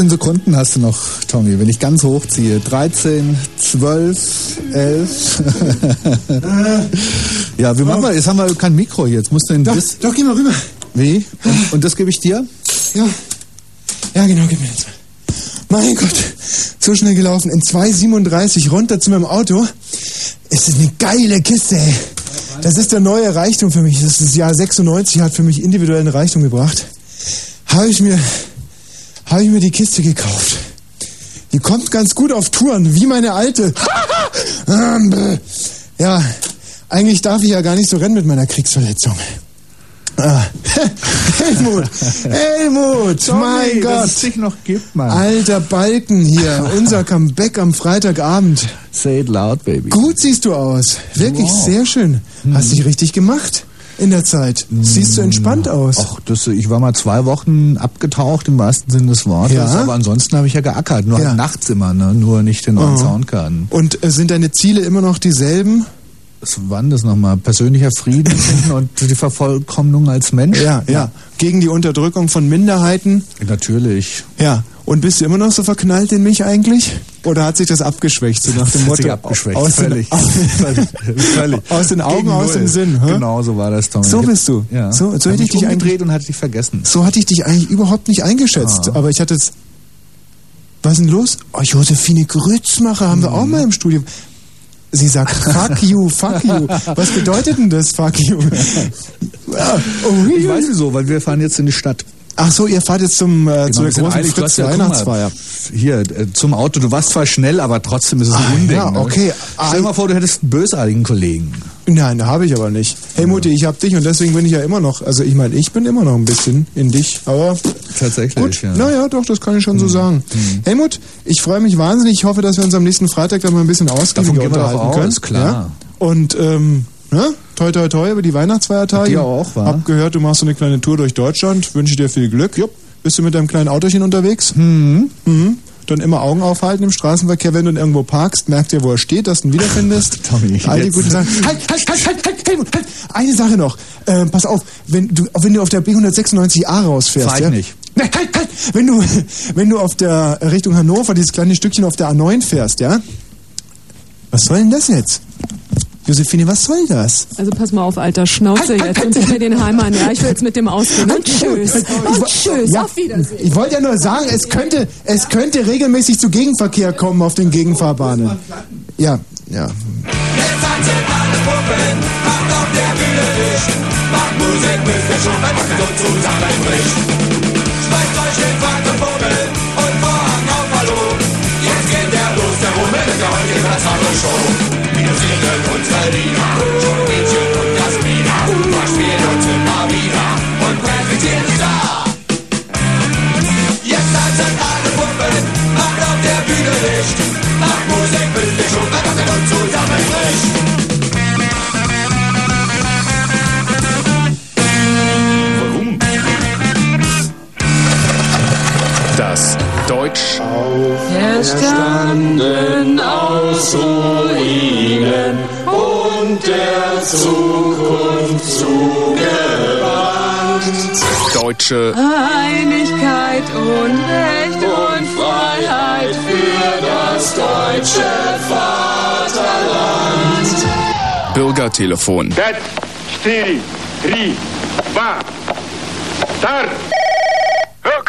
18 Sekunden hast du noch, Tommy, wenn ich ganz hochziehe. 13, 12, 11. ja, wie machen wir? Jetzt haben wir kein Mikro hier. Jetzt musst du in Doch, das. doch, geh mal rüber. Wie? Und, und das gebe ich dir? Ja. Ja, genau, gib mir das. Mein Gott, so schnell gelaufen. In 2,37 runter zu meinem Auto. Es ist eine geile Kiste, ey. Das ist der neue Reichtum für mich. Das ist das Jahr 96 hat für mich individuellen Reichtum gebracht. Habe ich mir, habe ich mir die Kiste gekauft. Die kommt ganz gut auf Touren, wie meine alte. ja, eigentlich darf ich ja gar nicht so rennen mit meiner Kriegsverletzung. Ah. Helmut, Helmut, mein dass Gott. es dich noch gibt, Mann. Alter Balken hier, unser Comeback am Freitagabend. Say it loud, baby. Gut siehst du aus. Wirklich Wow. sehr schön. Hast dich richtig gemacht in der Zeit. Siehst du entspannt aus. Ach, das, ich war mal zwei Wochen abgetaucht im wahrsten Sinne des Wortes, Ja? aber ansonsten habe ich ja geackert, nur Ja. halt nachts immer, ne? nur nicht den neuen Oh. Soundkarten. Und äh, sind deine Ziele immer noch dieselben? Was waren das nochmal? Persönlicher Frieden und die Vervollkommnung als Mensch? Ja, ja. Gegen die Unterdrückung von Minderheiten? Natürlich. Ja. Und bist du immer noch so verknallt in mich eigentlich? Oder hat sich das abgeschwächt, so nach dem Motto? abgeschwächt, aus den, völlig. aus, völlig. aus den Augen, Gegen aus Null. dem Sinn. Hä? Genau so war das, Tommy. So bist du. Ja. So- so hätte ich dich umgedreht und hatte dich vergessen. So hatte ich dich eigentlich überhaupt nicht eingeschätzt. Ah. Aber ich hatte es. Was ist denn los? Oh, Josephine Grützmacher haben wir auch Mhm. mal im Studium. Sie sagt, fuck you, fuck you. Was bedeutet denn das, fuck you? Oh, Ich weiß wieso, weil wir fahren jetzt in die Stadt. Ach so, ihr fahrt jetzt zum, äh, Genau, zu der großen eilig. Fritz ja, guck mal, Weihnachtsfeier. Hier, äh, zum Auto. Du warst zwar schnell, aber trotzdem ist es ein Ah, Unding. ja, ne? okay. Stell dir mal vor, du hättest einen bösartigen Kollegen. Nein, da habe ich aber nicht. Hey Mutti, ich hab dich und deswegen bin ich ja immer noch, also ich meine, ich bin immer noch ein bisschen in dich, aber Tatsächlich, gut, ja. naja, doch, das kann ich schon so sagen. Helmut, ich freue mich wahnsinnig, ich hoffe, dass wir uns am nächsten Freitag dann mal ein bisschen ausgiebiger unterhalten aus, können. klar. Ja? Und, ähm, ne? Toi, toi, toi über die Weihnachtsfeiertage. Dir auch, wa? Hab gehört, du machst so eine kleine Tour durch Deutschland, wünsche dir viel Glück. Jupp. Bist du mit deinem kleinen Autochen unterwegs? Mhm. mhm. Dann immer Augen aufhalten im Straßenverkehr, wenn du irgendwo parkst, merkt ihr, wo er steht, dass du ihn wiederfindest. Tommy, All die guten Sachen. Halt, halt, halt, halt, halt, Helmut, halt. Eine Sache noch. Ähm, pass auf, wenn du, wenn du auf der B196a rausfährst. Fahr ja? nicht. Nein, halt, halt. Wenn du, wenn du auf der Richtung Hannover dieses kleine Stückchen auf der A9 fährst, ja? Was soll denn das jetzt? Josephine, was soll das? Also pass mal auf, alter Schnauze Halt, halt, jetzt und halt. gib mir den Heim an. Ja, ich will jetzt mit dem ausgehen. Und tschüss. Ich Und wo- tschüss. Ja, Auf Wiedersehen. Ich wollte ja nur sagen, es könnte, es könnte regelmäßig zu Gegenverkehr kommen auf den Gegenfahrbahnen. Ja, ja. Jetzt tanzen alle Puppen, macht auf der Bühne Licht. Macht Musik, bis der Schuppen so zusammenbricht. Schmeißt euch den Wackelpummel und Vorhang auf Hallo. Jetzt geht der los, der Rummel der heutige singen unsere Lieder, Mädchen und Jasmina. Verspielen uns immer wieder und präsentieren die da. Jetzt tanzen alle Puppen, macht auf der Bühne Licht. Deutsch. Auferstanden aus Ruinen und der Zukunft zugewandt. Deutsche Einigkeit und Recht und Freiheit für das deutsche Vaterland. Bürgertelefon. Set, stiri, tri, va.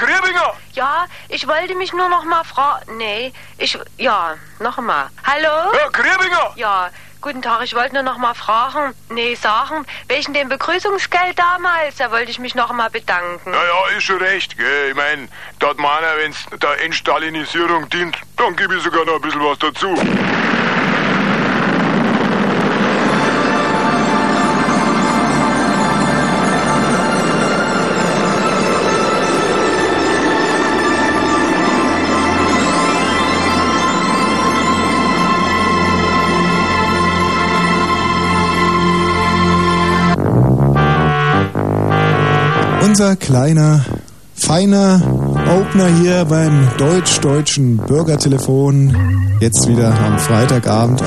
Herr Krebinger! Ja, ich wollte mich nur noch mal fragen. Nee, ich. Ja, noch mal. Hallo? Herr Krebinger! Ja, guten Tag, ich wollte nur noch mal fragen. Nee, sagen, wegen dem Begrüßungsgeld damals, da wollte ich mich noch mal bedanken. Ja, ja, ist schon recht, gell. Ich mein, dat meiner, wenn's der Entstalinisierung dient, dann gebe ich sogar noch ein bisschen was dazu. Unser kleiner, feiner Opener hier beim deutsch-deutschen Bürgertelefon. Jetzt wieder am Freitagabend.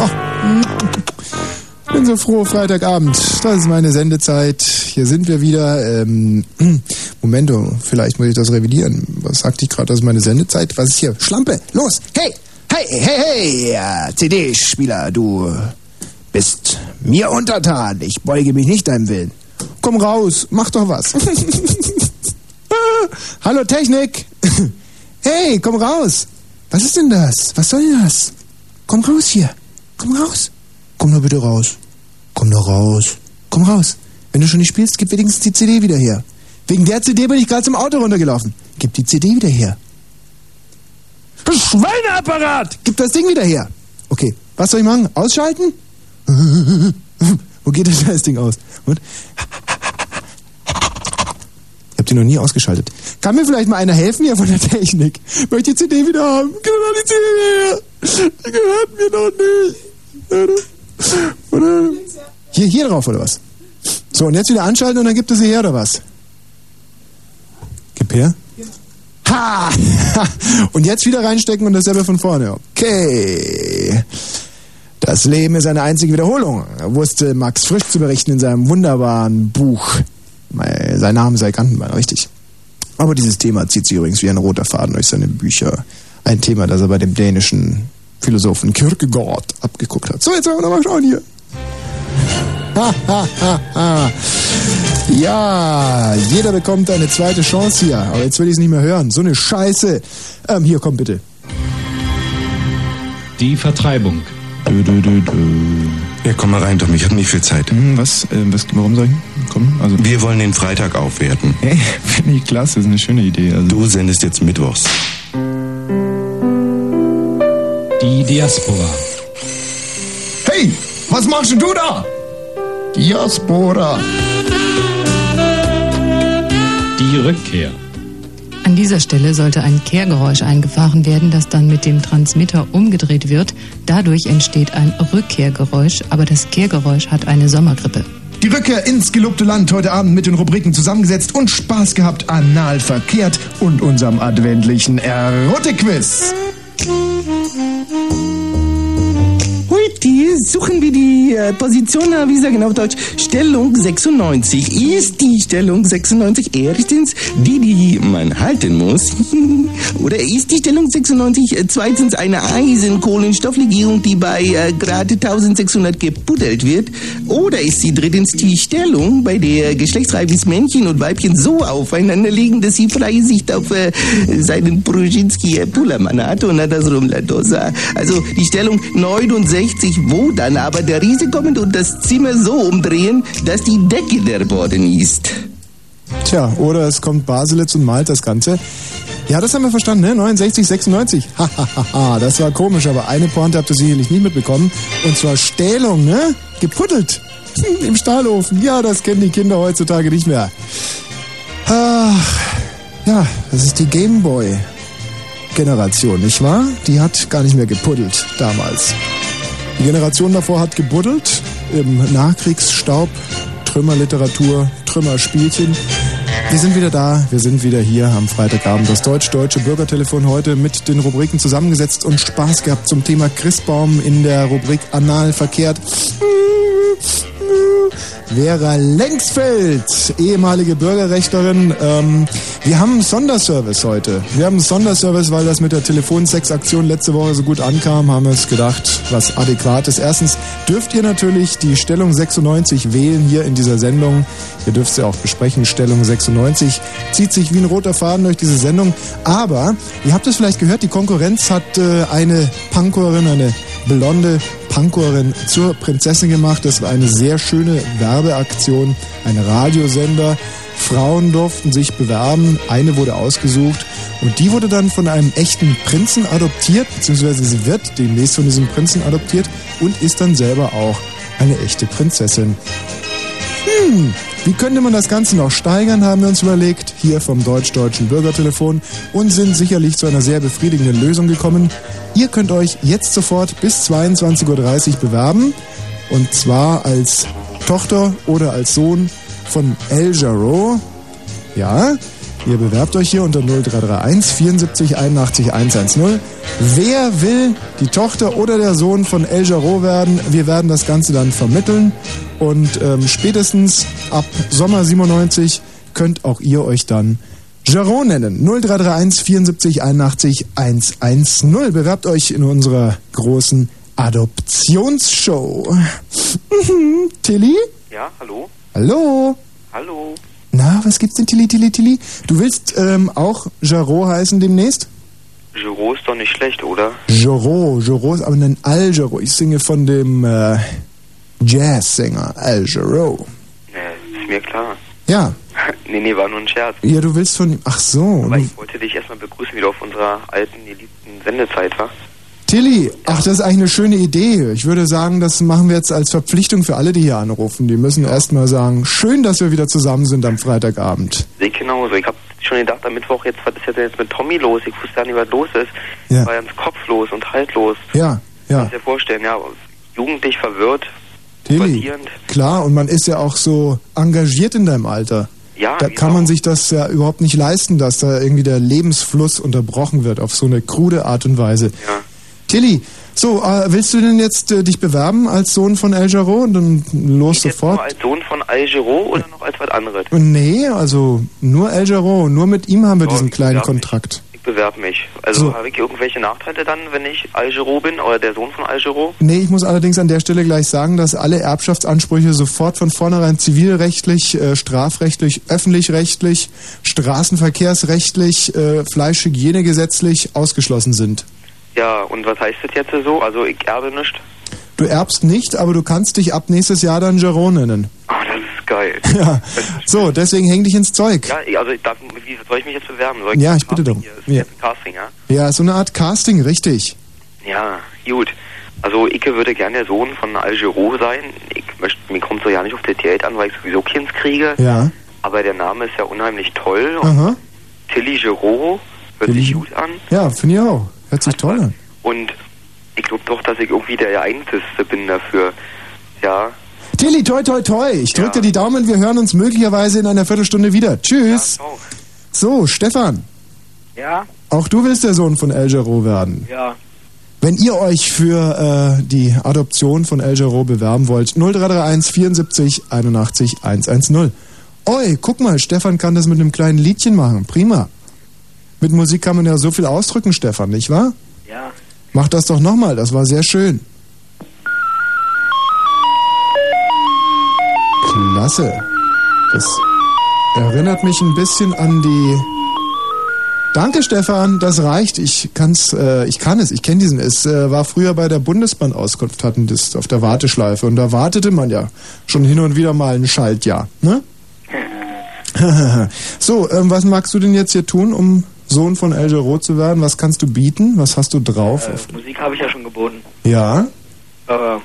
Ich bin so froh, Freitagabend. Das ist meine Sendezeit. Hier sind wir wieder. Ähm, Momento, vielleicht muss ich das revidieren. Was sagte ich gerade, das ist meine Sendezeit? Was ist hier? Schlampe, los! Hey! Hey, hey, hey! CD-Spieler, du bist mir untertan. Ich beuge mich nicht deinem Willen. Komm raus, mach doch was. Hallo Technik! Hey, komm raus! Was ist denn das? Was soll das? Komm raus hier! Komm raus! Komm doch bitte raus! Komm doch raus! Komm raus! Wenn du schon nicht spielst, gib wenigstens die CD wieder her. Wegen der CD bin ich gerade zum Auto runtergelaufen. Gib die CD wieder her. Schweineapparat! Gib das Ding wieder her! Okay, was soll ich machen? Ausschalten? Wo geht das scheiß Ding aus? Und? Ich hab die noch nie ausgeschaltet. Kann mir vielleicht mal einer helfen hier von der Technik? Ich möchte die CD wieder haben. Doch die CD her! Die gehört mir doch nicht. Oder? Hier, hier drauf, oder was? So, und jetzt wieder anschalten und dann gibt es sie her, oder was? Gib her. Ha! Und jetzt wieder reinstecken und dasselbe von vorne. Okay. Das Leben ist eine einzige Wiederholung, wusste Max Frisch zu berichten in seinem wunderbaren Buch. Sein Name sei Kantenmann, richtig. Aber dieses Thema zieht sich übrigens wie ein roter Faden durch seine Bücher. Ein Thema, das er bei dem dänischen Philosophen Kierkegaard abgeguckt hat. So, jetzt wollen wir noch mal schauen hier. Ha, ha, ha, ha. Ja, jeder bekommt eine zweite Chance hier. Aber jetzt will ich es nicht mehr hören. So eine Scheiße. Ähm, hier, komm bitte. Die Vertreibung. Dö, dö, dö, dö. Ja, komm mal rein, Tom. Ich habe nicht viel Zeit. Hm, was, äh, was, warum soll ich kommen? Also, Wir wollen den Freitag aufwerten. hey, finde ich klasse, ist eine schöne Idee. Also, Du sendest jetzt mittwochs. Die Diaspora. hey, was machst denn du da? Diaspora. Die Rückkehr. An dieser Stelle sollte ein Kehrgeräusch eingefahren werden, das dann mit dem Transmitter umgedreht wird. Dadurch entsteht ein Rückkehrgeräusch, aber das Kehrgeräusch hat eine Sommergrippe. Die Rückkehr ins gelobte Land heute Abend mit den Rubriken zusammengesetzt und Spaß gehabt, anal verkehrt und unserem adventlichen Erotikquiz. Heute suchen wir die äh, Position, na, wie sagen auf Deutsch, Stellung 96. Ist die Stellung 96 erstens die, die man halten muss? Oder ist die Stellung 96 äh, zweitens eine Eisenkohlenstofflegierung, die bei äh, Grad 1600 gepuddelt wird? Oder ist sie drittens die Stellung, bei der geschlechtsreifes Männchen und Weibchen so aufeinander liegen, dass sie freie Sicht auf äh, seinen Brzezinski äh, Pullermann hat und andersrum La Dosa? Also die Stellung 69, wo dann aber der Riese kommt und das Zimmer so umdrehen, dass die Decke der Boden ist. Tja, oder es kommt Baselitz und malt das Ganze. Ja, das haben wir verstanden, ne? 69, 96. Hahaha, das war komisch, aber eine Pointe habt ihr sicherlich nicht mitbekommen. Und zwar Stählung, ne? Gepuddelt. Hm, Im Stahlofen. Ja, das kennen die Kinder heutzutage nicht mehr. Ach, ja, das ist die Gameboy-Generation, nicht wahr? Die hat gar nicht mehr gepuddelt damals. Die Generation davor hat gebuddelt im Nachkriegsstaub, Trümmerliteratur, Trümmerspielchen. Wir sind wieder da, wir sind wieder hier am Freitagabend. Das deutsch-deutsche Bürgertelefon heute mit den Rubriken zusammengesetzt und Spaß gehabt zum Thema Christbaum in der Rubrik Anal verkehrt. Vera Lengsfeld, ehemalige Bürgerrechtlerin. Ähm, wir haben einen Sonderservice heute. Wir haben einen Sonderservice, weil das mit der Telefonsexaktion letzte Woche so gut ankam, haben wir es gedacht, was adäquat ist. Erstens dürft ihr natürlich die Stellung 96 wählen hier in dieser Sendung. Ihr dürft sie auch besprechen. Stellung 96 zieht sich wie ein roter Faden durch diese Sendung. Aber, ihr habt es vielleicht gehört, die Konkurrenz hat äh, eine Punkerin, eine blonde Punkerin zur Prinzessin gemacht. Das war eine sehr schöne Werbeaktion, ein Radiosender. Frauen durften sich bewerben, eine wurde ausgesucht und die wurde dann von einem echten Prinzen adoptiert, beziehungsweise sie wird demnächst von diesem Prinzen adoptiert und ist dann selber auch eine echte Prinzessin. Hm, wie könnte man das Ganze noch steigern, haben wir uns überlegt, hier vom deutsch-deutschen Bürgertelefon und sind sicherlich zu einer sehr befriedigenden Lösung gekommen. Ihr könnt euch jetzt sofort bis 22.30 Uhr bewerben und zwar als Tochter oder als Sohn von El Jarreau. Ja, ihr bewerbt euch hier unter 0331 74 81 110. Wer will die Tochter oder der Sohn von El Jarreau werden? Wir werden das Ganze dann vermitteln und ähm, spätestens ab Sommer 97 könnt auch ihr euch dann Jaron nennen. 0331 74 81 110. Bewerbt euch in unserer großen Adoptionsshow. Tilly? Ja, hallo? Hallo? Hallo? Na, was gibt's denn, Tilly, Tilly, Tilly? Du willst ähm, auch Jarot heißen demnächst? Giro ist doch nicht schlecht, oder? Joro, Joro ist aber ein Al Jarreau. Ich singe von dem äh, Jazzsänger Al Jarreau. Ne, ist mir klar. Ja, nee, nee, war nur ein Scherz. ja, du willst von ihm. Ach so. Aber du- ich wollte dich erstmal begrüßen, wieder auf unserer alten, geliebten Sendezeit, wa? Tilly, ach, das ist eigentlich eine schöne Idee. Ich würde sagen, das machen wir jetzt als Verpflichtung für alle, die hier anrufen. Die müssen erstmal sagen, schön, dass wir wieder zusammen sind am Freitagabend. Sehe ich genauso. Ich hab schon gedacht, am Mittwoch, jetzt, was ist denn jetzt mit Tommy los? Ich wusste gar nicht, was los ist. Ja. War ganz kopflos und haltlos. Ja, ja. Kannst dir vorstellen, ja, jugendlich verwirrt, Tilly, klar, und man ist ja auch so engagiert in deinem Alter. Ja, Da kann man sich das ja überhaupt nicht leisten, dass da irgendwie der Lebensfluss unterbrochen wird auf so eine krude Art und Weise. Ja. Tilly, so, äh, willst du denn jetzt äh, dich bewerben als Sohn von El Jarreau und dann los Jetzt nur sofort? als Sohn von Al Giro oder noch als was anderes? Nee, also nur El Jarreau, nur mit ihm haben wir diesen kleinen Kontrakt. Ich bewerbe mich. Also So. habe ich irgendwelche Nachteile dann, wenn ich Al Giro bin oder der Sohn von Al Giro? Nee, ich muss allerdings an der Stelle gleich sagen, dass alle Erbschaftsansprüche sofort von vornherein zivilrechtlich, äh, strafrechtlich, öffentlich-rechtlich, straßenverkehrsrechtlich, äh, Fleischhygienegesetzlich ausgeschlossen sind. Ja, und was heißt das jetzt so? Also ich erbe nicht. Du erbst nicht, aber du kannst dich ab nächstes Jahr dann Jaron nennen. Ah, das ist geil. Ja. So, deswegen häng dich ins Zeug. Ja, also ich darf, wie soll ich mich jetzt bewerben? Soll ich Ja, ich bitte darum. Ja. Casting, ja? ja, so eine Art Casting, richtig. Ja, gut. Also ich würde gerne der Sohn von Al Giro sein. Ich möchte, mir kommt so ja nicht auf das Geld an, weil ich sowieso Kinds kriege. Ja. Aber der Name ist ja unheimlich toll. Und Aha. Tilly Giro hört sich gut an. Ja, finde ich auch. Hört sich toll an. Und ich glaube doch, dass ich irgendwie der geeignetste bin dafür. Ja, Tilly, toi, toi, toi. Ich drück dir die Daumen. Wir hören uns möglicherweise in einer Viertelstunde wieder. Tschüss. So, Stefan. Ja? Auch du willst der Sohn von El Jarreau werden. Ja. Wenn ihr euch für äh, die Adoption von El Jarreau bewerben wollt, 0331 74 81 110. Oi, guck mal, Stefan kann das mit einem kleinen Liedchen machen. Prima. Mit Musik kann man ja so viel ausdrücken, Stefan, nicht wahr? Ja. Mach das doch nochmal, das war sehr schön. Klasse. Das erinnert mich ein bisschen an die. Danke, Stefan, das reicht. Ich kann's, äh, ich kann es, ich kenne diesen. Es äh, war früher bei der Bundesbahnauskunft, hatten das auf der Warteschleife und da wartete man ja schon hin und wieder mal ein Schaltjahr, ne? so, ähm, was magst du denn jetzt hier tun, um Sohn von El Jarreau zu werden? Was kannst du bieten? Was hast du drauf? Äh, Musik habe ich ja schon geboten. Ja? Aber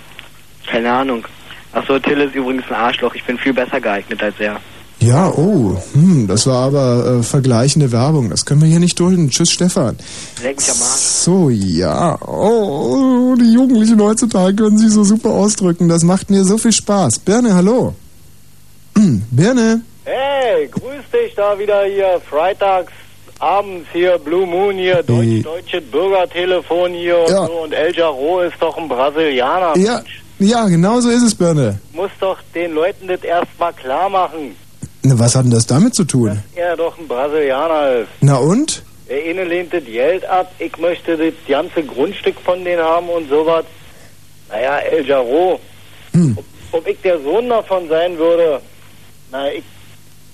keine Ahnung. Achso, Till ist übrigens ein Arschloch. Ich bin viel besser geeignet als er. Ja, oh, hm, das war aber äh, vergleichende Werbung. Das können wir hier nicht dulden. Tschüss, Stefan. Leck mich am Arsch. So, ja. Oh, die Jugendlichen heutzutage können sich so super ausdrücken. Das macht mir so viel Spaß. Birne, hallo. Hm, Birne. Hey, grüß dich da wieder hier, freitags abends hier, Blue Moon hier, Deutsch, deutsche Bürgertelefon hier und Ja. so und El Jarreau ist doch ein Brasilianer. Ja, ja, genau so ist es, Birne. Muss doch den Leuten das erstmal klar machen, Na, was hat denn das damit zu tun? er doch ein Brasilianer ist. Na und? Der eine lehnt das Geld ab, ich möchte das ganze Grundstück von denen haben und sowas. Naja, El Jarreau, Hm. ob, ob ich der Sohn davon sein würde, na, ich,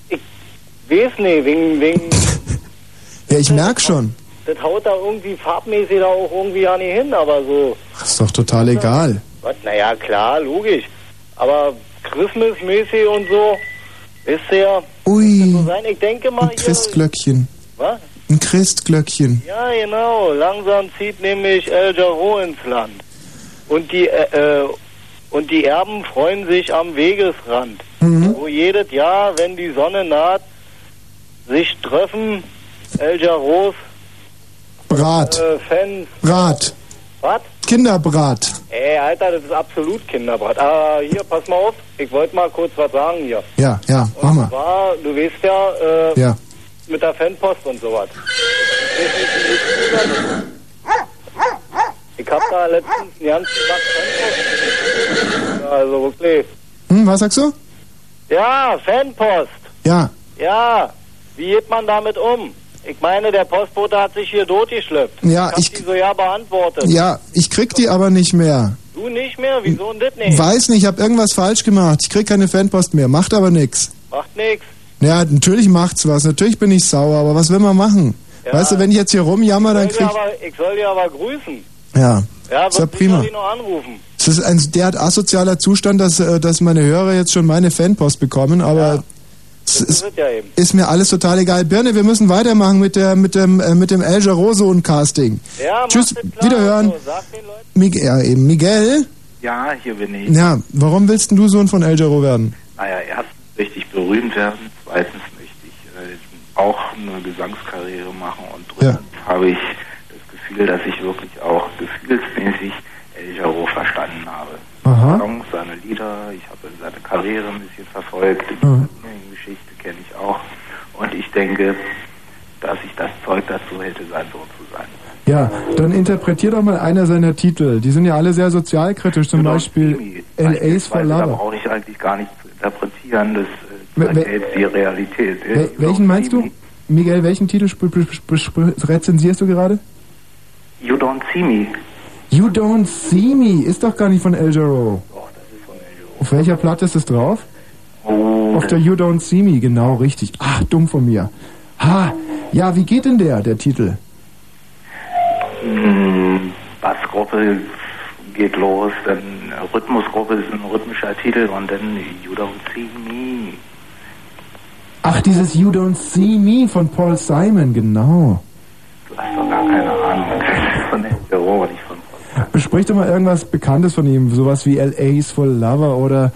ich weiß nicht, wegen, wegen, Ja, ich merk schon. das haut da irgendwie farbmäßig da auch irgendwie ja nicht hin, aber so, Ist doch total egal. was, naja, klar, logisch. Aber Christmas-mäßig und so, ist ja, Ui, so sein, ich denke mal, ein Christglöckchen. was? Ein Christglöckchen. Ja, genau. Langsam zieht nämlich El Jarreau ins Land. Und die, äh, äh, und die Erben freuen sich am Wegesrand, Mhm. wo jedes Jahr, wenn die Sonne naht, sich treffen El Jarreaus Brat. äh, Fans. Brat. Was? Kinderbrat. Ey, Alter, das ist absolut Kinderbrat. Ah, hier, pass mal auf. Ich wollte mal kurz was sagen hier. Ja, ja, mach mal. War, du weißt ja, äh, Ja. mit der Fanpost und sowas. Ich hab da letztens einen ganzen Sack Fanpost. Also wirklich. Hm, was sagst du? Ja, Fanpost. Ja. Ja, wie geht man damit um? Ich meine, der Postbote hat sich hier totgeschleppt. Ja, hab ich- die so ja beantwortet. Ja, ich krieg die aber nicht mehr. Du nicht mehr? Wieso denn das nicht? Weiß nicht, ich habe irgendwas falsch gemacht. Ich krieg keine Fanpost mehr. Macht aber nix. Macht nix. Ja, natürlich macht's was. Natürlich bin ich sauer, aber was will man machen? Ja. Weißt du, wenn ich jetzt hier rumjammer, dann ich, krieg aber, ich soll dir aber grüßen. Ja. Ja, Ist ja prima. sicherlich noch anrufen. Es ist ein derart asozialer Zustand, dass, äh, dass meine Hörer jetzt schon meine Fanpost bekommen, aber es Das ist, wird ja eben. ist mir alles total egal. Birne, wir müssen weitermachen mit der mit dem äh, mit dem El Jarreau und Casting. Ja, Tschüss, wiederhören. So, sag den Leuten. Mig ja, eben. Miguel? Ja, hier bin ich. Ja, warum willst denn du Sohn von El Jarreau werden? Naja, erstens möchte ich berühmt werden, zweitens möchte ich äh, auch eine Gesangskarriere machen und drittens habe ich das Gefühl, dass ich wirklich auch gefühlsmäßig El Jarreau verstanden habe. Aha. Songs, seine Lieder, ich habe seine Karriere ein bisschen verfolgt, Mhm. Geschichte kenne ich auch und ich denke, dass ich das Zeug dazu hätte, sein Sohn zu sein. Ja, dann interpretier doch mal einer seiner Titel. Die sind ja alle sehr sozialkritisch, zum Beispiel LA's for Beispielsweise, Da Love. brauche ich eigentlich gar nicht zu interpretieren, das äh, zeigt jetzt die Realität. Wel welchen meinst du? Miguel, welchen Titel rezensierst du gerade? You don't see me. You Don't See Me ist doch gar nicht von El Jarreau. Auf welcher Platte ist es drauf? Oh, Auf der You Don't See Me, genau, richtig. Ach, dumm von mir. Ha, ja, wie geht denn der, der Titel? Mm, Bassgruppe geht los, dann Rhythmusgruppe ist ein rhythmischer Titel und dann You Don't See Me. Ach, dieses You Don't See Me von Paul Simon, genau. Du hast doch gar keine Ahnung von der Büro, nicht von Besprich doch mal irgendwas Bekanntes von ihm, sowas wie LA's for Lover oder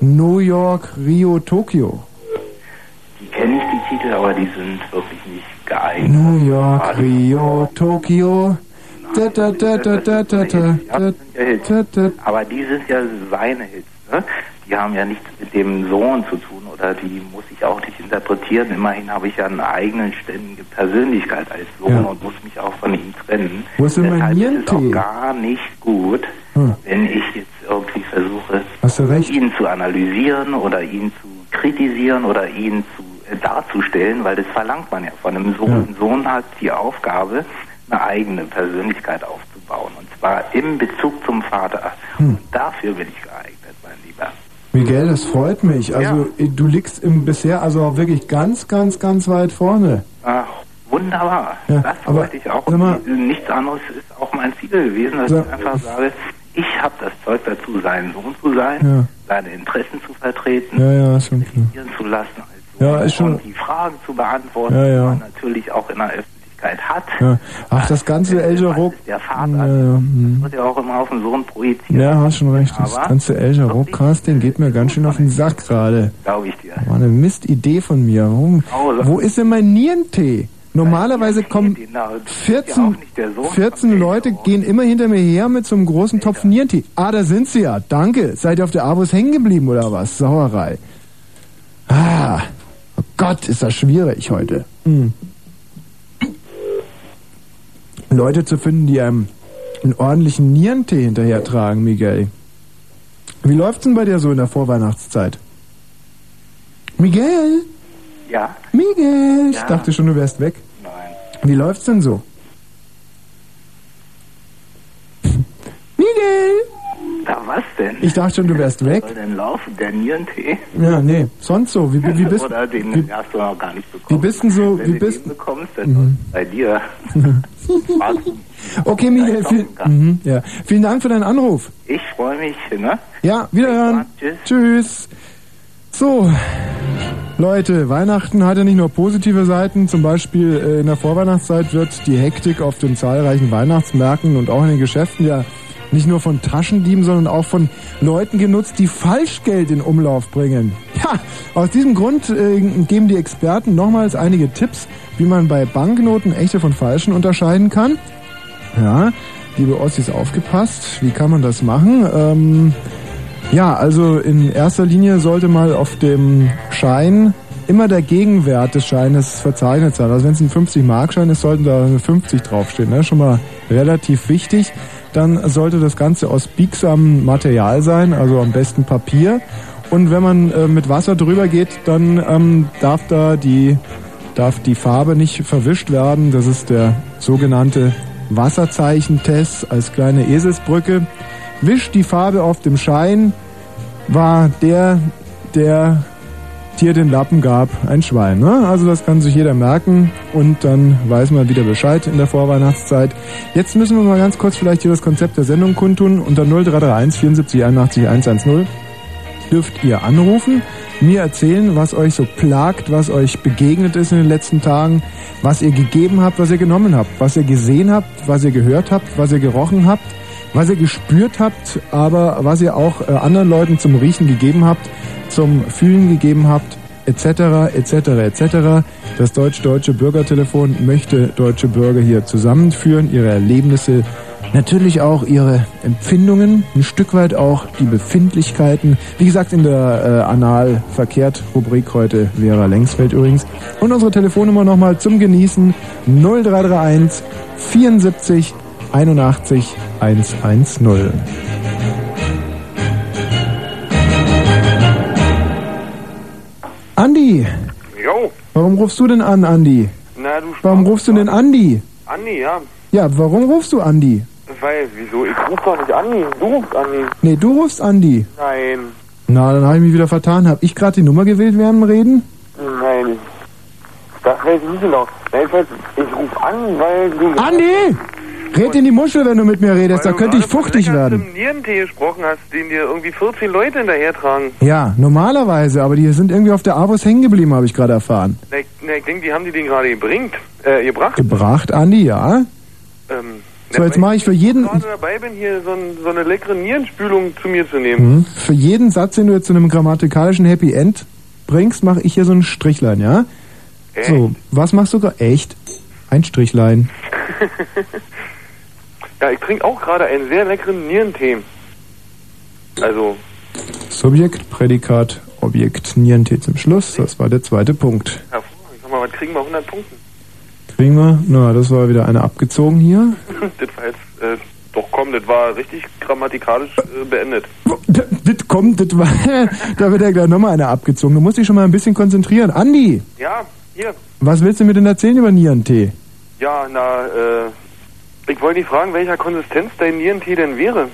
New York, Rio, Tokio. Die kenne ich die Titel, aber die sind wirklich nicht geeignet. New York, Rio, Tokio. Da, da, da, da, da, da, da, Ja, das sind ja Hits. da, da. Aber die sind ja seine Hits, ne? Die haben ja nichts mit dem Sohn zu tun oder die muss ich auch nicht interpretieren. Immerhin habe ich ja eine eigene ständige Persönlichkeit als Sohn Ja. und muss mich auch von ihm trennen. Mein Deshalb ist es auch gar nicht gut, Hm. wenn ich jetzt irgendwie versuche, ihn zu analysieren oder ihn zu kritisieren oder ihn zu äh, darzustellen, weil das verlangt man ja von einem Sohn. Ja. Ein Sohn hat die Aufgabe, eine eigene Persönlichkeit aufzubauen und zwar im Bezug zum Vater. Hm. Und dafür bin ich geeignet. Miguel, das freut mich. Also du liegst im bisher also auch wirklich ganz, ganz, ganz weit vorne. Ach, wunderbar. Ja, das wollte ich auch. sag mal- nichts anderes ist auch mein Ziel gewesen, dass Ja. ich einfach sage, ich habe das Zeug dazu, sein Sohn zu sein, Ja. seine Interessen zu vertreten, Ja, ja, zu lassen als Ja, ist schon- die Fragen zu beantworten, Ja, ja. die man natürlich auch in der Öffentlichkeit hat. Ja. Ach, das ganze El Jarreau. Der Vater, Ja, ja, hm. wird ja auch immer auf den Sohn projiziert. ja, hast schon recht. Das Aber, ganze El Jarreau-Casting geht mir ganz schön auf den Sack gerade. glaube ich dir. War eine Mistidee von mir. Warum? Oh, Wo ist denn mein Nierentee? Normalerweise kommen 14, 14 Leute gehen immer hinter mir her mit so einem großen Topf Nierentee. Ah, da sind sie ja. Danke. Seid ihr auf der Abos hängen geblieben oder was? Sauerei. Ah, oh Gott, ist das schwierig heute. Hm. Leute zu finden, die einem einen ordentlichen Nierentee hinterher tragen, Miguel. Wie läuft's denn bei dir so in der Vorweihnachtszeit? Miguel? Ja? Miguel! Ich Ja. dachte schon, du wärst weg. Nein. Wie läuft's denn so? Miguel! Da was denn? Ich dachte schon, du wärst weg. Soll denn laufen? Der Nierentee? Ja, nee, sonst so. Wie, wie, bist Oder den wie- hast du noch gar nicht bekommen. wie bist denn so, Wenn wie du bist den bekommst, dann Mhm. bei dir. Okay, Miguel, viel, mhm, ja. vielen Dank für deinen Anruf. Ich freue mich, ne? Ja, wiederhören. Tschüss. Tschüss. So, Leute, Weihnachten hat ja nicht nur positive Seiten. Zum Beispiel äh, in der Vorweihnachtszeit wird die Hektik auf den zahlreichen Weihnachtsmärkten und auch in den Geschäften ja nicht nur von Taschendieben, sondern auch von Leuten genutzt, die Falschgeld in Umlauf bringen. Ja, aus diesem Grund äh, geben die Experten nochmals einige Tipps, wie man bei Banknoten echte von falschen unterscheiden kann. Ja, liebe Ossis, aufgepasst. Wie kann man das machen? Ähm, ja, also in erster Linie sollte mal auf dem Schein immer der Gegenwert des Scheines verzeichnet sein. Also wenn es ein 50-Mark-Schein ist, sollten da eine 50 draufstehen. Ne? Schon mal relativ wichtig. Dann sollte das Ganze aus biegsamem Material sein, also am besten Papier. und wenn man äh, mit Wasser drüber geht, dann ähm, darf da die darf die Farbe nicht verwischt werden. Das ist der sogenannte Wasserzeichentest als kleine Eselsbrücke. Wischt die Farbe auf dem Schein, war der, der dir den Lappen gab, ein Schwein. Ne? Also das kann sich jeder merken und dann weiß man wieder Bescheid in der Vorweihnachtszeit. Jetzt müssen wir mal ganz kurz vielleicht hier das Konzept der Sendung kundtun. Unter 0331 74 81 110 dürft ihr anrufen, mir erzählen, was euch so plagt, was euch begegnet ist in den letzten Tagen, was ihr gegeben habt, was ihr genommen habt, was ihr gesehen habt, was ihr gehört habt, was ihr gerochen habt, was ihr gespürt habt, aber was ihr auch äh, anderen Leuten zum Riechen gegeben habt, zum Fühlen gegeben habt, etc., etc., etc. Das deutsch-deutsche Bürgertelefon möchte deutsche Bürger hier zusammenführen, ihre Erlebnisse Natürlich auch ihre Empfindungen, ein Stück weit auch die Befindlichkeiten. Wie gesagt, in der äh, Anal-Verkehrt-Rubrik heute Vera Längsfeld übrigens. Und unsere Telefonnummer nochmal zum Genießen 0331 74 81 110. Andi! Jo. Warum rufst du denn an, Andi? Na, du Warum rufst du denn Andi? Andi, ja. Ja, warum rufst du Andi? Weil, wieso? Ich ruf doch nicht Andi. Du rufst Andi. Nee, du rufst Andi. Nein. Na, dann habe ich mich wieder vertan. Hab ich gerade die Nummer gewählt während dem Reden? Nein. Das weiß ich nicht genau. Jedenfalls, ich ruf an, weil du... Andi! Red in die Muschel, wenn du mit mir redest, da könnte ich fuchtig werden. Mit Nierentee gesprochen hast, den dir irgendwie 14 Leute hinterher tragen. Ja, normalerweise, aber die sind irgendwie auf der Avus hängen geblieben, habe ich gerade erfahren. Na, ich, na, ich denke, die haben die den gerade gebringt, äh, gebracht. Gebracht, Andi, ja? Ähm, So, jetzt mache ich für jeden, Ich gerade dabei bin, hier so, ein, so eine leckere Nierenspülung zu mir zu nehmen. Mhm. für jeden Satz, den du jetzt zu einem grammatikalischen Happy End bringst, mache ich hier so ein Strichlein, ja? So, was machst du gerade? Echt? Ein Strichlein. Ja, ich trinke auch gerade einen sehr leckeren Nierentee. Also, Subjekt, Prädikat, Objekt, Nierentee zum Schluss. Das war der zweite Punkt. hervorragend. Sag mal, was kriegen wir 100 Punkten? Kriegen wir? Na, das war wieder eine abgezogen hier. das war jetzt, äh, doch komm, das war richtig grammatikalisch äh, beendet. Das kommt, das war, da wird ja gleich nochmal eine abgezogen. Du musst dich schon mal ein bisschen konzentrieren. Andi, Ja, hier. was willst du mir denn erzählen über Nierentee? Ja, na, äh, ich wollte dich fragen, welcher Konsistenz dein Nierentee denn wäre?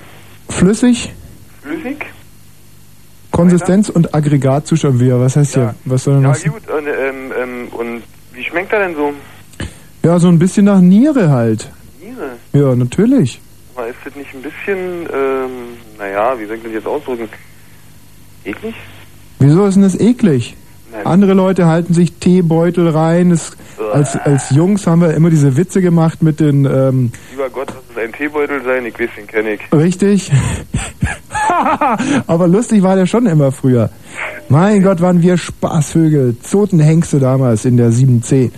Flüssig, Flüssig? Konsistenz und Aggregatzustand wäre. Was heißt hier? Was soll denn Ja, das? gut. Und, ähm, ähm, und wie schmeckt er denn so? Ja, so ein bisschen nach Niere halt. Niere. Ja, natürlich. Aber ist das nicht ein bisschen, ähm, naja, wie soll ich das jetzt ausdrücken? Eklig? Wieso ist denn das eklig? Andere Leute halten sich Teebeutel rein. Es, als, als Jungs haben wir immer diese Witze gemacht mit den, ähm, Lieber Gott, lass es ein Teebeutel sein, ich weiß, den kenne ich. richtig? Aber lustig war der schon immer früher. Mein Gott, waren wir Spaßvögel. Zotenhengste damals in der 7C.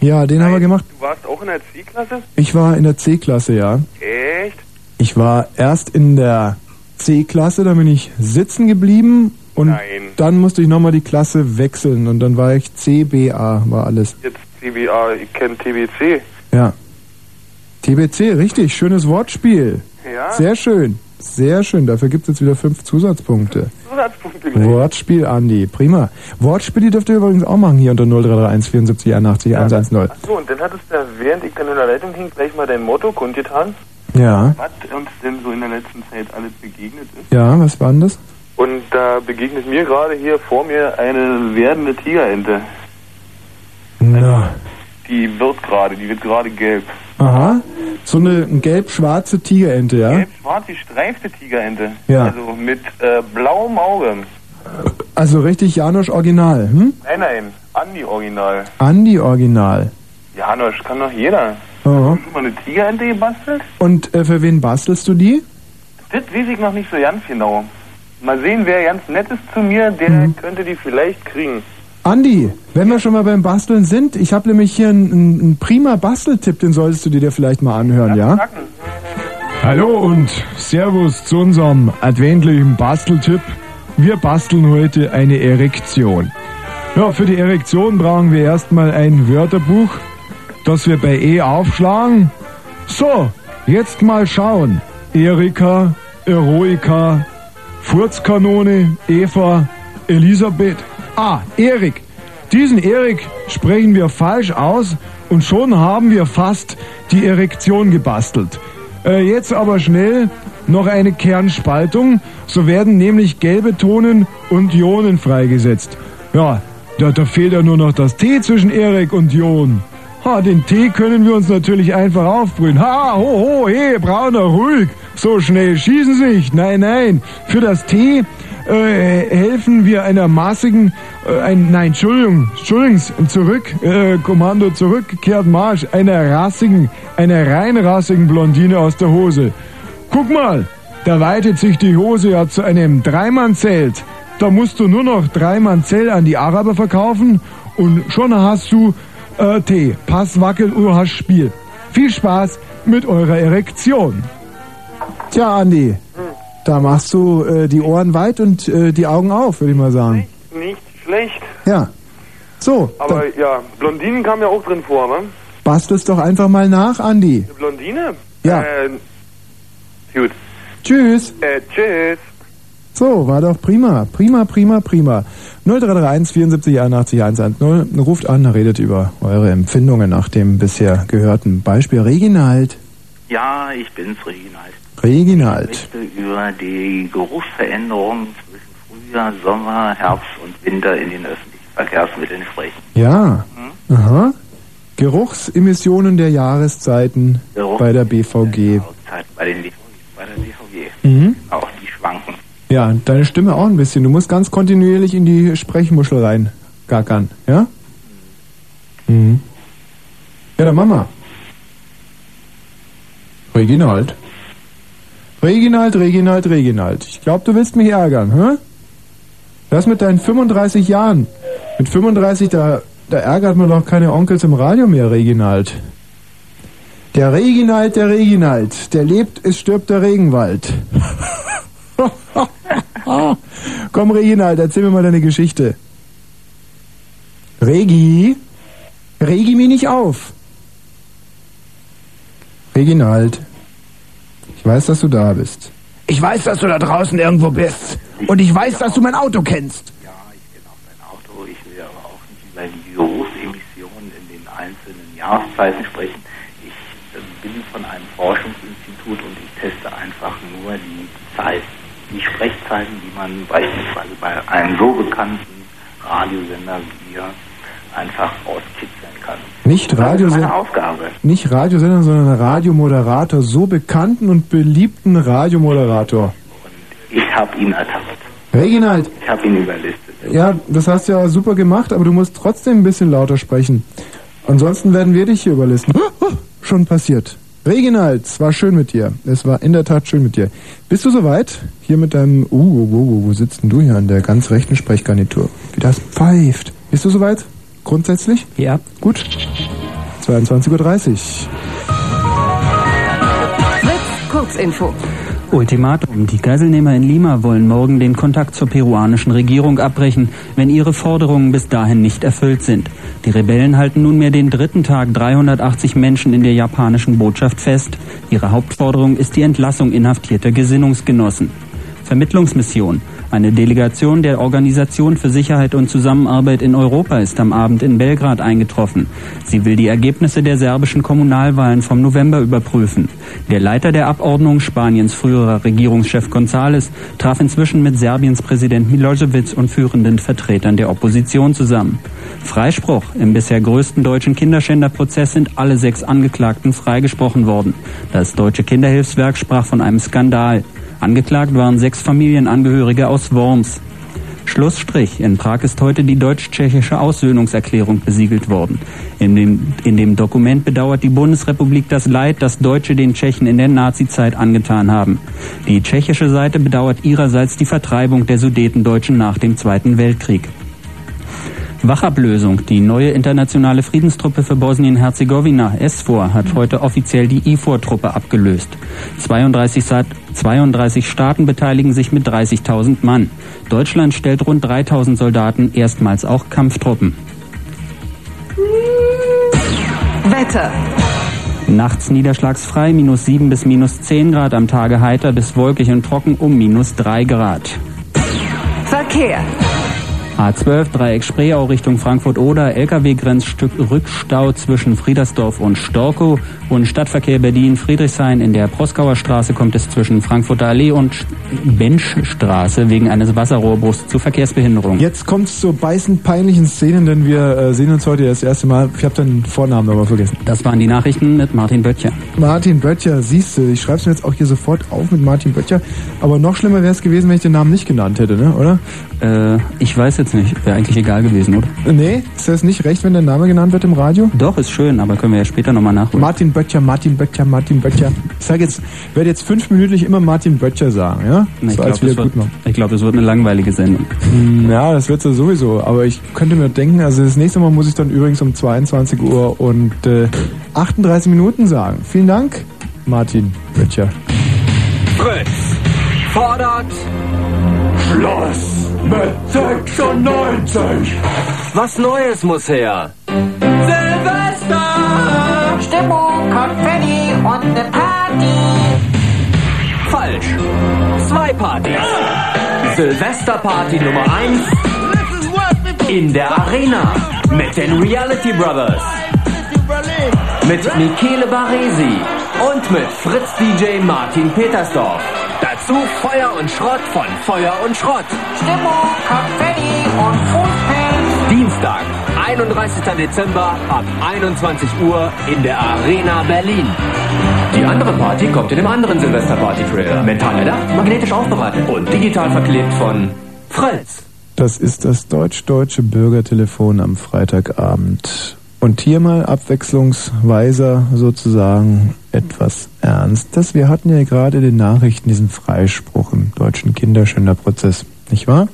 Ja, den haben wir gemacht. Du warst auch in der C-Klasse? Ich war in der C-Klasse, ja. Echt? Ich war erst in der C-Klasse, da bin ich sitzen geblieben und Nein. dann musste ich nochmal die Klasse wechseln und dann war ich CBA, war alles. Jetzt CBA, ich kenne TBC. Ja. TBC, richtig, schönes Wortspiel. Ja. Sehr schön, sehr schön. Dafür gibt es jetzt wieder fünf Zusatzpunkte. Zusatzpunkte gleich. Wortspiel, Andi, prima. Wortspiele dürft ihr übrigens auch machen hier unter 0331 74 81 110. Achso, und dann hattest du, ja, während ich dann in der Leitung hing, gleich mal dein Motto kundgetan. Ja, Was uns denn so in der letzten Zeit alles begegnet ist. ja, was war denn das? Und da begegnet mir gerade hier vor mir eine werdende Tigerente. Na, Die wird gerade, die wird gerade gelb. aha. So eine gelb-schwarze Tigerente, ja? Gelb-schwarz, gestreifte Tigerente. Ja. Also mit äh, blauem Auge. Also richtig Janosch Original, hm? Nein, nein, Andi-Original. Andi Original. Janosch, kann doch jeder. Aha. Hast du mal eine Tigerente gebastelt? Und äh, für wen bastelst du die? Das weiß ich noch nicht so ganz genau. Mal sehen, wer ganz nett ist zu mir, der Mhm. könnte die vielleicht kriegen. Andi, wenn wir schon mal beim Basteln sind, ich habe nämlich hier einen, einen, prima Basteltipp, den solltest du dir vielleicht mal anhören, ja? Hallo und Servus zu unserem adventlichen Basteltipp. Wir basteln heute eine Erektion. Ja, für die Erektion brauchen wir erstmal ein Wörterbuch, das wir bei E aufschlagen. So, jetzt mal schauen. Erika, Eroika, Furzkanone, Eva, Elisabeth. Ah, Erik. Diesen Erik sprechen wir falsch aus und schon haben wir fast die Erektion gebastelt. Äh, jetzt aber schnell noch eine Kernspaltung, so werden nämlich gelbe Tonen und Ionen freigesetzt. Ja, da, da fehlt ja nur noch das T zwischen Erik und Jon. Ha, den Tee können wir uns natürlich einfach aufbrühen. Ha, ho, ho, he, Brauner, ruhig. So schnell schießen Sie nicht. Nein, nein. Für das T äh, helfen wir einer maßigen, äh, ein, nein, Entschuldigung, Entschuldigung, zurück, äh, Kommando zurückgekehrt Marsch, einer rassigen, einer rein rassigen Blondine aus der Hose. Guck mal, da weitet sich die Hose ja zu einem Dreimannzelt. Da musst du nur noch Dreimann-Zell an die Araber verkaufen und schon hast du äh, Tee. Pass, wackel, du hast Spiel. Viel Spaß mit eurer Erektion. Tja, Andi, da machst du äh, die Ohren weit und äh, die Augen auf, würde ich mal sagen. Nicht schlecht. Ja. So, Aber ja, Blondinen kam ja auch drin vor, ne? bastelst doch einfach mal nach, Andi. Eine Blondine? Ja. Äh, gut. Tschüss. Äh, tschüss. So, war doch prima. Prima, prima, prima. 0331 74 81 110. Ruft an, redet über eure Empfindungen nach dem bisher gehörten Beispiel. Reginald. Ja, ich bin's, Reginald. Reginald. Ich möchte über die Geruchsveränderungen zwischen Frühjahr, Sommer, Herbst und Winter in den öffentlichen Verkehrsmitteln sprechen. Ja. Aha. Geruchsemissionen der Jahreszeiten Geruch- bei der BVG. Zeit bei, den bei der BVG. Mhm. Auch die schwanken. Ja, deine Stimme auch ein bisschen. Du musst ganz kontinuierlich in die Sprechmuschel rein gackern, ja? Mhm. Ja, dann Mama. Reginald. Reginald, Reginald, Reginald. Ich glaube, du willst mich ärgern, hä? Das mit deinen 35 Jahren. Mit 35, da, da ärgert man doch keine Onkels im Radio mehr, Reginald. Der Reginald, der Reginald. Der lebt, es stirbt der Regenwald. Komm, Reginald, erzähl mir mal deine Geschichte. Regi? Regi mich nicht auf. Reginald. Ich weiß, dass du da bist. Ich weiß, dass du da draußen irgendwo bist. Und ich weiß, dass du mein Auto kennst. Auto. Ich will aber auch nicht über die Geruchsemissionen in den einzelnen Jahreszeiten sprechen. Ich äh, bin von einem Forschungsinstitut und ich teste einfach nur die Zeit, die Sprechzeiten, die man beispielsweise bei einem so bekannten Radiosender wie wir einfach rauskitzeln kann. Nicht ist Radiosender, nicht sondern Radiomoderator. So bekannten und beliebten Radiomoderator. Ich habe ihn ertappt. Reginald, Ich habe ihn überlistet. ja, das hast du ja super gemacht, aber du musst trotzdem ein bisschen lauter sprechen. Ansonsten werden wir dich hier überlisten. Schon passiert. Reginald, es war schön mit dir. Es war in der Tat schön mit dir. Bist du soweit? Hier mit deinem, uh, uh, uh, wo sitzt denn du hier an der ganz rechten Sprechgarnitur? Wie das pfeift. Bist du soweit? Grundsätzlich? Ja. Gut. 22.30 Uhr. Kurzinfo. Ultimatum. Die Geiselnehmer in Lima wollen morgen den Kontakt zur peruanischen Regierung abbrechen, wenn ihre Forderungen bis dahin nicht erfüllt sind. Die Rebellen halten nunmehr den dritten Tag 380 Menschen in der japanischen Botschaft fest. Ihre Hauptforderung ist die Entlassung inhaftierter Gesinnungsgenossen. Vermittlungsmission. Eine Delegation der Organisation für Sicherheit und Zusammenarbeit in Europa ist am Abend in Belgrad eingetroffen. Sie will die Ergebnisse der serbischen Kommunalwahlen vom November überprüfen. Der Leiter der Abordnung, Spaniens früherer Regierungschef González, traf inzwischen mit Serbiens Präsident Milosevic und führenden Vertretern der Opposition zusammen. Freispruch. Im bisher größten deutschen Kinderschänderprozess sind alle sechs Angeklagten freigesprochen worden. Das deutsche Kinderhilfswerk sprach von einem Skandal. Angeklagt waren sechs Familienangehörige aus Worms. Schlussstrich. In Prag ist heute die deutsch-tschechische Aussöhnungserklärung besiegelt worden. In dem, in dem Dokument bedauert die Bundesrepublik das Leid, das Deutsche den Tschechen in der Nazizeit angetan haben. Die tschechische Seite bedauert ihrerseits die Vertreibung der Sudetendeutschen nach dem Zweiten Weltkrieg. Wachablösung. Die neue internationale Friedenstruppe für Bosnien-Herzegowina, SFOR, hat heute offiziell die IFOR-Truppe abgelöst. 32, Sa- 32 Staaten beteiligen sich mit 30.000 Mann. Deutschland stellt rund 3.000 Soldaten, erstmals auch Kampftruppen. Wetter. Nachts niederschlagsfrei, minus 7 bis minus 10 Grad, am Tage heiter bis wolkig und trocken um minus 3 Grad. Verkehr. A12 Dreieck Spreeau Richtung Frankfurt-Oder, LKW-Grenzstück Rückstau zwischen Friedersdorf und Storkow und Stadtverkehr Berlin-Friedrichshain in der Proskauer Straße kommt es zwischen Frankfurter Allee und Benchstraße wegen eines Wasserrohrbruchs zu Verkehrsbehinderung. Jetzt kommt es zu beißend peinlichen Szenen, denn wir äh, sehen uns heute das erste Mal. Ich habe den Vornamen aber vergessen. Das waren die Nachrichten mit Martin Böttcher. Martin Böttcher, siehst du, ich schreibe es mir jetzt auch hier sofort auf mit Martin Böttcher. Aber noch schlimmer wäre es gewesen, wenn ich den Namen nicht genannt hätte, ne? oder? Äh, ich weiß jetzt nicht. Wäre eigentlich egal gewesen, oder? Nee, ist das nicht recht, wenn der Name genannt wird im Radio? Doch, ist schön, aber können wir ja später nochmal nachholen. Martin Böttcher, Martin Böttcher, Martin Böttcher. Ich sage jetzt, werde jetzt fünfminütlich immer Martin Böttcher sagen, ja? Ich So glaube, das, wir wird- ich glaub, das wird eine langweilige Sendung. Hm, Ja, das wird ja sowieso. Aber ich könnte mir denken, also das nächste Mal muss ich dann übrigens um 22 Uhr und äh, 38 Minuten sagen. Vielen Dank, Martin Böttcher. Fritz fordert Schluss mit 96. Was Neues muss her. Silvester! Stimmung, Konfetti und eine Party. Falsch. Zwei Partys. Silvesterparty Nummer 1 in der Arena mit den Reality Brothers. Mit Michele Baresi und mit Fritz DJ Martin Petersdorf. Dazu Feuer und Schrott von Feuer und Schrott. Stimmung, Konfetti und Fußpilz. Dienstag, 31. Dezember ab 21 Uhr in der Arena Berlin. Die andere Party kommt in dem anderen Silvesterparty-Trailer. Mental erdacht, magnetisch aufbereitet und digital verklebt von Fritz. Das ist das deutsch-deutsche Bürgertelefon am Freitagabend. Und hier mal abwechslungsweiser sozusagen etwas Ernstes. Wir hatten ja gerade in den Nachrichten diesen Freispruch im deutschen Kinderschänderprozess, nicht wahr?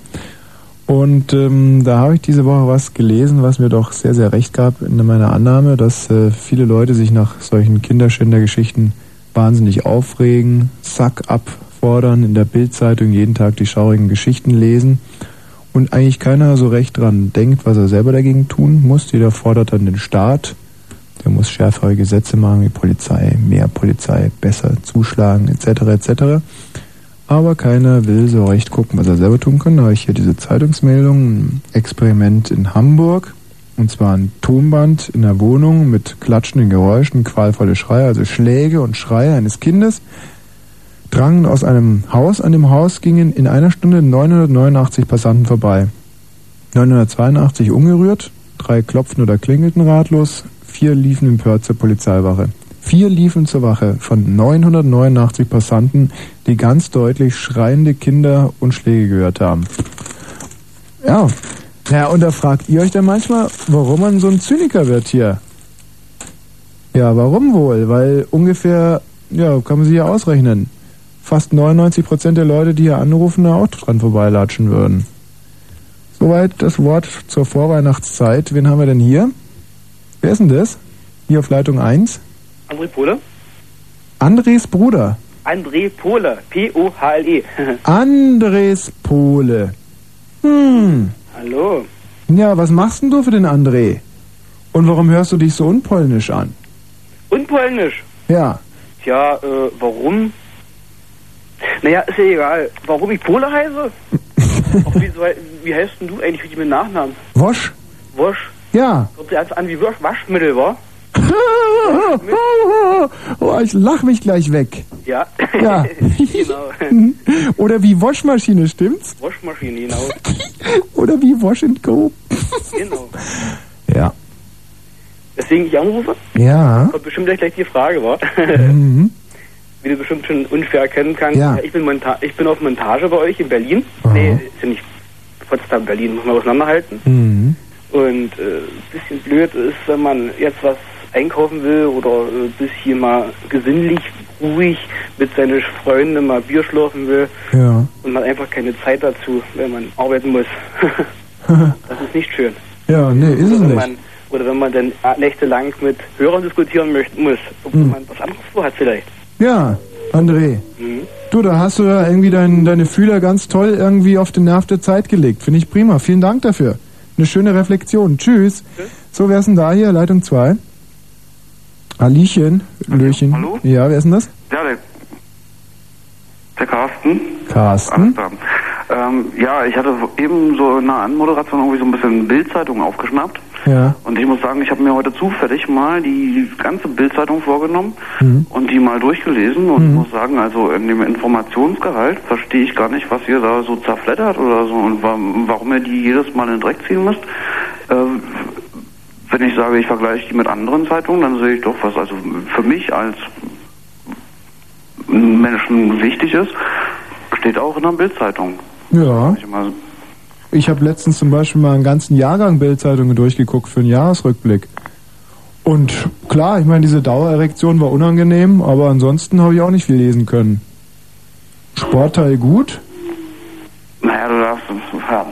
Und ähm, da habe ich diese Woche was gelesen, was mir doch sehr, sehr recht gab in meiner Annahme, dass äh, viele Leute sich nach solchen Kinderschändergeschichten wahnsinnig aufregen, Sack abfordern, in der Bildzeitung jeden Tag die schaurigen Geschichten lesen und eigentlich keiner so recht dran denkt, was er selber dagegen tun muss. Jeder fordert dann den Staat, der muss schärfere Gesetze machen, wie Polizei, mehr Polizei, besser zuschlagen, etc. etc. Aber keiner will so recht gucken, was er selber tun kann. Da habe ich hier diese Zeitungsmeldung, ein Experiment in Hamburg. Und zwar ein Tonband in der Wohnung mit klatschenden Geräuschen, qualvolle Schreie, also Schläge und Schreie eines Kindes drangen aus einem Haus. An dem Haus gingen in einer Stunde 989 Passanten vorbei. 982 ungerührt, drei klopften oder klingelten ratlos, vier liefen empört zur Polizeiwache. Vier liefen zur Wache von 989 Passanten, die ganz deutlich schreiende Kinder und Schläge gehört haben. Ja, ja, und da fragt ihr euch dann manchmal, warum man so ein Zyniker wird hier. Ja, warum wohl? Weil ungefähr, ja, kann man sich ja ausrechnen, fast 99 Prozent der Leute, die hier anrufen, da auch dran vorbeilatschen würden. Soweit das Wort zur Vorweihnachtszeit. Wen haben wir denn hier? Wer ist denn das? Hier auf Leitung 1? André Pohle? Andres Bruder. André Pohle. P-O-H-L-E. Andres Pole. Hm. Hallo. Ja, was machst denn du für den André? Und warum hörst du dich so unpolnisch an? Und Polnisch. Ja. Tja, äh, warum? Naja, ist ja egal. Warum ich Pole heiße? Wie, wie heißt denn du eigentlich richtig mit Nachnamen? Wosch? Wosch? Ja. Sich einfach an wie Wasch Waschmittel, wa? oh, ich lach mich gleich weg. Ja. Ja. genau. Oder wie Waschmaschine, stimmt's? Waschmaschine, genau. Oder wie Wash and Go. genau. Ja. Deswegen ich anrufe? Ja. Kommt bestimmt gleich, gleich die Frage, wa? Mhm. Wie du bestimmt schon unfair erkennen kannst. Ja. Ich bin Monta ich bin auf Montage bei euch in Berlin. Aha. Nee, ist ja nicht Potsdam, Berlin, muss man auseinanderhalten. Mhm. Und äh, bisschen blöd ist, wenn man jetzt was einkaufen will oder äh, bisschen mal gesinnlich, ruhig mit seinen Freunden mal Bier schlürfen will Ja. und man einfach keine Zeit dazu, wenn man arbeiten muss. das ist nicht schön. Ja, nee, ist es nicht. Man, oder wenn man dann äh, nächtelang mit Hörern diskutieren möchte, muss, ob Mhm. man was anderes vorhat vielleicht. Ja, André. Mhm. Du, da hast du ja irgendwie dein, deine Fühler ganz toll irgendwie auf den Nerv der Zeit gelegt. Finde ich prima. Vielen Dank dafür. Eine schöne Reflexion. Tschüss. So, wer ist denn da hier? Leitung 2. Aliechen, Löchen. Hallo? Ja, wer ist denn das? Ja, der, der Carsten. Carsten. Ähm, ja, ich hatte eben so in einer Anmoderation irgendwie so ein bisschen Bildzeitung aufgeschnappt. Ja. Und ich muss sagen, ich habe mir heute zufällig mal die ganze Bildzeitung vorgenommen Mhm. und die mal durchgelesen und muss sagen, also in dem Informationsgehalt verstehe ich gar nicht, was ihr da so zerfleddert oder so und wa warum ihr die jedes Mal in den Dreck ziehen müsst. Äh, wenn ich sage, ich vergleiche die mit anderen Zeitungen, dann sehe ich doch, was also für mich als Menschen wichtig ist, steht auch in der Bildzeitung. Ja. Ich mal, Ich habe letztens zum Beispiel mal einen ganzen Jahrgang Bildzeitungen durchgeguckt für einen Jahresrückblick. Und klar, ich meine, diese Dauererektion war unangenehm, aber ansonsten habe ich auch nicht viel lesen können. Sportteil gut? naja, du darfst, ja,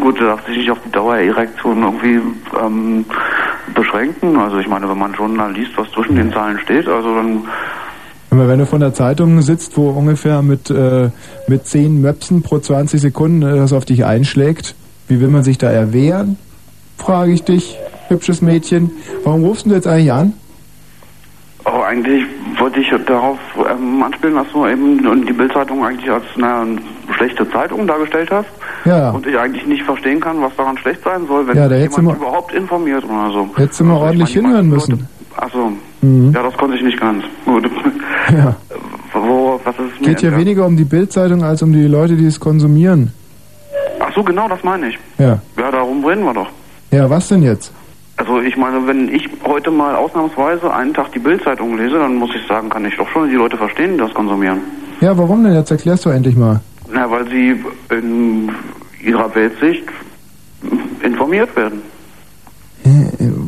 gut, du darfst dich nicht auf die Dauererektion irgendwie ähm, beschränken. Also ich meine, wenn man schon liest, was zwischen den Zahlen steht, also dann Aber wenn du von der Zeitung sitzt, wo ungefähr mit, äh, mit 10 Möpsen pro 20 Sekunden äh, das auf dich einschlägt, wie will man sich da erwehren? Frage ich dich, hübsches Mädchen. Warum rufst du jetzt eigentlich an? Oh, eigentlich wollte ich darauf ähm, anspielen, dass du eben die Bildzeitung eigentlich als eine schlechte Zeitung dargestellt hast. Ja. Und ich eigentlich nicht verstehen kann, was daran schlecht sein soll, wenn Ja, da jemand mal- überhaupt informiert oder so. Hättest du mal ordentlich hinhören müssen. Achso, Mhm. ja, das konnte ich nicht ganz. Gut. Ja. Wo, was ist mir Geht entgangen? weniger um die Bildzeitung als um die Leute, die es konsumieren. Ach so, genau, das meine ich. Ja. Ja, darum reden wir doch. Ja, was denn jetzt? Also ich meine, wenn ich heute mal ausnahmsweise einen Tag die Bildzeitung lese, dann muss ich sagen, kann ich doch schon die Leute verstehen, die das konsumieren. Ja, warum denn? Jetzt erklärst du endlich mal. Na, weil sie in ihrer Weltsicht informiert werden.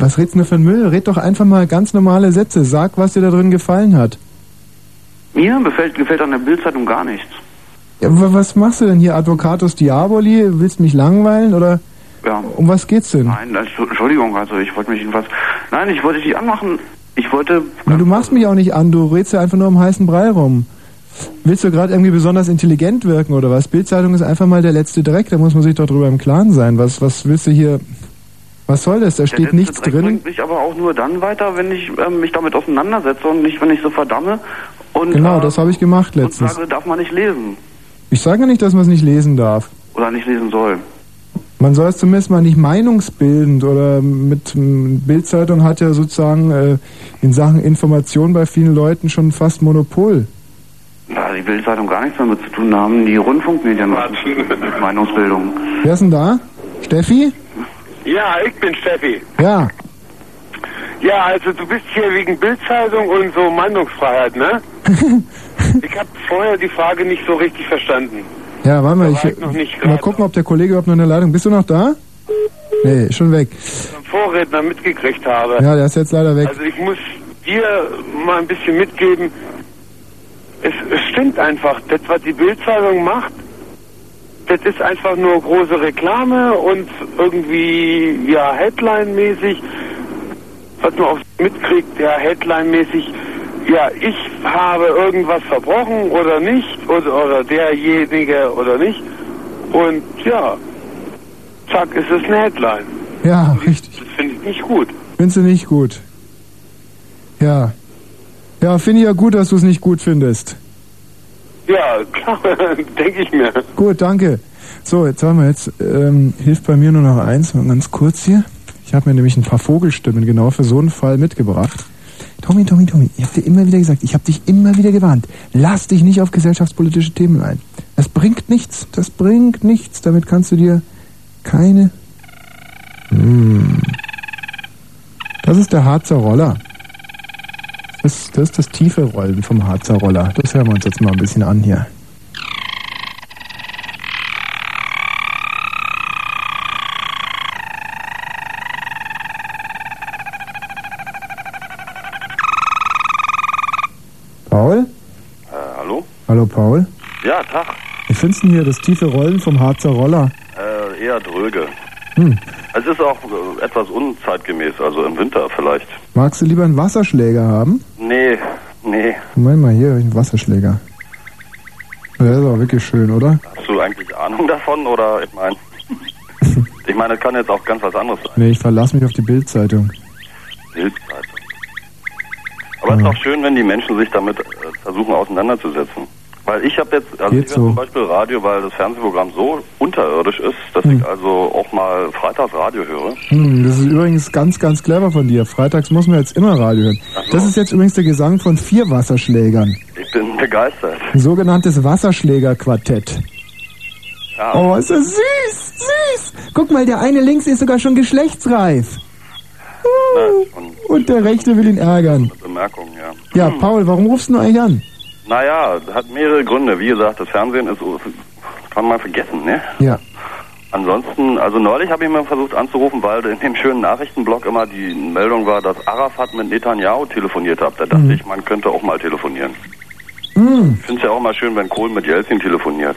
Was redst du denn für ein Müll? Red doch einfach mal ganz normale Sätze. Sag, was dir da drin gefallen hat. Mir gefällt, gefällt an der Bildzeitung gar nichts. Ja, wa- was machst du denn hier? Advocatus Diaboli? Willst mich langweilen oder Ja. um was geht's denn? Nein, also, Entschuldigung, also ich wollte mich jedenfalls... Nein, ich wollte dich anmachen. Ich wollte... Na, du machst mich auch nicht an, du redst ja einfach nur um heißen Brei rum. Willst du gerade irgendwie besonders intelligent wirken oder was? Bildzeitung ist einfach mal der letzte Dreck, da muss man sich doch drüber im Klaren sein. Was, was willst du hier... Was soll das? Da Der steht nichts Dreck drin. bringt mich aber auch nur dann weiter, wenn ich ähm, mich damit auseinandersetze und nicht, wenn ich so verdamme. Und, Genau, äh, das habe ich gemacht und letztens. sage, darf man nicht lesen. Ich sage ja nicht, dass man es nicht lesen darf. Oder nicht lesen soll. Man soll es zumindest mal nicht meinungsbildend oder mit Bildzeitung hat ja sozusagen äh, in Sachen Information bei vielen Leuten schon fast Monopol. Da die Bildzeitung gar nichts damit zu tun haben, die Rundfunkmedien mit Meinungsbildung. Wer ist denn da? Steffi? Ja, ich bin Steffi. Ja. Ja, also du bist hier wegen Bildzeitung und so Meinungsfreiheit, ne? ich habe vorher die Frage nicht so richtig verstanden. Ja, warte mal, ich, ich noch nicht mal gucken, ob der Kollege überhaupt noch in der Leitung. Bist du noch da? Nee, schon weg. Vorredner mitgekriegt habe. Ja, der ist jetzt leider weg. Also ich muss dir mal ein bisschen mitgeben. Es, es stimmt einfach. Das, was die Bildzeitung macht, das ist einfach nur große Reklame und irgendwie, ja, Headline-mäßig, was man auch mitkriegt, ja, Headline-mäßig, ja, ich habe irgendwas verbrochen oder nicht, oder, oder derjenige oder nicht. Und ja, zack, ist es eine Headline. Ja, richtig. Das finde ich nicht gut. Findest du nicht gut? Ja. Ja, finde ich ja gut, dass du es nicht gut findest. Ja, klar, denke ich mir. Gut, danke. So, jetzt haben wir jetzt, ähm, hilft bei mir nur noch eins, ganz kurz hier. Ich habe mir nämlich ein paar Vogelstimmen genau für so einen Fall mitgebracht. Tommy, Tommy, Tommy, ich habe dir immer wieder gesagt, ich habe dich immer wieder gewarnt. Lass dich nicht auf gesellschaftspolitische Themen ein. Das bringt nichts, das bringt nichts. Damit kannst du dir keine... Hm. Das ist der Harzer Roller. Das, das ist das tiefe Rollen vom Harzer Roller. Das hören wir uns jetzt mal ein bisschen an hier. Paul? Äh, hallo? Hallo Paul. Ja, Tag. Wie findest du denn hier das tiefe Rollen vom Harzer Roller? Äh, eher dröge. Hm. Es ist auch äh, etwas unzeitgemäß, also im Winter vielleicht. Magst du lieber einen Wasserschläger haben? Nee, nee. Moment mal, hier einen Wasserschläger. Der ist auch wirklich schön, oder? Hast du eigentlich Ahnung davon oder ich meine. ich meine, kann jetzt auch ganz was anderes sein. Nee, ich verlasse mich auf die Bildzeitung. Bildzeitung. Aber es ist auch schön, wenn die Menschen sich damit äh, versuchen auseinanderzusetzen. Weil ich habe jetzt, also Geht ich höre so. zum Beispiel Radio, weil das Fernsehprogramm so unterirdisch ist, dass Hm. ich also auch mal freitags Radio höre. Hm, das ist übrigens ganz, ganz clever von dir. Freitags muss man jetzt immer Radio hören. Das ist jetzt übrigens der Gesang von vier Wasserschlägern. Ich bin begeistert. Ein sogenanntes Wasserschlägerquartett. Ja. Oh, ist das süß, süß. Guck mal, der eine links ist sogar schon geschlechtsreif. Uh, und der rechte will ihn ärgern. Bemerkung, ja. Ja, Paul, warum rufst du nur eigentlich an? Naja, hat mehrere Gründe. Wie gesagt, das Fernsehen ist, kann man vergessen, ne? Ja. Ansonsten, also neulich habe ich mal versucht anzurufen, weil in dem schönen Nachrichtenblock immer die Meldung war, dass Arafat mit Netanyahu telefoniert hat. Da dachte Mhm. ich, man könnte auch mal telefonieren. Hm. Ich finde es ja auch mal schön, wenn Kohl mit Jelzin telefoniert.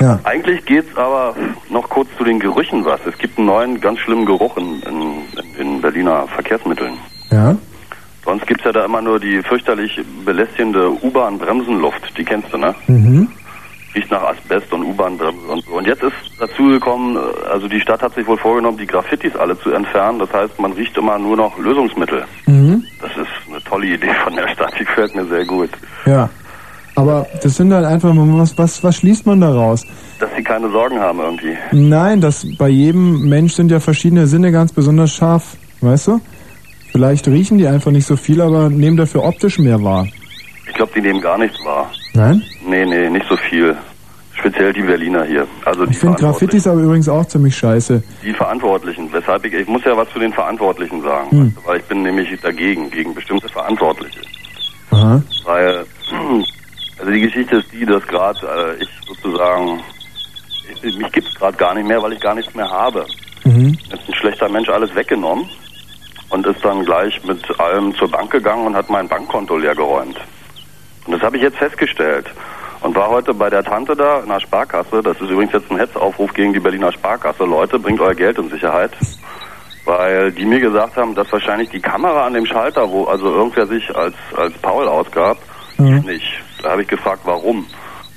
Ja. Eigentlich geht's aber noch kurz zu den Gerüchen was. Es gibt einen neuen, ganz schlimmen Geruch in, in, in Berliner Verkehrsmitteln. Ja. Sonst gibt's ja da immer nur die fürchterlich belästigende U-Bahn-Bremsenluft. Die kennst du, ne? Mhm. Riecht nach Asbest und U-Bahn-Bremse und so. Und jetzt ist dazu gekommen, äh, also die Stadt hat sich wohl vorgenommen, die Graffitis alle zu entfernen. Das heißt, man riecht immer nur noch Lösungsmittel. Mhm. Das ist eine tolle Idee von der Stadt, die gefällt mir sehr gut. Ja. Aber das sind halt einfach, was, was, was schließt man daraus? Dass sie keine Sorgen haben irgendwie. Nein, das bei jedem Mensch sind ja verschiedene Sinne ganz besonders scharf, weißt du? Vielleicht riechen die einfach nicht so viel, aber nehmen dafür optisch mehr wahr. Ich glaube, die nehmen gar nichts wahr. Nein? Nee, nee, nicht so viel. Speziell die Berliner hier. Also die, Ich finde Graffitis aber übrigens auch ziemlich scheiße. die Verantwortlichen. Weshalb ich, ich muss ja was zu den Verantwortlichen sagen. Hm. Weißt du, weil ich bin nämlich dagegen, gegen bestimmte Verantwortliche. Aha. Weil, also die Geschichte ist die, dass gerade äh, ich sozusagen, ich, mich gibt's gerade gar nicht mehr, weil ich gar nichts mehr habe. Mhm. Jetzt ein schlechter Mensch alles weggenommen und ist dann gleich mit allem zur Bank gegangen und hat mein Bankkonto leer geräumt. Und das habe ich jetzt festgestellt. Und war heute bei der Tante da in der Sparkasse. Das ist übrigens jetzt ein Hetzaufruf gegen die Berliner Sparkasse. Leute, bringt euer Geld in Sicherheit. Weil die mir gesagt haben, dass wahrscheinlich die Kamera an dem Schalter, wo also irgendwer sich als, als Paul ausgab, Mhm. nicht. Da habe ich gefragt, warum.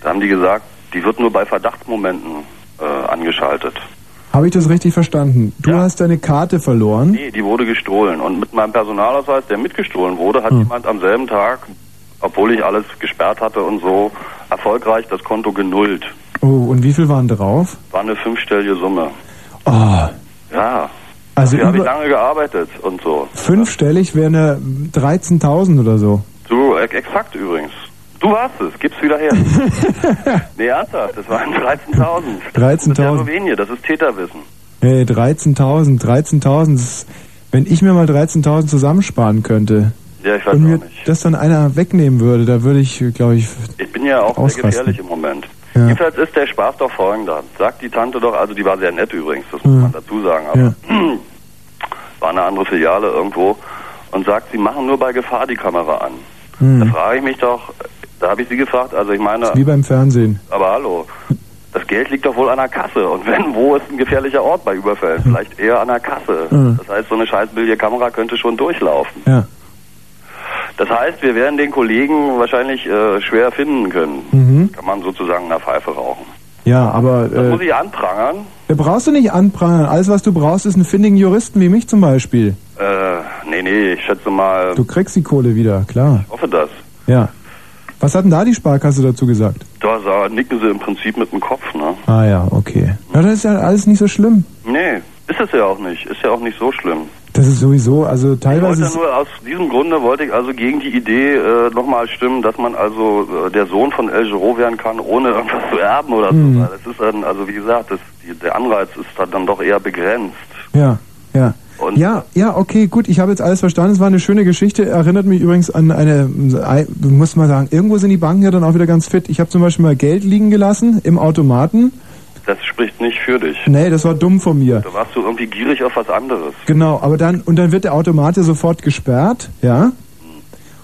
Da haben die gesagt, die wird nur bei Verdachtsmomenten äh, angeschaltet. Habe ich das richtig verstanden? Du hast deine Karte verloren? Nee, die wurde gestohlen. Und mit meinem Personalausweis, der mitgestohlen wurde, hat jemand am selben Tag, obwohl ich alles gesperrt hatte und so, erfolgreich das Konto genullt. Oh, und wie viel waren drauf? War eine fünfstellige Summe. Oh, Ja. Also Dafür habe ich lange gearbeitet und so. fünfstellig wäre eine 13.000 oder so. Du, e- exakt übrigens. Du warst es, gib's wieder her. nee, ernsthaft, das waren 13.000. 13.000. Das ist ja Slowenien, das ist Täterwissen. Hey, 13.000, 13.000. das ist- Wenn ich mir mal 13.000 zusammensparen könnte Ja, ich weiß und mir nicht. das dann einer wegnehmen würde, da würde ich, glaube ich, Ich bin ja auch sehr Ausrasten. gefährlich im Moment. Ja. Jedenfalls ist der Spaß doch folgender. Sagt die Tante doch, also die war sehr nett übrigens, das muss man dazu sagen, aber war eine andere Filiale irgendwo und sagt, sie machen nur bei Gefahr die Kamera an. Hm. Da frage ich mich doch, da habe ich sie gefragt, also ich meine, wie beim Fernsehen. aber hallo, das Geld liegt doch wohl an der Kasse und wenn, wo ist ein gefährlicher Ort bei Überfällen? Vielleicht eher an der Kasse. Hm. Das heißt, so eine scheiß Kamera könnte schon durchlaufen. Ja. Das heißt, wir werden den Kollegen wahrscheinlich äh, schwer finden können. Mhm. Kann man sozusagen in der Pfeife rauchen. Ja, aber Das muss äh, ich anprangern. da brauchst du nicht anprangern. Alles, was du brauchst, ist einen findigen Juristen wie mich zum Beispiel. Äh, nee, nee, ich schätze mal, Du kriegst die Kohle wieder, klar. ich hoffe das. Ja. Was hat denn da die Sparkasse dazu gesagt? Da sa- nicken sie im Prinzip mit dem Kopf, ne? Ah ja, okay. Na, das ist ja alles nicht so schlimm. Nee, ist es ja auch nicht. Ist ja auch nicht so schlimm. Das ist sowieso, also Ich teilweise wollte ist, nur aus diesem Grunde wollte ich also gegen die Idee äh, nochmal stimmen, dass man also äh, der Sohn von El Giro werden kann, ohne irgendwas zu erben oder Hm. so. Weil Das ist dann, also wie gesagt, das, die, der Anreiz ist dann, dann doch eher begrenzt. ja, ja. Und- ja, ja, okay, gut, ich habe jetzt alles verstanden. Es war eine schöne Geschichte. Erinnert mich übrigens an eine, äh, muss man sagen, irgendwo sind die Banken ja dann auch wieder ganz fit. Ich habe zum Beispiel mal Geld liegen gelassen im Automaten. Das spricht nicht für dich. Nee, das war dumm von mir. Da warst du irgendwie gierig auf was anderes. Genau, aber dann, und dann wird der Automat ja sofort gesperrt, ja.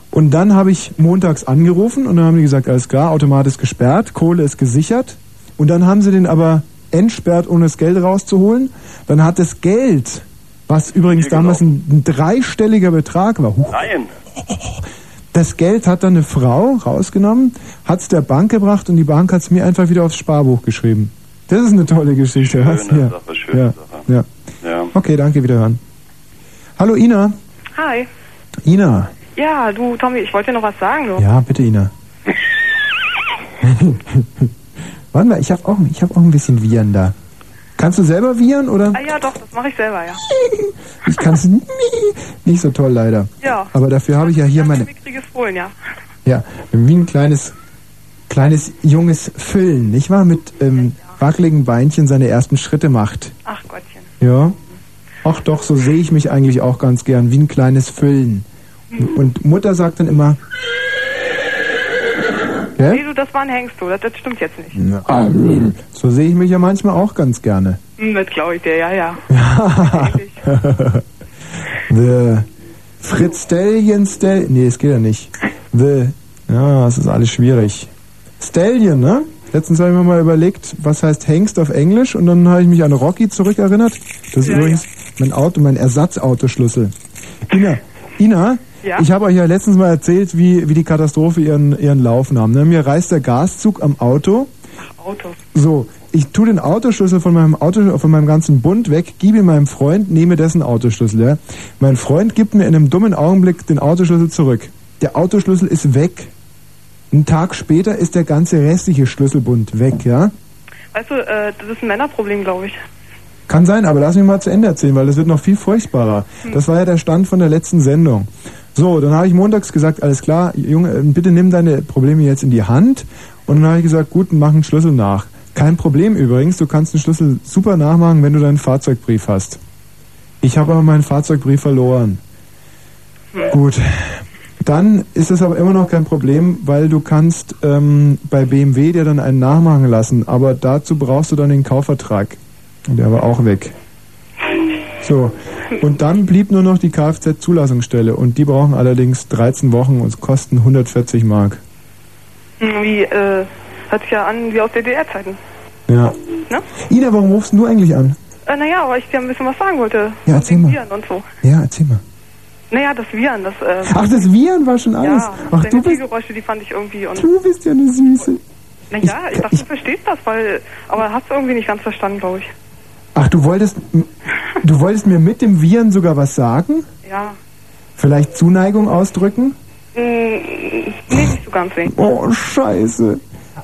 Und dann habe ich montags angerufen und dann haben die gesagt, alles klar, Automat ist gesperrt, Kohle ist gesichert. Und dann haben sie den aber entsperrt, ohne das Geld rauszuholen. Dann hat das Geld, was übrigens damals ein, ein dreistelliger Betrag war, huch, Nein. das Geld hat dann eine Frau rausgenommen, hat es der Bank gebracht und die Bank hat es mir einfach wieder aufs Sparbuch geschrieben. Das ist eine tolle Geschichte. was? Schöne ja. Sache, schöne ja. Sache. Ja. Ja. Okay, danke, wiederhören. Hallo Ina. Hi. Ina, Ja, du, Tommy, ich wollte dir noch was sagen. Du. Ja, bitte, Ina. Warte mal, ich habe auch, ich hab auch ein bisschen Viren da. Kannst du selber viren, oder? Ah ja, doch, das mache ich selber, ja. Ich kann es nie, nicht so toll, leider. Ja. Aber dafür habe ich ja hier meine, Mickriges Fohlen, ja. ja, wie ein kleines, kleines junges Füllen, nicht wahr? Mit ähm, wackeligen Beinchen seine ersten Schritte macht. Ach Gottchen. Ja. Ach doch, so sehe ich mich eigentlich auch ganz gern, wie ein kleines Füllen. Und Mutter sagt dann immer, Gell? Nee, du, das war ein Hengst, du. Das, das stimmt jetzt nicht. Na, so sehe ich mich ja manchmal auch ganz gerne. Hm, das glaube ich dir, ja, ja. The Fritz Stallion Stallion. Nee, es geht ja nicht. The. Ja, es ist alles schwierig. Stallion, ne? Letztens habe ich mir mal überlegt, was heißt Hengst auf Englisch und dann habe ich mich an Rocky zurückerinnert. Das ist Ja, übrigens mein Auto, mein Ersatzautoschlüssel. Ina, Ina, Ja? ich habe euch ja letztens mal erzählt, wie, wie die Katastrophe ihren, ihren Lauf nahm. Ne? Mir reißt der Gaszug am Auto. Autos. So, ich tue den Autoschlüssel von meinem Auto, von meinem ganzen Bund weg, gebe ihn meinem Freund, nehme dessen Autoschlüssel. Ja? Mein Freund gibt mir in einem dummen Augenblick den Autoschlüssel zurück. Der Autoschlüssel ist weg. Einen Tag später ist der ganze restliche Schlüsselbund weg, ja? Weißt du, äh, das ist ein Männerproblem, glaube ich. Kann sein, aber lass mich mal zu Ende erzählen, weil das wird noch viel furchtbarer. Das war ja der Stand von der letzten Sendung. So, dann habe ich montags gesagt, alles klar, Junge, äh, bitte nimm deine Probleme jetzt in die Hand. Und dann habe ich gesagt, gut, mach einen Schlüssel nach. Kein Problem übrigens, du kannst den Schlüssel super nachmachen, wenn du deinen Fahrzeugbrief hast. Ich habe aber meinen Fahrzeugbrief verloren. Gut. Dann ist es aber immer noch kein Problem, weil du kannst ähm, bei BMW dir dann einen nachmachen lassen, aber dazu brauchst du dann den Kaufvertrag. Und der war auch weg. So, und dann blieb nur noch die Kfz-Zulassungsstelle und die brauchen allerdings 13 Wochen und kosten 140 Mark. Wie, äh, hört sich ja an wie aus DDR-Zeiten. Ja. Ne? Ina, warum rufst du eigentlich an? Äh, naja, aber ich dir ein bisschen was sagen wollte. Ja, erzähl mal. Und so. Ja, erzähl mal. Naja, das Viren, das, äh, Ach, das Viren war schon alles. ja, Ach, du bist, Zielgeräusche, die fand ich irgendwie und... du bist ja eine Süße. Naja, ich, dachte, du verstehst das, weil... Aber hast du irgendwie nicht ganz verstanden, glaube ich. Ach, du wolltest, du wolltest mir mit dem Viren sogar was sagen? Ja. Vielleicht Zuneigung ausdrücken? Hm, nee, nicht so ganz wegen. Oh, scheiße.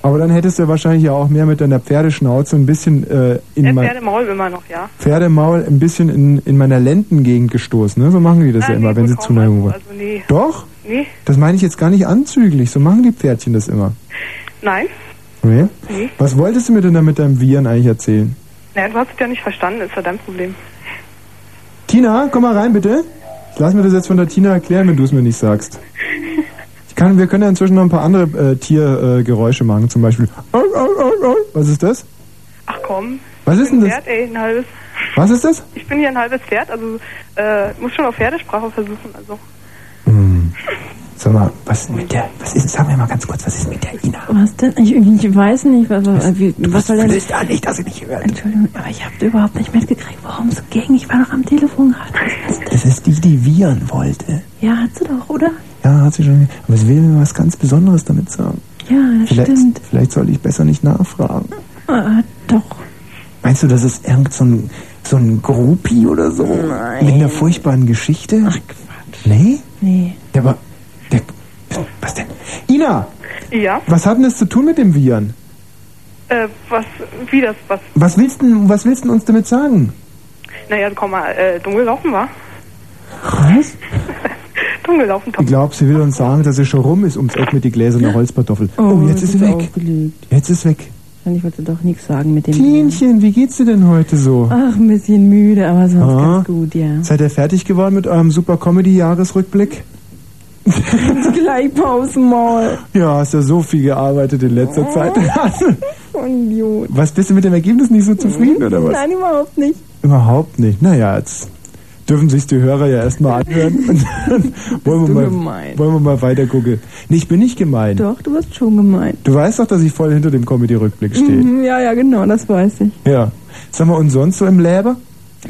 Aber dann hättest du wahrscheinlich ja auch mehr mit deiner Pferdeschnauze ein bisschen äh, in mein Pferdemaul immer noch, ja. Pferdemaul ein bisschen in, in meiner Lendengegend gestoßen. Ne? So machen die das ja Nein, immer, nee, wenn sie Zuneigung wollen. Also nee. Doch? Nee, Das meine ich jetzt gar nicht anzüglich. So machen die Pferdchen das immer. nein. Nee? Nee. Was wolltest du mir denn da mit deinem Viren eigentlich erzählen? Naja, du hast es ja nicht verstanden, ist ja dein Problem. Tina, komm mal rein, bitte. Ich lass mir das jetzt von der Tina erklären, wenn du es mir nicht sagst. Ich kann, wir können ja inzwischen noch ein paar andere äh, Tiergeräusche äh, machen, zum Beispiel. Was ist das? Ach komm. Was ich ist bin denn ein das? Pferd, ey, ein halbes. Was ist das? Ich bin hier ein halbes Pferd, also äh, muss schon auf Pferdesprache versuchen, also. Hm. Sag mal, was ist mit der, was ist, sag mir mal ganz kurz, was ist mit der Ina? Was denn? Ich, ich weiß nicht, was, was, wie, was soll denn... willst ja nicht, dass sie nicht hört. Entschuldigung, aber ich habe überhaupt nicht mitgekriegt, worum es ging. Ich war doch am Telefon gerade. Das ist die, die Viren wollte. Ja, hat sie doch, oder? Ja, hat sie schon. Aber sie will mir was ganz Besonderes damit sagen. Ja, das Vielleicht, stimmt. vielleicht sollte ich besser nicht nachfragen. Ah, doch. Meinst du, das ist irgend so ein, so ein Groupie oder so? Nein. Mit einer furchtbaren Geschichte? Ach, Quatsch. Nee? Nee. Der war. Der, was denn? Ina! Ja? Was hat denn das zu tun mit dem Viren? Äh, was, wie das, was? Was willst denn, was willst denn uns damit sagen? Naja, komm mal, äh, dumm gelaufen war. Was? dumm gelaufen, Tom. Ich glaube, sie will uns sagen, dass sie schon rum ist ums Eck mit die gläserne Holzkartoffel. Oh, jetzt ist sie weg. Jetzt ist weg. Ich wollte doch nichts sagen mit dem... Tienchen, wie geht's dir denn heute so? Ach, ein bisschen müde, aber sonst Ah. ganz gut, ja. Seid ihr fertig geworden mit eurem Super Comedy Jahresrückblick? Gleich Pausenmaul. Ja, hast ja so viel gearbeitet in letzter Zeit. Oh, Idiot. was bist du mit dem Ergebnis nicht so zufrieden oder was? Nein, überhaupt nicht. Überhaupt nicht. Naja, jetzt dürfen sich die Hörer ja erstmal anhören. Und dann wollen, wir mal, gemein. wollen wir mal weiter gucken. Nee, ich bin nicht gemein. Doch, du wirst schon gemeint. Du weißt doch, dass ich voll hinter dem Comedy-Rückblick stehe. Mhm, ja, ja, genau, das weiß ich. Ja. Sag mal, und sonst so im Leben?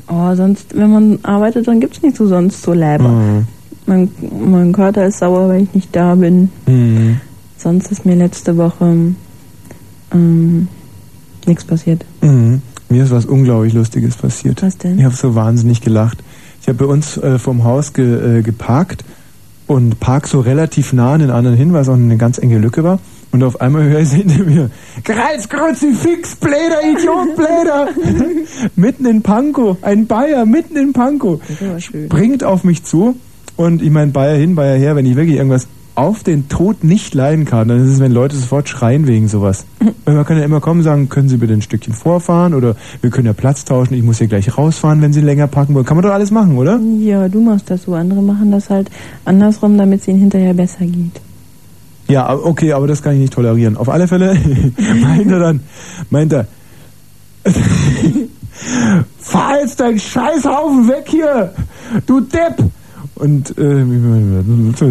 Oh, sonst, wenn man arbeitet, dann gibt's nicht so sonst so Leber. Mhm. Mein, mein Kater ist sauer, wenn ich nicht da bin. Mhm. Sonst ist mir letzte Woche ähm, nichts passiert. Mhm. Mir ist was unglaublich Lustiges passiert. Was denn? Ich habe so wahnsinnig gelacht. Ich habe bei uns äh, vom Haus ge, äh, geparkt und park so relativ nah an den anderen hin, weil es auch eine ganz enge Lücke war. Und auf einmal höre ich hinter mir, Kreis, Kruzifix, Bläder, Idiot, Bläder. mitten in Pankow, ein Bayer, mitten in Pankow. Bringt auf mich zu und ich meine, Bayer hin, Bayer her, wenn ich wirklich irgendwas auf den Tod nicht leiden kann, dann ist es, wenn Leute sofort schreien wegen sowas. Weil Man kann ja immer kommen und sagen, können Sie bitte ein Stückchen vorfahren oder wir können ja Platz tauschen, ich muss hier gleich rausfahren, wenn Sie länger parken wollen. Kann man doch alles machen, oder? Ja, du machst das so. Andere machen das halt andersrum, damit es ihnen hinterher besser geht. Ja, okay, aber das kann ich nicht tolerieren. Auf alle Fälle meint er dann, meint er, fahr jetzt deinen Scheißhaufen weg hier, du Depp! Und äh,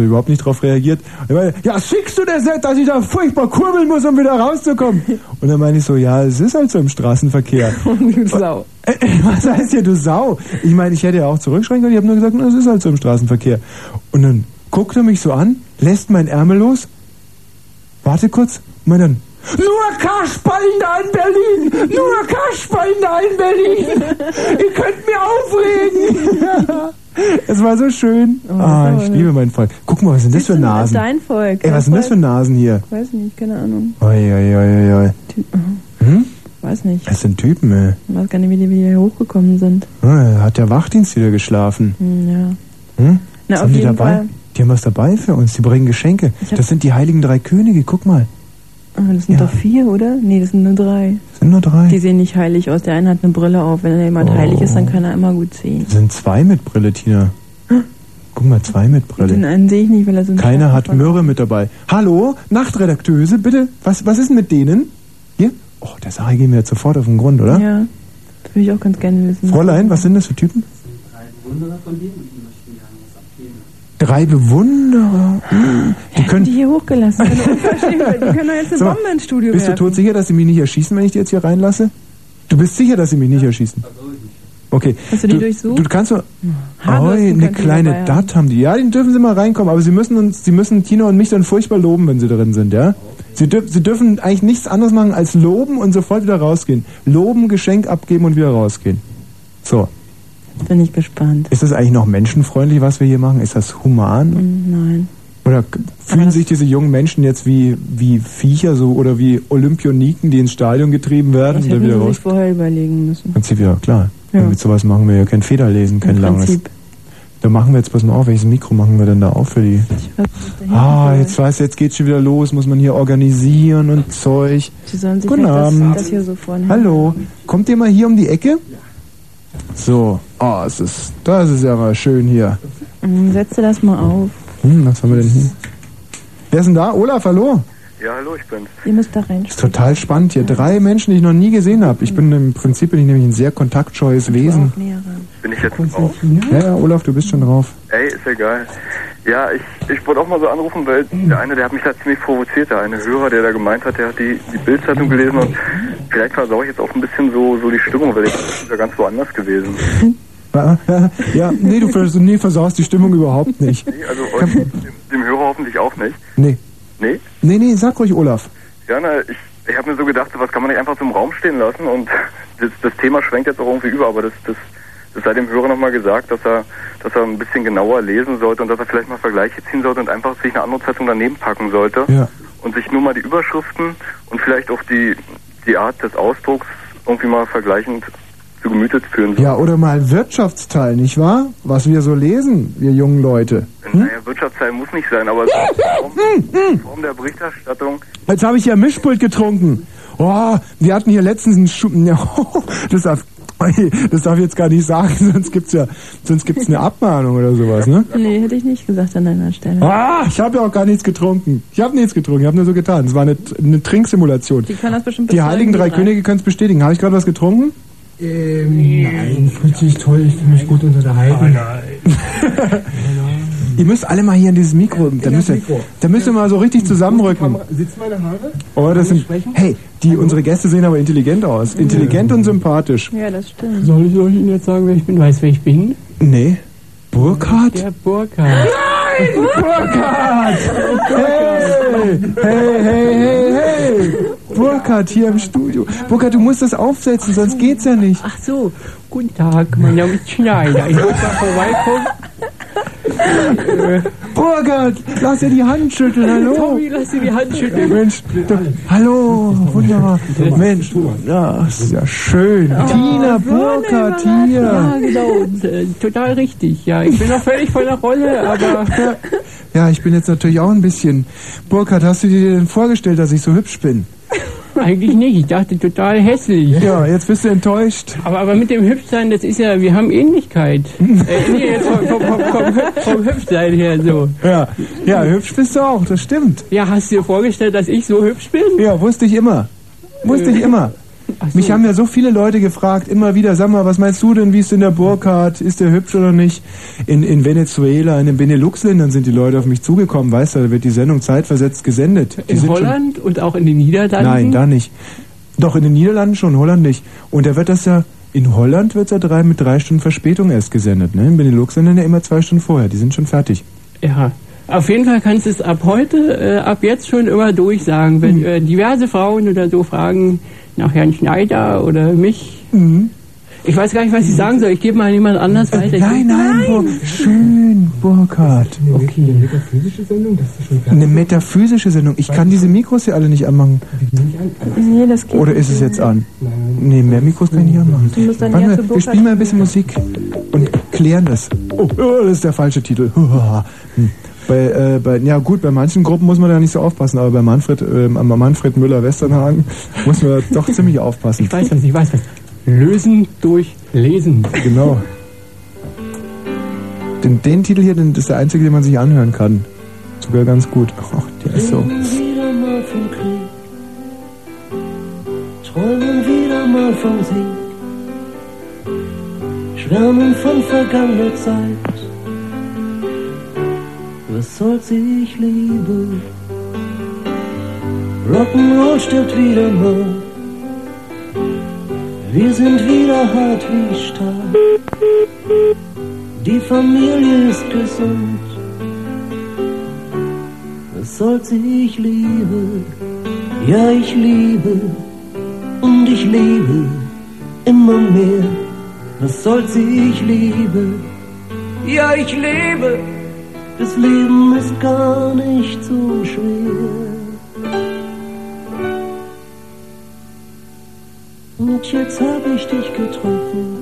überhaupt nicht drauf reagiert. Er meinte, ja, schickst du das nicht, dass ich da furchtbar kurbeln muss, um wieder rauszukommen? Und dann meine ich so, ja, es ist halt so im Straßenverkehr. du Sau. Äh, Was heißt hier, du Sau? Ich meine, ich hätte ja auch zurückschreien können. Ich habe nur gesagt, es ist halt so im Straßenverkehr. Und dann guckt er mich so an, lässt meinen Ärmel los, warte kurz, und dann, nur da in Berlin! Nur da in Berlin! Ihr könnt mir aufregen! Es war so schön. Oh, das ah, ist ich liebe mein Volk. Guck mal, was sind das für Nasen? Dein Volk. Ey, was sind das für Nasen hier? Ich weiß nicht, keine Ahnung. Oi, oi, oi, oi. Hm? Weiß nicht. Das sind Typen, ey. Ich weiß gar nicht, wie die wieder hier hochgekommen sind. Ah, hat der Wachdienst wieder geschlafen. Hm, ja. Hm? Na, was auf haben die jeden dabei? Fall. Die haben was dabei für uns. Die bringen Geschenke. Das sind die heiligen drei Könige. Guck mal. Das sind doch vier, oder? Nee, das sind nur drei. Das sind nur drei. Die sehen nicht heilig aus. Der eine hat eine Brille auf. Wenn jemand Oh. heilig ist, dann kann er immer gut sehen. Das sind zwei mit Brille, Tina. Guck mal, zwei mit Den Brille. einen sehe ich nicht, weil er so ein Keiner hat Myrrhe mit dabei. Hallo, Nachtredakteuse, bitte. Was, was ist denn mit denen? Hier? Oh, der Sache gehen wir jetzt sofort auf den Grund, oder? Ja, das würde ich auch ganz gerne wissen. Fräulein, was sind das für Typen? Drei Bewunderer. Die Die können. die hier hochgelassen. Die können doch jetzt eine mal, Bombe ins Studio Bist du werfen. todsicher, dass sie mich nicht erschießen, wenn ich die jetzt hier reinlasse? Du bist sicher, dass sie mich nicht erschießen? Okay. Hast du die durchsucht? Du kannst so. Harmlosen Oi, eine kleine. Dat haben die. Ja, die dürfen sie mal reinkommen, aber sie müssen uns, sie müssen Tina und mich dann furchtbar loben, wenn sie drin sind, ja? Sie, dürf, sie dürfen eigentlich nichts anderes machen als loben und sofort wieder rausgehen. Loben, Geschenk abgeben und wieder rausgehen. So. Bin ich gespannt. Ist das eigentlich noch menschenfreundlich, was wir hier machen? Ist das human? Hm, Nein. Oder fühlen sich diese jungen Menschen jetzt wie, wie Viecher so oder wie Olympioniken, die ins Stadion getrieben werden Das hätten wieder sie sich vorher überlegen müssen. Prinzip ja, klar. Ja. Mit sowas machen wir ja kein Federlesen, kein Im langes. Prinzip. Da machen wir jetzt, pass mal auf, welches Mikro machen wir denn da auf für die? Ah, jetzt weiß jetzt geht's schon wieder los, muss man hier organisieren und Zeug. Sie sollen sich Guten das, Abend. das hier so vorne Hallo, kommt ihr mal hier um die Ecke? So, oh, es ist, das ist ja mal schön hier. Setze das mal auf. Hm, was haben wir denn hier? Wer ist denn da? Olaf, hallo. Ja, hallo, ich bin's. Ihr müsst da rein. Ist total spannend hier. Drei Menschen, die ich noch nie gesehen habe. Ich bin im Prinzip bin ich nämlich ein sehr kontaktscheues Wesen. Bin ich jetzt drauf? Ja, ja, Olaf, du bist schon drauf. Ey, ist egal. Ja, ich, ich wollte auch mal so anrufen, weil der eine, der hat mich da ziemlich provoziert, der eine Hörer, der da gemeint hat, der hat die, die Bildzeitung gelesen und vielleicht versau ich jetzt auch ein bisschen so, so die Stimmung, weil ich bin ja ganz woanders gewesen. Ja, nee, du vers nee, versaust die Stimmung überhaupt nicht. Nee, also euch, dem, dem Hörer hoffentlich auch nicht. Nee. Nee? Nee, nee, sag ruhig, Olaf. Ja, na, ich, ich habe mir so gedacht, was kann man nicht einfach so im Raum stehen lassen und das, das Thema schwenkt jetzt auch irgendwie über, aber das, das, sei dem Hörer nochmal gesagt, dass er, dass er ein bisschen genauer lesen sollte und dass er vielleicht mal Vergleiche ziehen sollte und einfach sich eine andere Zeitung daneben packen sollte Ja. und sich nur mal die Überschriften und vielleicht auch die, die Art des Ausdrucks irgendwie mal vergleichend zu Gemüte führen sollte. Ja, oder mal Wirtschaftsteil, nicht wahr? Was wir so lesen, wir jungen Leute. Naja, Wirtschaftsteil muss nicht sein, aber in Form der Berichterstattung Jetzt habe ich ja Mischpult getrunken. Oh, wir hatten hier letztens einen Schu ja, das darf, das darf ich jetzt gar nicht sagen, sonst gibt's ja, sonst gibt's eine Abmahnung oder sowas, ne? Nee, hätte ich nicht gesagt an deiner Stelle. Ah, ich habe ja auch gar nichts getrunken. Ich habe nichts getrunken, ich habe nur so getan. Es war eine, eine Trinksimulation. Die kann das bestimmt Die heiligen drei. Könige können es bestätigen. Habe ich gerade was getrunken? Ähm, nein, fühlt sich toll, ich fühle mich gut unterhalten. Ihr müsst alle mal hier in dieses Mikro. Da müsst, ihr, Mikro. da müsst ihr mal so richtig zusammenrücken. Sitzen meine Haare? Oh, das sind. Hey, die unsere Gäste sehen aber intelligent aus. Intelligent und sympathisch. Ja, das stimmt. Soll ich, Ihnen jetzt sagen, wer ich bin? Weiß, wer ich bin? Nee. Burkhardt? Der Burkhardt. Nein! Burkhardt! Hey! Hey, hey, hey, hey! Burkhardt hier im Studio. Burkhardt, du musst das aufsetzen, sonst geht's ja nicht. Ach so, guten Tag, mein Name ist Schneider. Ich wollte mal vorbeikommen. Burkhard, lass dir die Hand schütteln, hallo. Tommy, lass dir die Hand schütteln. Mensch, du, hallo, wunderbar. Mensch, ja, ist ja schön. Tina Burkhardt hier. Ja, genau. Und, äh, total richtig. Ja, ich bin noch völlig voll der Rolle, aber Ja, ich bin jetzt natürlich auch ein bisschen. Burkhard, hast du dir denn vorgestellt, dass ich so hübsch bin? Eigentlich nicht. Ich dachte total hässlich. Ja, jetzt bist du enttäuscht. Aber, aber mit dem Hübschsein, das ist ja, wir haben Ähnlichkeit. äh, nee, jetzt vom, vom, vom, vom, Hüb- vom Hübschsein her so. Ja, ja, hübsch bist du auch, das stimmt. Ja, hast du dir vorgestellt, dass ich so hübsch bin? Ja, wusste ich immer. Wusste ich immer. Mich haben ja so viele Leute gefragt, immer wieder, sag mal, was meinst du denn, wie ist denn der Burkhardt, ist der hübsch oder nicht? In, in Venezuela, in den Benelux-Ländern sind die Leute auf mich zugekommen, weißt du, da wird die Sendung zeitversetzt gesendet. Die In Holland und auch in den Niederlanden? Nein, da nicht. Doch, in den Niederlanden schon, Holland nicht. Und da wird das ja, in Holland wird ja drei, mit drei Stunden Verspätung erst gesendet, ne? In Benelux-Ländern ja immer zwei Stunden vorher, die sind schon fertig. Ja. Auf jeden Fall kannst du es ab heute, äh, ab jetzt schon immer durchsagen. Hm. Wenn äh, diverse Frauen oder so fragen nach Herrn Schneider oder mich. Ich weiß gar nicht, was ich sagen soll. Ich gebe mal jemand anders weiter. Äh, Nein, nein, Bur schön, Burkhard. Okay, eine metaphysische Sendung, das ist schon fertig. Eine metaphysische Sendung. Ich kann diese Mikros hier alle nicht anmachen. Nee, das geht Oder ist es jetzt an? Nee, mehr Mikros kann ich nicht anmachen. Warte mal, wir spielen mal ein bisschen Musik und klären das. Oh, oh, das ist der falsche Titel. Bei, äh, bei, ja gut, bei manchen Gruppen muss man da nicht so aufpassen, aber bei Manfred, äh, bei Manfred Müller-Westernhagen muss man doch ziemlich aufpassen. Ich weiß was, ich weiß was. Lösen durch Lesen. Genau. Den, den Titel hier, den, das ist der einzige, den man sich anhören kann. Sogar ganz gut. Ach, der ist so. wieder mal vom Krieg, träumen wieder mal vom Sieg, schwärmen von vergangener Zeit. Was soll's, ich liebe? Rock'n'Roll stirbt wieder mal. Wir sind wieder hart wie Stahl. Die Familie ist gesund. Was soll's, ich liebe? Ja, ich liebe. Und ich liebe immer mehr. Was soll's, ich liebe? Ja, ich liebe. Das Leben ist gar nicht so schwer. Und jetzt hab ich dich getroffen.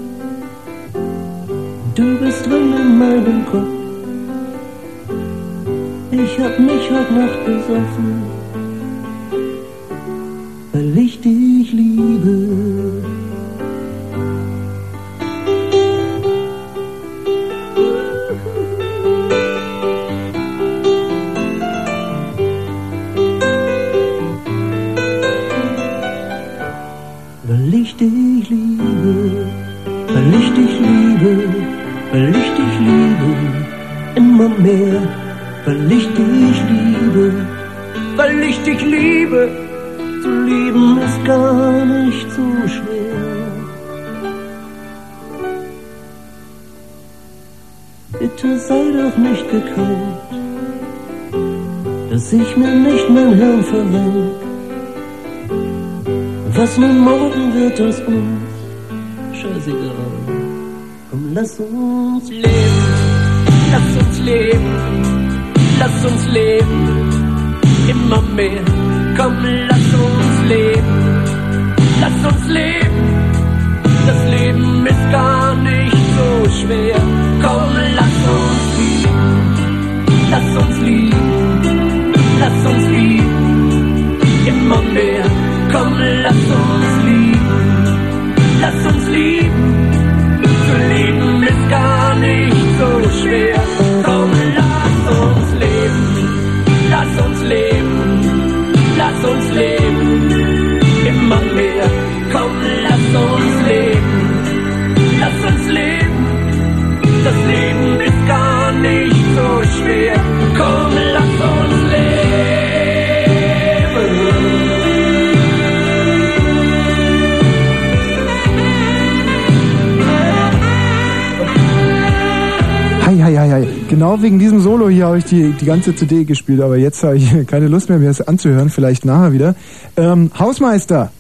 Du bist drin in meinem Kopf. Ich hab mich heute Nacht besoffen, weil ich dich liebe. Weil ich dich liebe, immer mehr, weil ich dich liebe, weil ich dich liebe, zu lieben ist gar nicht so schwer. Bitte sei doch nicht gekränkt, dass ich mir nicht mein Hirn verrenk. Was nun morgen wird aus uns, scheißegal. Lass uns leben, lass uns leben, lass uns leben, immer mehr. Komm, lass uns leben, lass uns leben. Das Leben ist gar nicht so schwer. Komm, lass uns lieben, lass uns lieben, lass uns lieben, immer mehr. Komm, lass uns lieben, lass uns lieben. Schwer. Komm, lass uns leben, lass uns leben, lass uns leben. Immer mehr. Komm, lass uns leben, lass uns leben. Das Leben Genau wegen diesem Solo hier habe ich die, die ganze CD gespielt, aber jetzt habe ich keine Lust mehr, mir das anzuhören, vielleicht nachher wieder. Ähm, Hausmeister!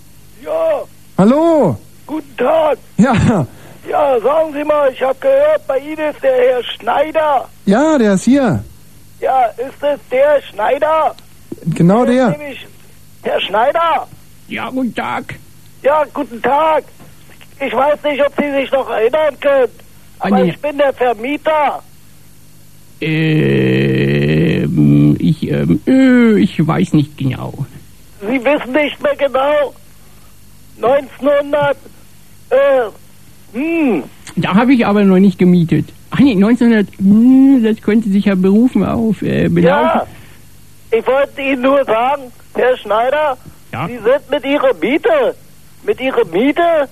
Ja, Hallo! guten Tag. Ja, Ja, sagen Sie mal, ich habe gehört, bei Ihnen ist der Herr Schneider. ja, der ist hier. Ja, ist es der Schneider? Genau der. Nämlich Herr Schneider? Ja, guten Tag. Ja, guten Tag. Ich weiß nicht, ob Sie sich noch erinnern können, aber nee. ich bin der Vermieter. Ähm, ich, ähm, äh, ich weiß nicht genau. Sie wissen nicht mehr genau. 1900, äh, hm, Da habe ich aber noch nicht gemietet. Ach nee, 1900, hm, das könnte sich ja berufen auf äh, belaufen. ja. Ich wollte Ihnen nur sagen, Herr Schneider, Ja? Sie sind mit Ihrer Miete, mit Ihrer Miete, äh,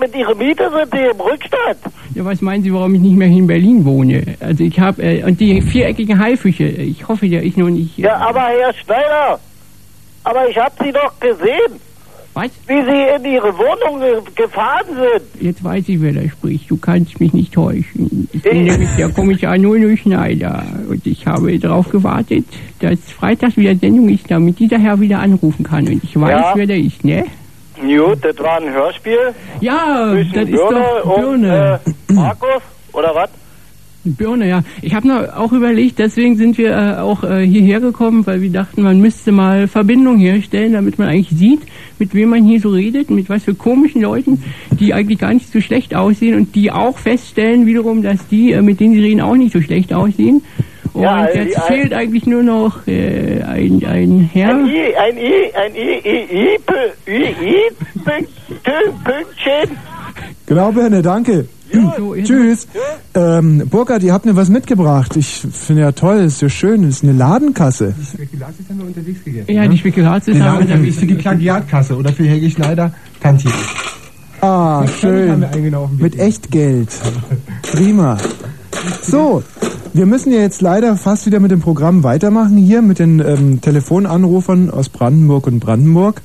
mit Ihrer Miete sind Sie im Rückstand. Ja, was meinen Sie, warum ich nicht mehr hier in Berlin wohne? Also ich habe, äh, und die viereckigen Haifische, ich hoffe ja, ich noch nicht... Äh, Ja, aber Herr Schneider, aber ich habe Sie doch gesehen. Was? Wie Sie in Ihre Wohnung ge gefahren sind. Jetzt weiß ich, wer da spricht. Du kannst mich nicht täuschen. Ich bin nämlich der Kommissar Null Schneider. Und ich habe darauf gewartet, dass freitags wieder Sendung ist, damit dieser Herr wieder anrufen kann. Und ich weiß, Ja. wer der ist, ne? Gut, das war ein Hörspiel. Ja, das ist Birne doch und Birne. äh, Markus, oder was? Birne, ja. Ich habe noch auch überlegt, deswegen sind wir äh, auch äh, hierher gekommen, weil wir dachten, man müsste mal Verbindung herstellen, damit man eigentlich sieht, mit wem man hier so redet, mit was für komischen Leuten, die eigentlich gar nicht so schlecht aussehen und die auch feststellen wiederum, dass die, äh, mit denen sie reden, auch nicht so schlecht aussehen. Und Ja, jetzt die- fehlt eigentlich nur noch äh, ein, ein Herr. Ein I, ein I, ein I, I, I, I, I, Pünktchen, Pünktchen. Genau, Birne, danke. Tschüss. Ähm, Burkhard, ihr habt mir was mitgebracht. Ich finde ja toll, ist ja schön, ist eine Ladenkasse. Spekulatius haben wir unterwegs gegessen. Ja, die Spekulatius die haben wir Ladenkasse ist für die Plagiatkasse oder für Helge Schneider Tantchen. Ah, schön. Mit Echtgeld. Prima. So, wir müssen ja jetzt leider fast wieder mit dem Programm weitermachen hier mit den ähm, Telefonanrufern aus Brandenburg und Brandenburg.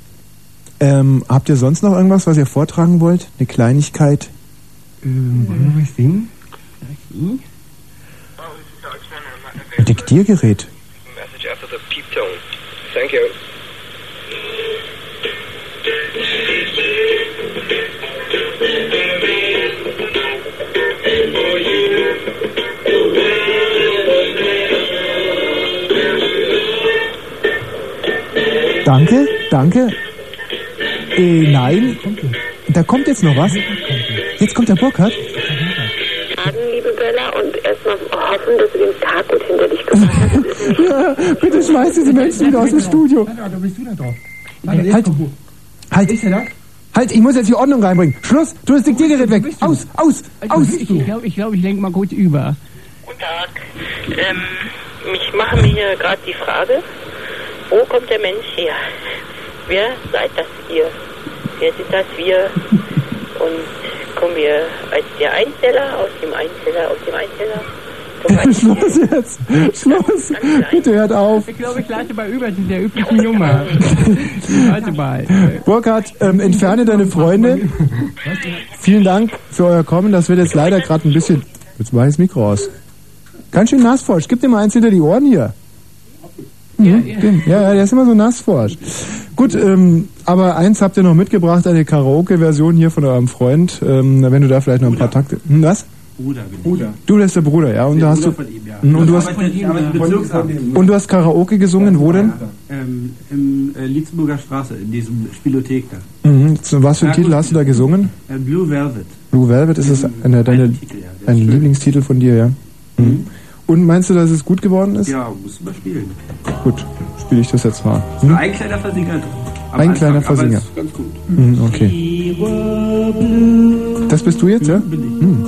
Ähm, habt ihr sonst noch irgendwas, was ihr vortragen wollt? Eine Kleinigkeit? Ähm, wollen wir was singen? Ein Diktiergerät. Message after the peep tone. Thank you. Danke, danke. Äh, nein. Da kommt jetzt noch was. Jetzt kommt der Burkhard. Tagen, liebe Bella, und erstmal hoffen, dass du den Tag gut hinter dich gebracht hast. Bitte schmeiß diese Menschen wieder aus dem Studio. Da bist du da drauf. Halt, halt, halt, ich muss jetzt die Ordnung reinbringen. Schluss, du das Diktiergerät weg. Aus, aus, Also, aus. ich glaube, ich, glaub, ich lenke mal kurz über. Ähm, ich mache mir hier gerade die Frage, wo kommt der Mensch her? Wer seid das ihr? Wer sind das wir? Und kommen wir als der Einzeller, aus dem Einzeller, aus dem Einzeller? Schluss jetzt. Schluss. Bitte hört auf. Ich glaube, ich leite mal über der üblichen Nummer. Warte mal. Burkhard, ähm, entferne deine Freunde. Vielen Dank für euer Kommen. Das wird jetzt leider gerade ein bisschen. Jetzt mach ich das Mikro aus. Ganz schön nassforsch. Gib dir mal eins hinter die Ohren hier. Mhm, den- ja, ja, der ist immer so nassforsch. Gut, ähm, aber eins habt ihr noch mitgebracht, eine Karaoke-Version hier von eurem Freund. Ähm, wenn du da vielleicht noch ein paar Takte. Hm, was? Bruder, Bruder. Du, das ist der Bruder, ja. Und da hast du. Ihm, ja. Mhm, Und du hast, ihm und du hast Karaoke gesungen, wo denn? Ähm, Im äh, Lietzenburger Straße, in diesem Spielothek da. Mhm. So, Was für einen Ja, Titel hast du da gesungen? Äh, Blue Velvet. Blue Velvet ist es eine, deine, ein Lieblingstitel von dir, ja? Mhm. Und meinst du, dass es gut geworden ist? Ja, musst du mal spielen. Gut, spiele ich das jetzt mal. Hm? ein kleiner Versinger drin. Am Ein Anfang, kleiner aber Versinger. ist ganz gut. Mhm, okay. Das bist du jetzt, ja? Mhm.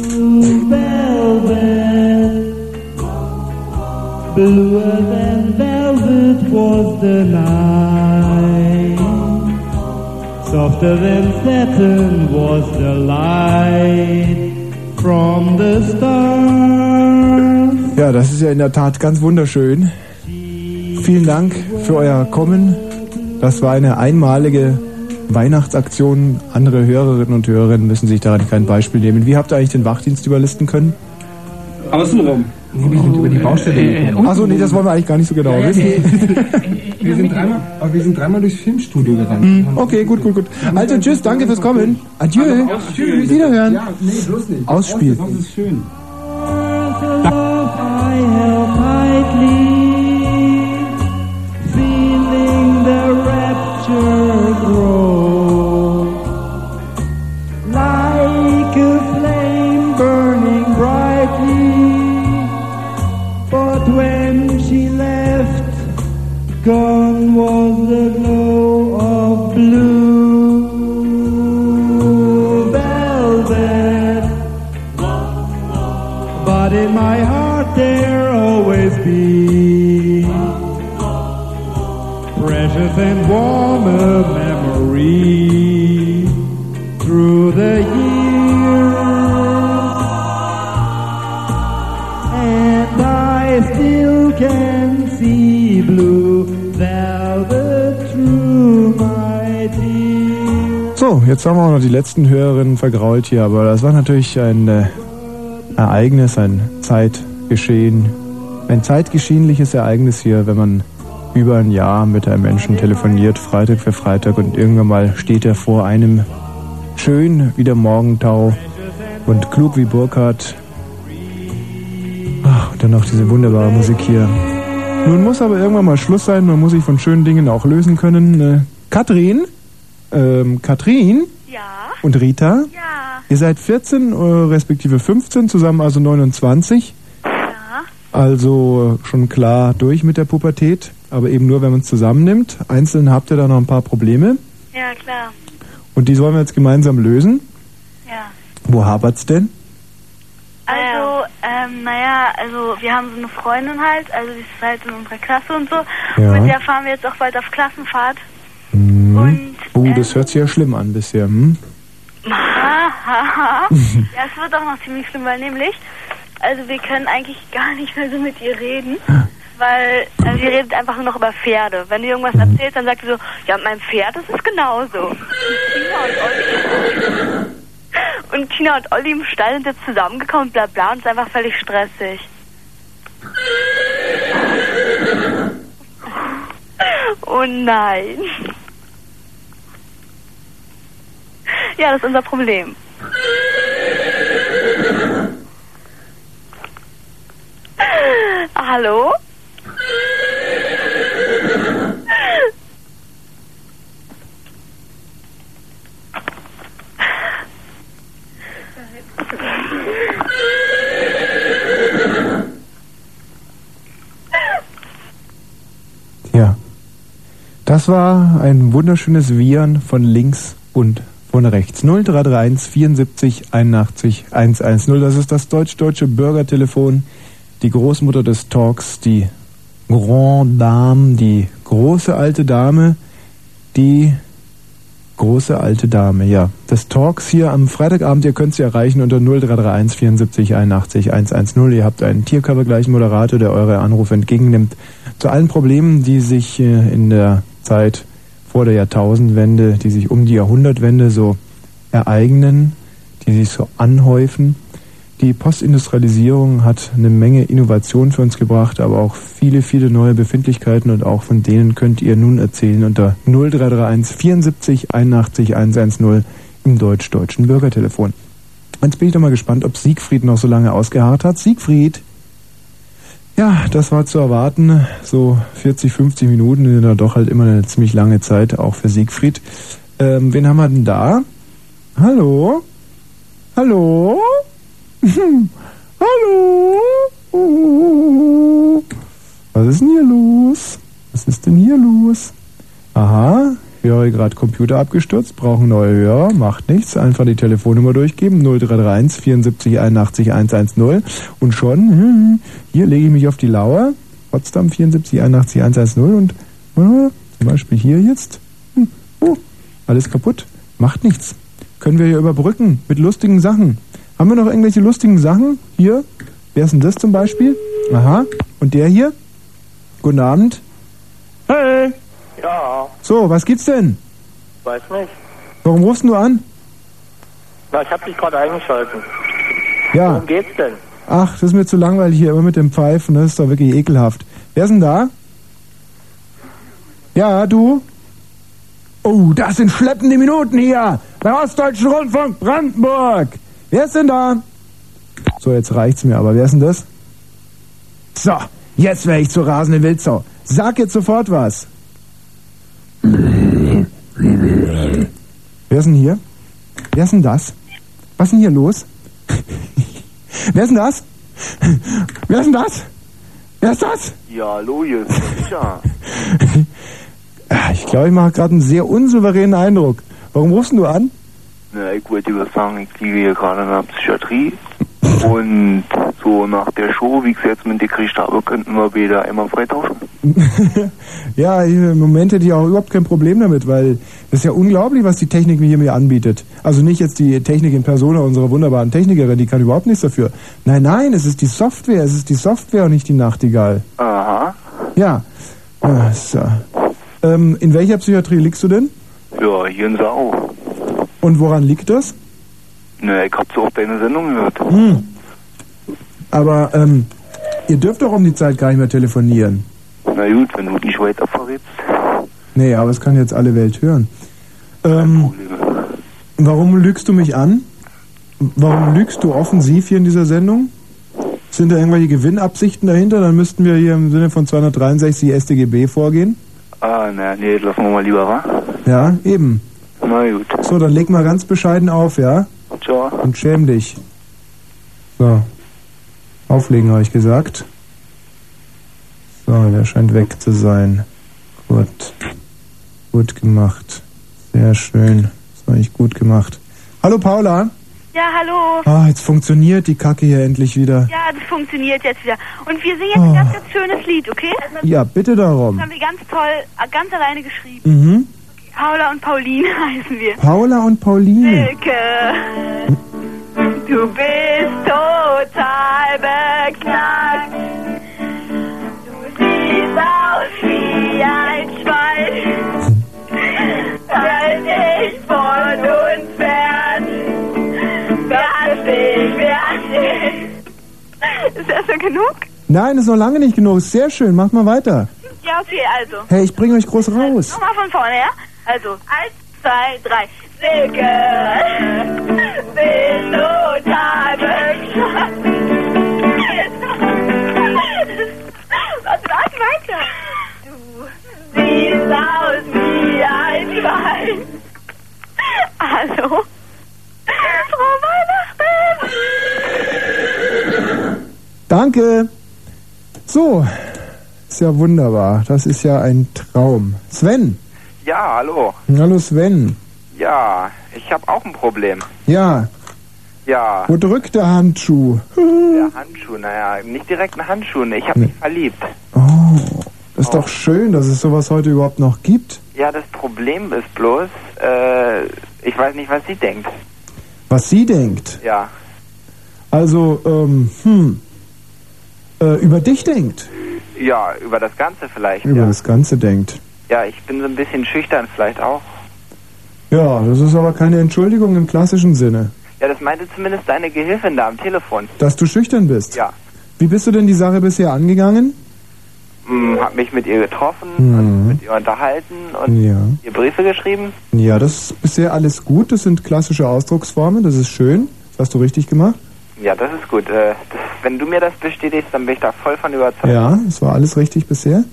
Bluer than velvet was the night. Softer than satin was the light from the stars. Ja, das ist ja in der Tat ganz wunderschön. Vielen Dank für euer Kommen. Das war eine einmalige Weihnachtsaktion. Andere Hörerinnen und Hörer müssen sich daran kein Beispiel nehmen. Wie habt ihr eigentlich den Wachdienst überlisten Außenrum. Nee, wir sind über die Baustelle gekommen. Achso, nee, das wollen wir eigentlich gar nicht so genau wissen. Wir sind dreimal, aber wir sind dreimal durchs Filmstudio gerannt. Hm, Okay, gut, gut, gut. Also tschüss, danke fürs Kommen. Adieu. Tschüss. Wiederhören. Ja, nee, bloß nicht. Ausspielen. Das ist schön. Die letzten Hörerinnen vergrault hier, aber das war natürlich ein äh, Ereignis, ein Zeitgeschehen, ein zeitgeschehentliches Ereignis hier, wenn man über ein Jahr mit einem Menschen telefoniert, Freitag für Freitag und irgendwann mal steht er vor einem schön wie der Morgentau und klug wie Burkhardt. Ach, und dann noch diese wunderbare Musik hier. Nun muss aber irgendwann mal Schluss sein, man muss sich von schönen Dingen auch lösen können. Äh, Katrin? Ähm, Katrin? Ja. Und Rita? Ja. Ihr seid 14 äh, respektive 15, zusammen also 29. Ja. Also schon klar durch mit der Pubertät, aber eben nur, wenn man es zusammennimmt. Einzeln habt ihr da noch ein paar Probleme Ja, klar. und die sollen wir jetzt gemeinsam lösen. Ja. Wo hapert's denn? Also, ähm, naja, also wir haben so eine Freundin halt, also die ist halt in unserer Klasse und so. Ja. Und mit der fahren wir jetzt auch bald auf Klassenfahrt. Hm. Oh, das hört sich ja schlimm an bisher. Hm? Haha. ja, es wird auch noch ziemlich schlimm, weil nämlich, also wir können eigentlich gar nicht mehr so mit ihr reden. Weil also sie redet einfach nur noch über Pferde. Wenn du irgendwas erzählst, dann sagt sie so, ja, mein Pferd, das ist genauso. Und Tina und Olli, und Tina und Olli im Stall sind jetzt zusammengekommen, bla bla, und es ist einfach völlig stressig. Oh nein. Ja, das ist unser Problem. Hallo? Ja. Das war ein wunderschönes Viren von links und von rechts. 0331 74 81 110. Das ist das deutsch-deutsche Bürgertelefon. Die Großmutter des Talks, die Grand Dame, die große alte Dame, die große alte Dame, ja. Des Talks hier am Freitagabend, ihr könnt sie erreichen unter 0331 74 81 110. Ihr habt einen tierkörpergleichen Moderator, der eure Anrufe entgegennimmt. Zu allen Problemen, die sich äh, in der Zeit vor der Jahrtausendwende, die sich um die Jahrhundertwende so ereignen, die sich so anhäufen. Die Postindustrialisierung hat eine Menge Innovation für uns gebracht, aber auch viele, viele neue Befindlichkeiten und auch von denen könnt ihr nun erzählen unter 0331 74 81 110 im deutsch-deutschen Bürgertelefon. Jetzt bin ich doch mal gespannt, ob Siegfried noch so lange ausgeharrt hat. Siegfried! Ja, das war zu erwarten. So 40, 50 Minuten sind ja doch halt immer eine ziemlich lange Zeit, auch für Siegfried. Ähm, wen haben wir denn da? Hallo? Hallo? Hallo? Was ist denn hier los? Was ist denn hier los? Aha, höre gerade Computer abgestürzt, brauchen neue Hörer, macht nichts, einfach die Telefonnummer durchgeben, 0331 74 81 110 und schon, hm, hier lege ich mich auf die Lauer, Potsdam 74 81 110 und äh, zum Beispiel hier jetzt, hm, oh, alles kaputt, macht nichts. Können wir hier überbrücken mit lustigen Sachen. Haben wir noch irgendwelche lustigen Sachen? Hier, wer ist denn das zum Beispiel? Aha, und der hier? Guten Abend. Hey! Ja, So, was gibt's denn? weiß nicht. Warum rufst du an? Na, ich hab dich gerade eingeschalten. Ja. Worum geht's denn? Ach, das ist mir zu langweilig hier immer mit dem Pfeifen, das ist doch wirklich ekelhaft. Wer ist denn da? Ja, du? Oh, das sind schleppende Minuten hier bei Ostdeutschen Rundfunk Brandenburg. Wer ist denn da? So, jetzt reicht's mir, aber wer ist denn das? So, jetzt wäre ich zur rasenden Wildsau. Sag jetzt sofort was. Wer ist denn hier? Wer ist denn das? Was ist denn hier los? Wer ist denn das? Wer ist denn das? Wer ist das? Ja, hallo, hier ist der Micha. Ah, ich glaube, ich mache gerade einen sehr unsouveränen Eindruck. Warum rufst du an? Na, ich wollte dir was sagen, ich liege hier gerade in der Psychiatrie. Und so nach der Show, wie ich es jetzt mitgekriegt habe, könnten wir wieder einmal freitauschen. ja, im Moment hätte ich auch überhaupt kein Problem damit, weil das ist ja unglaublich, was die Technik mir hier mir anbietet. Also nicht jetzt die Technik in Persona unserer wunderbaren Technikerin, die kann überhaupt nichts dafür. Nein, nein, es ist die Software, es ist die Software und nicht die Nachtigall. Aha. Ja. Ah, so. ähm, in welcher Psychiatrie liegst du denn? Ja, hier in Sau. Und woran liegt das? Na, ich hab so auch deine Sendung gehört. Hm. Aber ähm, ihr dürft doch um die Zeit gar nicht mehr telefonieren. Na gut, wenn du nicht weiter verrätst. Nee, aber es kann jetzt alle Welt hören. Ähm, warum lügst du mich an? Warum lügst du offensiv hier in dieser Sendung? Sind da irgendwelche Gewinnabsichten dahinter? Dann müssten wir hier im Sinne von 263 StGB vorgehen. Ah, na, nee, lassen wir mal lieber, wa? Ja, eben. Na gut. So, dann leg mal ganz bescheiden auf, ja? Ciao. Und schäm dich. So. Auflegen, habe ich gesagt. So, der scheint weg zu sein. Gut. Gut gemacht. Sehr schön. Das habe ich gut gemacht. Hallo Paula. Ja, hallo. Ah, jetzt funktioniert die Kacke hier endlich wieder. Ja, das funktioniert jetzt wieder. Und wir singen jetzt Oh. ein ganz, ganz schönes Lied, okay? Ja, bitte Das darum. haben wir ganz toll, äh, ganz alleine geschrieben. Mhm. Paula und Pauline heißen wir. Paula und Pauline. Silke, du bist total beknackt. Du siehst aus wie ein Schwein. Halt dich von uns fern. Werd dich, werd dich. Ist das schon genug? Nein, ist noch lange nicht genug. Ist Sehr schön, macht mal weiter. Ja, okay, also. Hey, ich bringe euch groß raus. Nochmal von vorne, ja? Also, eins, zwei, drei. Silke, bin total beknackt. Warte, warte, weiter. Du siehst aus wie ein Schwein. Hallo? Frohe Weihnachten! Danke. So. Ist ja wunderbar. Das ist ja ein Traum. Sven. Ja, hallo. Hallo Sven. Ja, ich habe auch ein Problem. Ja. Ja, Wo drückt der Handschuh? der Handschuh, naja, nicht direkt ein Handschuh, ne, ich habe mich verliebt. Oh, das ist doch schön, dass es sowas heute überhaupt noch gibt. Ja, das Problem ist bloß, äh, ich weiß nicht, was sie denkt. Was sie denkt. Ja, Also, ähm, hm. Äh, über dich denkt. ja, über das Ganze vielleicht. Über ja. das Ganze denkt. Ja, ich bin so ein bisschen schüchtern vielleicht auch. Ja, das ist aber keine Entschuldigung im klassischen Sinne. Ja, das meinte zumindest deine Gehilfin da am Telefon. Dass du schüchtern bist. Ja, Wie bist du denn die Sache bisher angegangen? hm, hab mich mit ihr getroffen, Mhm. mit ihr unterhalten und Ja. ihr Briefe geschrieben. Ja, das ist bisher alles gut. Das sind klassische Ausdrucksformen. Das ist schön. Das hast du richtig gemacht. Ja, das ist gut. Äh, das, wenn du mir das bestätigst, dann bin ich da voll von überzeugt. Ja, es war alles richtig bisher.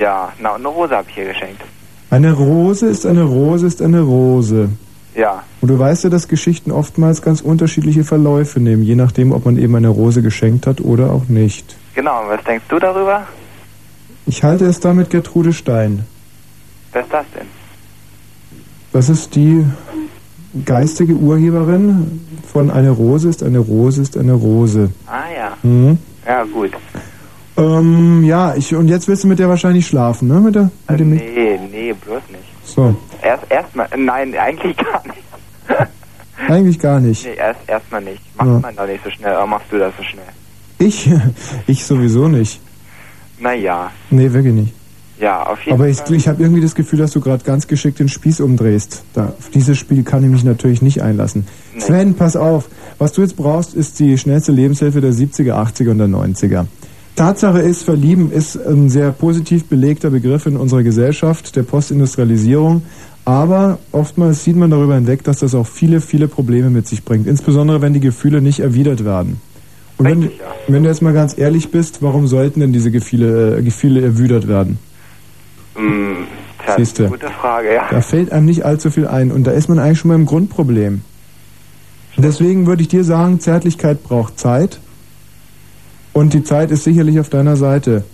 Ja, na und eine Rose habe ich ihr geschenkt. Eine Rose ist eine Rose ist eine Rose. Ja, Und du weißt ja, dass Geschichten oftmals ganz unterschiedliche Verläufe nehmen, je nachdem, ob man eben eine Rose geschenkt hat oder auch nicht. genau. Und was denkst du darüber? Ich halte es da mit Gertrude Stein. Wer ist das denn? Das ist die geistige Urheberin von Eine Rose ist eine Rose ist eine Rose. Ah ja. Mhm. Ja, gut. Ähm, ja, ich, und jetzt willst du mit der wahrscheinlich schlafen, ne? Mit der, mit dem Nee, nee, bloß nicht. So, Erst erstmal, nein, eigentlich gar nicht. eigentlich gar nicht. Nee, erst erstmal nicht. Macht Ja. man doch nicht so schnell, aber machst du das so schnell? Ich, ich sowieso nicht. Naja, Nee, wirklich nicht. ja, auf jeden Aber ich, Fall. ich habe irgendwie das Gefühl, dass du gerade ganz geschickt den Spieß umdrehst. Da, auf dieses Spiel kann ich mich natürlich nicht einlassen. Sven, pass auf. Was du jetzt brauchst, ist die schnellste Lebenshilfe der 70er, 80er und der 90er. Tatsache ist, Verlieben ist ein sehr positiv belegter Begriff in unserer Gesellschaft, der Postindustrialisierung. Aber oftmals sieht man darüber hinweg, dass das auch viele, viele Probleme mit sich bringt. Insbesondere, wenn die Gefühle nicht erwidert werden. Und wenn, wenn du jetzt mal ganz ehrlich bist, warum sollten denn diese Gefühle, äh, Gefühle erwidert werden? Hm, tja, Siehste. gute Frage, ja. Da fällt einem nicht allzu viel ein und da ist man eigentlich schon beim Grundproblem. Und deswegen würde ich dir sagen, Zärtlichkeit braucht Zeit und die Zeit ist sicherlich auf deiner Seite.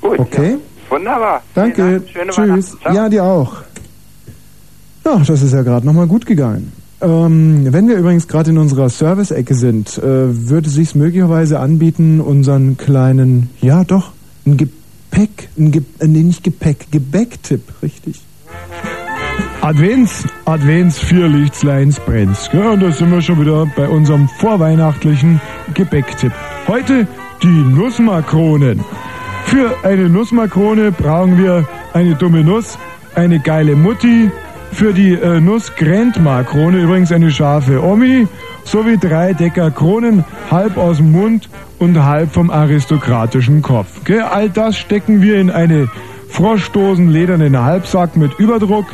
Gut, Okay? ja. Wunderbar. Danke. Schöne Tschüss. Ja, dir auch. Ja, das ist ja gerade nochmal gut gegangen. Ähm, wenn wir übrigens gerade in unserer Service-Ecke sind, äh, würde es sich möglicherweise anbieten, unseren kleinen, ja doch, ein Gepäck, ein Ge äh, nee, nicht Gepäck, Gebäcktipp, richtig. Advents, Advents, vier Lichtleins brennt's. Ja, und da sind wir schon wieder bei unserem vorweihnachtlichen Gebäcktipp. Heute die Nussmakronen. Für eine Nussmakrone brauchen wir eine dumme Nuss, eine geile Mutti, für die äh, Nuss Grandmakrone übrigens eine scharfe Omi, sowie drei Decker Kronen, halb aus dem Mund und halb vom aristokratischen Kopf. Gell, all das stecken wir in eine Froschdosen ledernen Halbsack mit Überdruck.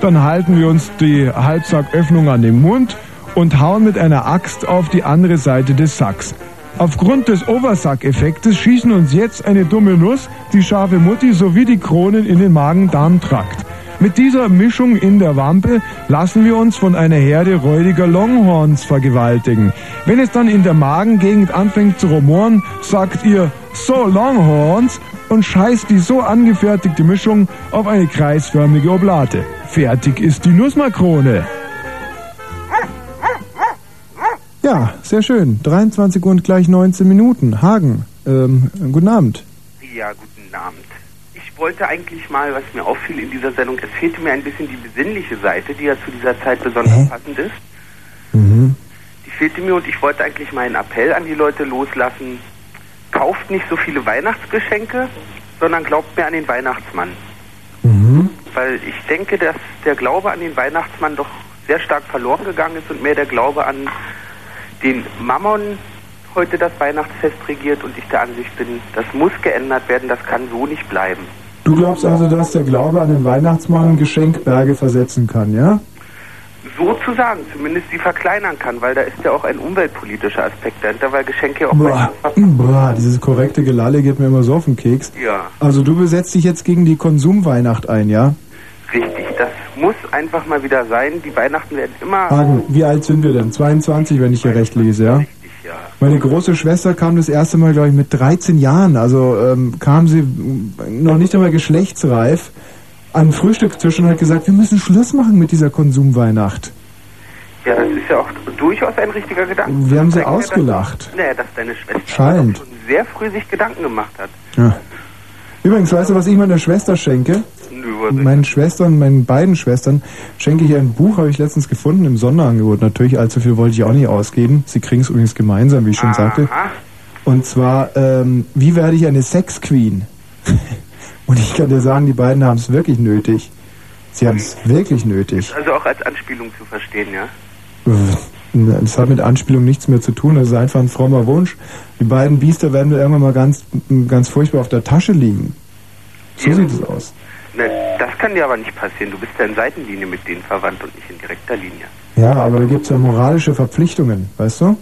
Dann halten wir uns die Halbsacköffnung an den Mund und hauen mit einer Axt auf die andere Seite des Sacks. Aufgrund des Oversack-Effektes schießen uns jetzt eine dumme Nuss, die scharfe Mutti sowie die Kronen in den Magen-Darm-Trakt. Mit dieser Mischung in der Wampe lassen wir uns von einer Herde räudiger Longhorns vergewaltigen. Wenn es dann in der Magengegend anfängt zu rumoren, sagt ihr so Longhorns und scheißt die so angefertigte Mischung auf eine kreisförmige Oblate. Fertig ist die Nussmakrone. Ja, sehr schön. 23 Uhr und gleich 19 Minuten. Hagen, ähm, guten Abend. Ja, guten Abend. Ich wollte eigentlich mal, was mir auffiel in dieser Sendung, es fehlte mir ein bisschen die besinnliche Seite, die ja zu dieser Zeit besonders passend ist. Mhm. Die fehlte mir und ich wollte eigentlich mal einen Appell an die Leute loslassen. Kauft nicht so viele Weihnachtsgeschenke, sondern glaubt mehr an den Weihnachtsmann. Mhm. Weil ich denke, dass der Glaube an den Weihnachtsmann doch sehr stark verloren gegangen ist und mehr der Glaube an den Mammon heute das Weihnachtsfest regiert und ich der Ansicht bin, das muss geändert werden, das kann so nicht bleiben. Du glaubst also, dass der Glaube an den Weihnachtsmann Geschenkberge versetzen kann, ja? Sozusagen, zumindest sie verkleinern kann, weil da ist ja auch ein umweltpolitischer Aspekt dahinter, weil Geschenke auch Boah, boah, dieses korrekte Gelalle geht mir immer so auf den Keks. Ja, Also du besetzt dich jetzt gegen die Konsumweihnacht ein, ja? richtig. Das muss einfach mal wieder sein. Die Weihnachten werden immer Hagen, wie alt sind wir denn? 22, wenn ich hier recht lese, ja? Meine große Schwester kam das erste Mal, glaube ich, mit 13 Jahren. Also ähm, kam sie noch nicht einmal geschlechtsreif an den Frühstückstisch und hat gesagt, wir müssen Schluss machen mit dieser Konsumweihnacht. Ja, das ist ja auch durchaus ein richtiger Gedanke. Wir haben sie ausgelacht. Nee, dass deine Schwester Schallend. schon sehr früh sich Gedanken gemacht hat. Ja. Übrigens, weißt du, was ich meiner Schwester schenke? Meinen Schwestern, meinen beiden Schwestern, schenke ich ein Buch, habe ich letztens gefunden im Sonderangebot. Natürlich, allzu viel wollte ich auch nicht ausgeben. Sie kriegen es übrigens gemeinsam, wie ich schon sagte. Und zwar, ähm, wie werde ich eine Sex Queen? Und ich kann dir sagen, die beiden haben es wirklich nötig. Sie haben es wirklich nötig. Also auch als Anspielung zu verstehen, ja? Das hat mit Anspielung nichts mehr zu tun, das ist einfach ein frommer Wunsch. Die beiden Biester werden irgendwann mal ganz, ganz furchtbar auf der Tasche liegen. So sieht es aus. Ne, das kann dir aber nicht passieren. Du bist ja in Seitenlinie mit denen verwandt und nicht in direkter Linie. Ja, aber da gibt es ja moralische Verpflichtungen, weißt du?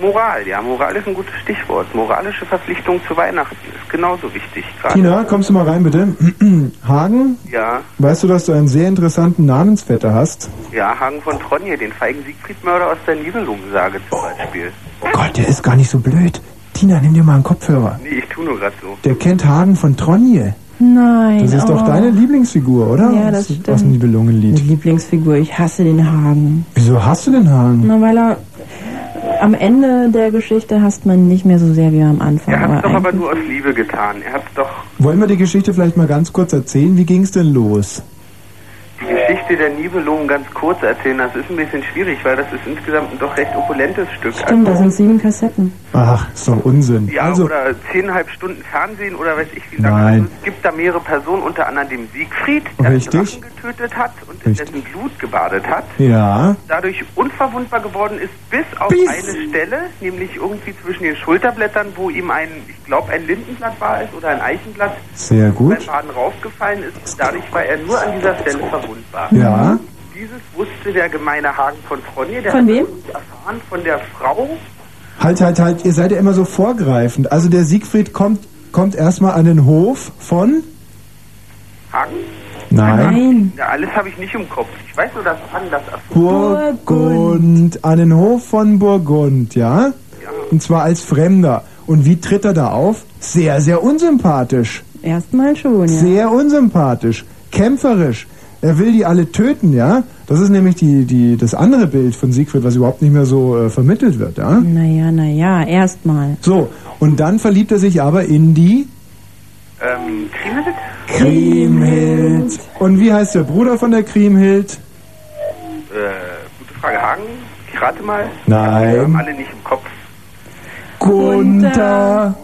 Moral, ja, Moral ist ein gutes Stichwort. Moralische Verpflichtung zu Weihnachten ist genauso wichtig. Tina, kommst du mal rein, bitte? Hagen, Ja, weißt du, dass du einen sehr interessanten Namensvetter hast? ja, Hagen von Tronje, den feigen Siegfried-Mörder aus der Nibelungensage zum Beispiel. Oh Gott, der ist gar nicht so blöd. Tina, nimm dir mal einen Kopfhörer. Nee, ich tu nur gerade so. Der kennt Hagen von Tronje. Nein. Das ist doch oh. deine Lieblingsfigur, oder? Ja, das Aus- stimmt. Aus dem Nibelungenlied. Lieblingsfigur. Ich hasse den Hagen. Wieso hast du den Hagen? Na, weil er am Ende der Geschichte hasst man nicht mehr so sehr wie am Anfang. Er hat es doch aber nur aus Liebe getan. Er hat doch Wollen wir die Geschichte vielleicht mal ganz kurz erzählen? Wie ging's denn los? die Geschichte der Nibelungen ganz kurz erzählen. Das ist ein bisschen schwierig, weil das ist insgesamt ein doch recht opulentes Stück. Stimmt, da sind sieben Kassetten. Ach, ist doch Unsinn. Ja, also, oder zehneinhalb Stunden Fernsehen oder weiß ich wie lange. Nein. Also es gibt da mehrere Personen, unter anderem dem Siegfried, der Richtig. Drachen getötet hat und in dessen Blut gebadet hat. ja. Dadurch unverwundbar geworden ist, bis auf eine Stelle, nämlich irgendwie zwischen den Schulterblättern, wo ihm ein, ich glaube, ein Lindenblatt war es oder ein Eichenblatt Sehr gut. beim Baden raufgefallen ist. Dadurch war er nur an dieser Stelle verwundbar. Ja. Dieses wusste der gemeine Hagen von Tronje. Der Von hat wem? das erfahren von der Frau Halt, halt, halt, ihr seid ja immer so vorgreifend. Also der Siegfried kommt, kommt erstmal an den Hof von... Hagen. Nein. Ja, alles habe ich nicht im Kopf. Ich weiß nur, dass Hagen das erfuhr. Burgund. An den Hof von Burgund, ja? Und zwar als Fremder. Und wie tritt er da auf? Sehr, sehr unsympathisch. Erstmal schon, ja. Sehr unsympathisch, kämpferisch. Er will die alle töten, ja? Das ist nämlich die, die, das andere Bild von Siegfried, was überhaupt nicht mehr so äh, vermittelt wird, ja? Naja, naja, erstmal. So, und dann verliebt er sich aber in die Ähm, Kriemhild? Kriemhild. Und wie heißt der Bruder von der Kriemhild? Äh, gute Frage. Hagen? Ich rate mal. Nein. Wir haben alle nicht im Kopf. Gunther.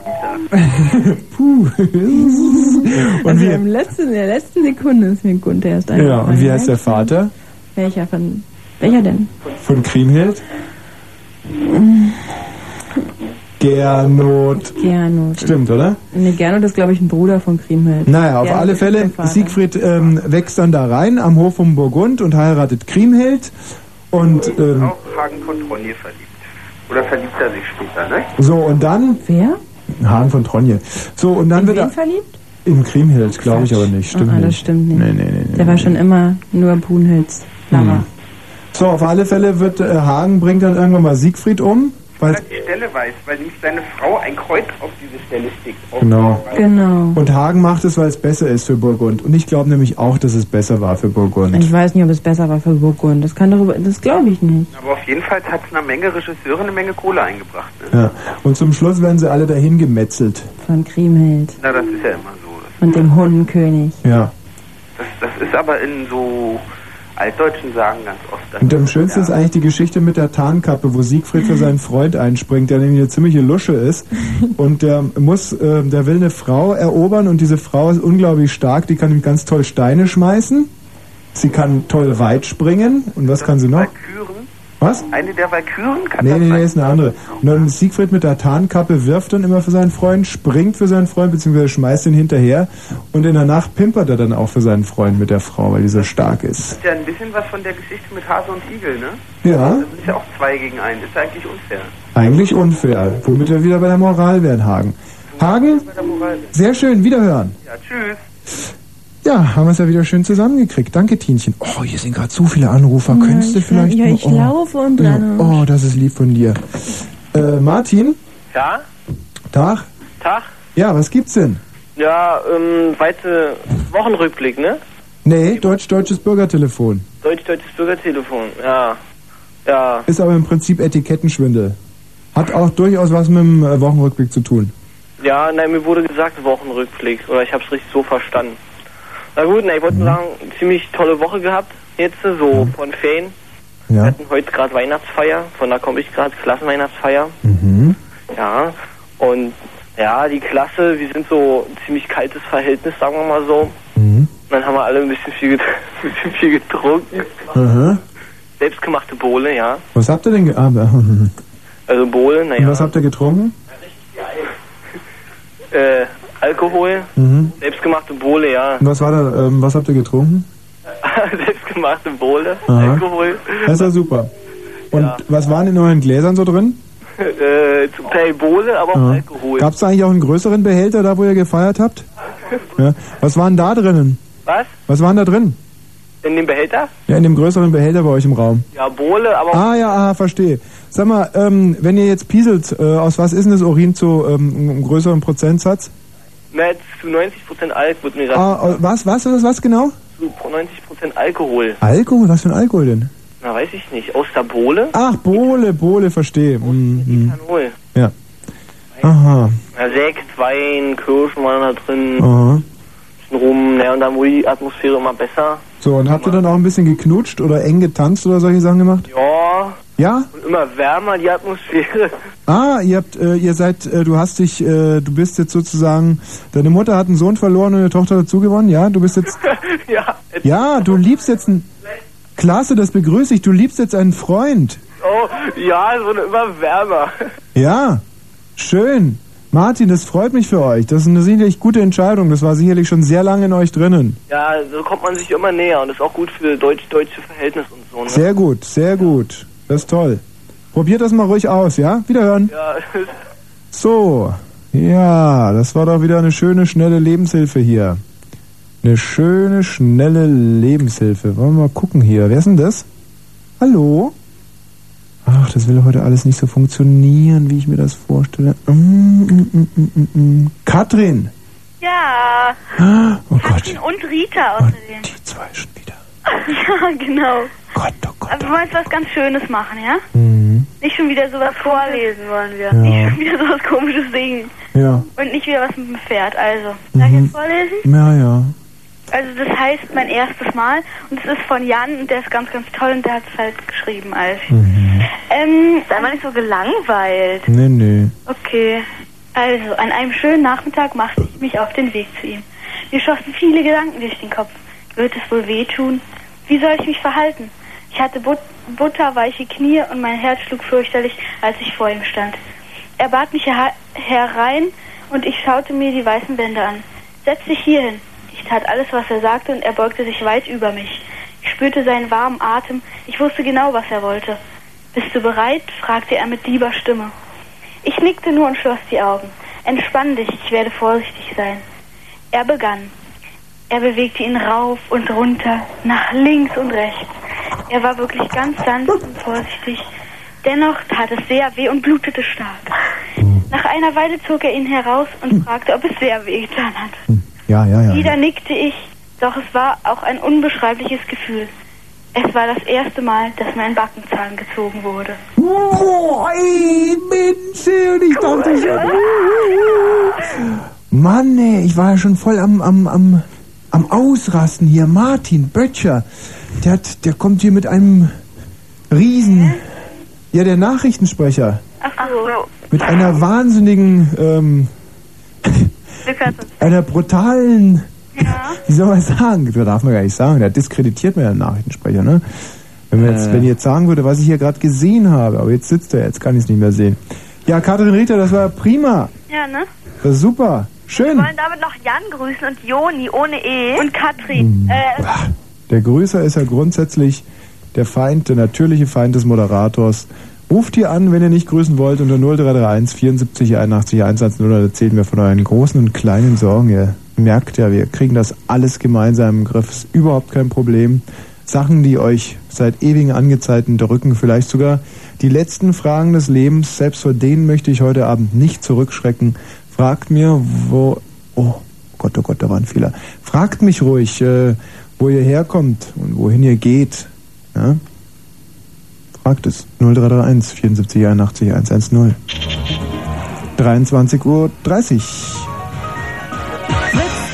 Puh. und also wie, im letzten, in der letzten Sekunde ist mir Gunther erst ja, eingefallen. und wie heißt der Vater Welcher von, welcher denn? von Kriemhild? Gernot. Gernot. Stimmt, oder? Ne, Gernot ist, glaube ich, ein Bruder von Kriemhild. Naja, auf Gernot alle ist Fälle. Siegfried ähm, wächst dann da rein am Hof von Burgund und heiratet Kriemhild. Und ähm, Auch Hagen von Tronje verliebt. Oder verliebt er sich später, ne? so, und dann. Wer? Hagen von Tronje. So, und dann In wird wen er. verliebt? In Kriemhild, glaube ich aber nicht. Stimmt ah, nicht. das stimmt nicht. Nee, nee, nee, nee. Der war schon immer nur Brunhilds Lover. Hm. So, auf alle Fälle wird äh, Hagen bringt dann irgendwann mal Siegfried um. Weil, er die Stelle weiß, weil nämlich seine Frau ein Kreuz auf diese Stelle stickt. Genau. Genau. Und Hagen macht es, weil es besser ist für Burgund. Und ich glaube nämlich auch, dass es besser war für Burgund. Ich weiß nicht, ob es besser war für Burgund. Das kann darüber, das glaube ich nicht. Aber auf jeden Fall hat es einer Menge Regisseure eine Menge Kohle eingebracht. Ne? Ja. Und zum Schluss werden sie alle dahin gemetzelt. Von Kriemhild. Na, das ist ja immer so. Und dem Hundenkönig. Ja. Das, das ist aber in so altdeutschen Sagen ganz oft. das. Und am schönsten ist eigentlich die Geschichte mit der Tarnkappe, wo Siegfried für seinen Freund einspringt, der nämlich eine ziemliche Lusche ist. Und der muss, äh, der will eine Frau erobern und diese Frau ist unglaublich stark, die kann ihm ganz toll Steine schmeißen. Sie kann toll weit springen. Und was kann sie noch? Was? Eine der Walküren kann Nee, das nee, nee, ist eine andere. Und dann Siegfried mit der Tarnkappe wirft dann immer für seinen Freund, springt für seinen Freund, beziehungsweise schmeißt ihn hinterher. Und in der Nacht pimpert er dann auch für seinen Freund mit der Frau, weil die so stark ist. Das ist ja ein bisschen was von der Geschichte mit Hase und Igel, ne? Ja. Das ist ja auch zwei gegen einen. Ist ja eigentlich unfair. Eigentlich unfair. Womit wir wieder bei der Moral wären, Hagen. Hagen, sehr schön, wiederhören. Ja, tschüss. Ja, haben wir es ja wieder schön zusammengekriegt. Danke, Tienchen. Oh, hier sind gerade so viele Anrufer. Ja, Könntest du ich- vielleicht ja, mal- ich oh. laufe und ja. renne. Oh, das ist lieb von dir. Äh, Martin, Ja? Tag. Tag? Ja, was gibt's denn? Ja, ähm, weite Wochenrückblick, ne? Nee, deutsch-deutsches Bürgertelefon. Deutsch-deutsches Bürgertelefon, ja. Ja. Ist aber im Prinzip Etikettenschwindel. Hat auch durchaus was mit dem äh, Wochenrückblick zu tun. Ja, nein, mir wurde gesagt Wochenrückblick. Oder ich hab's richtig so verstanden. Na gut, na, ich wollte nur sagen, ziemlich tolle Woche gehabt. Jetzt so von Ferien. Wir Ja. hatten heute gerade Weihnachtsfeier. Von da komme ich gerade, Klassenweihnachtsfeier. Mhm. Ja. Und ja, die Klasse, wir sind so ein ziemlich kaltes Verhältnis, sagen wir mal so. Mhm. Und dann haben wir alle ein bisschen viel, bisschen viel getrunken. Aha. Selbstgemachte Bohle, ja. Was habt ihr denn ge ah, und Also Bohle, naja. was habt ihr getrunken? Äh, Alkohol, Mhm. selbstgemachte Bohle, ja. Und was war da, ähm, was habt ihr getrunken? selbstgemachte Bohle, Aha. Alkohol. Das ist ja super. Und was waren in euren Gläsern so drin? äh, zum Teil Bohle, aber auch Aha. Alkohol. Gab es da eigentlich auch einen größeren Behälter, da wo ihr gefeiert habt? Ja. Was waren da drinnen? Was? Was waren da drin? In dem Behälter? Ja, in dem größeren Behälter bei euch im Raum. Ja, Bohle, aber Ah ja, aha, verstehe. Sag mal, ähm, wenn ihr jetzt pieselt, äh, aus was ist denn das Urin zu ähm, einem größeren Prozentsatz? als zu 90% Alk wird mir Ah, äh, was, was, was, was genau? zu 90% Alkohol. Alkohol? Was für ein Alkohol denn? Na, weiß ich nicht. Aus der Bohle? Ach, Bohle, Bohle, verstehe. Mhm, mhm. Ethanol. Ja. Aha, Ja, Sekt, Wein, Kirschen waren da drin, aha. bisschen rum. Ja, und dann wurde die Atmosphäre immer besser. So, und habt ihr dann auch ein bisschen geknutscht oder eng getanzt oder solche Sachen gemacht? Ja, Ja? und immer wärmer die Atmosphäre. Ah, ihr habt, äh, ihr seid, äh, du hast dich, äh, du bist jetzt sozusagen, deine Mutter hat einen Sohn verloren und eine Tochter dazu gewonnen, ja? Du bist jetzt, ja. ja, du liebst jetzt einen, klasse, das begrüße ich, du liebst jetzt einen Freund. Oh, ja, es wurde immer wärmer. Ja, schön. Martin, das freut mich für euch. Das ist eine sicherlich gute Entscheidung. Das war sicherlich schon sehr lange in euch drinnen. Ja, so kommt man sich immer näher und ist auch gut für deutsch-deutsche Verhältnisse und so. Ne? Sehr gut, sehr gut. Das ist toll. Probiert das mal ruhig aus, ja? Wiederhören. Ja, So, ja, das war doch wieder eine schöne, schnelle Lebenshilfe hier. Eine schöne, schnelle Lebenshilfe. Wollen wir mal gucken hier. Wer ist denn das? Hallo? Ach, das will heute alles nicht so funktionieren, wie ich mir das vorstelle. Mm, mm, mm, mm, mm, mm. Katrin, Ja. Oh Katrin und Rita außerdem. die zwei schon wieder. ja, genau. Gott, oh Gott. Aber wir wollen jetzt was ganz Schönes machen, ja? Mhm. Nicht schon wieder sowas vorlesen wollen wir. Ja. Nicht schon wieder sowas komisches singen. Ja. Und nicht wieder was mit dem Pferd. Also, ich Mhm. jetzt vorlesen? Ja, ja. Also das heißt mein erstes Mal und es ist von Jan und der ist ganz, ganz toll und der hat es halt geschrieben alles. Ähm, sei mal nicht so gelangweilt. Nee, nee. Okay. Also, an einem schönen Nachmittag machte ich mich auf den Weg zu ihm. Mir schossen viele Gedanken durch den Kopf. Wird es wohl wehtun? Wie soll ich mich verhalten? Ich hatte but butterweiche Knie und mein Herz schlug fürchterlich, als ich vor ihm stand. Er bat mich her herein und ich schaute mir die weißen Wände an. Setz dich hier hin. Tat alles, was er sagte und er beugte sich weit über mich. Ich spürte seinen warmen Atem. Ich wusste genau, was er wollte. Bist du bereit? fragte er mit lieber Stimme. Ich nickte nur und schloss die Augen. Entspann dich, ich werde vorsichtig sein. Er begann. Er bewegte ihn rauf und runter, nach links und rechts. Er war wirklich ganz sanft und vorsichtig. Dennoch tat es sehr weh und blutete stark. Nach einer Weile zog er ihn heraus und fragte, ob es sehr weh getan hat. Ja, ja, ja. Wieder nickte ich, doch es war auch ein unbeschreibliches Gefühl. Es war das erste Mal, dass mir ein Backenzahn gezogen wurde. Oh, ey, Mensch, und ich dachte schon. Mann, ey, ich war ja schon voll am, am, am, am Ausrasten hier. Martin Böttcher, der, hat, der kommt hier mit einem Riesen. Ja, der Nachrichtensprecher. Ach so. Mit einer wahnsinnigen, ähm, einer brutalen, wie soll man sagen, das darf man gar nicht sagen, der diskreditiert mir den Nachrichtensprecher, ne? Wenn, man jetzt, Äh. wenn ich jetzt sagen würde, was ich hier gerade gesehen habe, aber jetzt sitzt er, jetzt kann ich es nicht mehr sehen. Ja, Katrin Rieter, das war prima. Ja, ne? Das ist super. Schön. Wir wollen damit noch Jan grüßen und Joni ohne E. Und Katrin. Äh, Der Grüßer ist ja grundsätzlich der Feind, der natürliche Feind des Moderators. Ruft hier an, wenn ihr nicht grüßen wollt, unter 0331 74 81 110. Da erzählen wir von euren großen und kleinen Sorgen. Ihr merkt ja, wir kriegen das alles gemeinsam im Griff. Ist überhaupt kein Problem. Sachen, die euch seit ewigen Angezeiten drücken, vielleicht sogar die letzten Fragen des Lebens. Selbst vor denen möchte ich heute Abend nicht zurückschrecken. Fragt mir, wo... Oh Gott, oh Gott, da war ein Fehler. Fragt mich ruhig, äh, wo ihr herkommt und wohin ihr geht. Ja? Fragt es. 0331 74 81 110. 23.30 Uhr.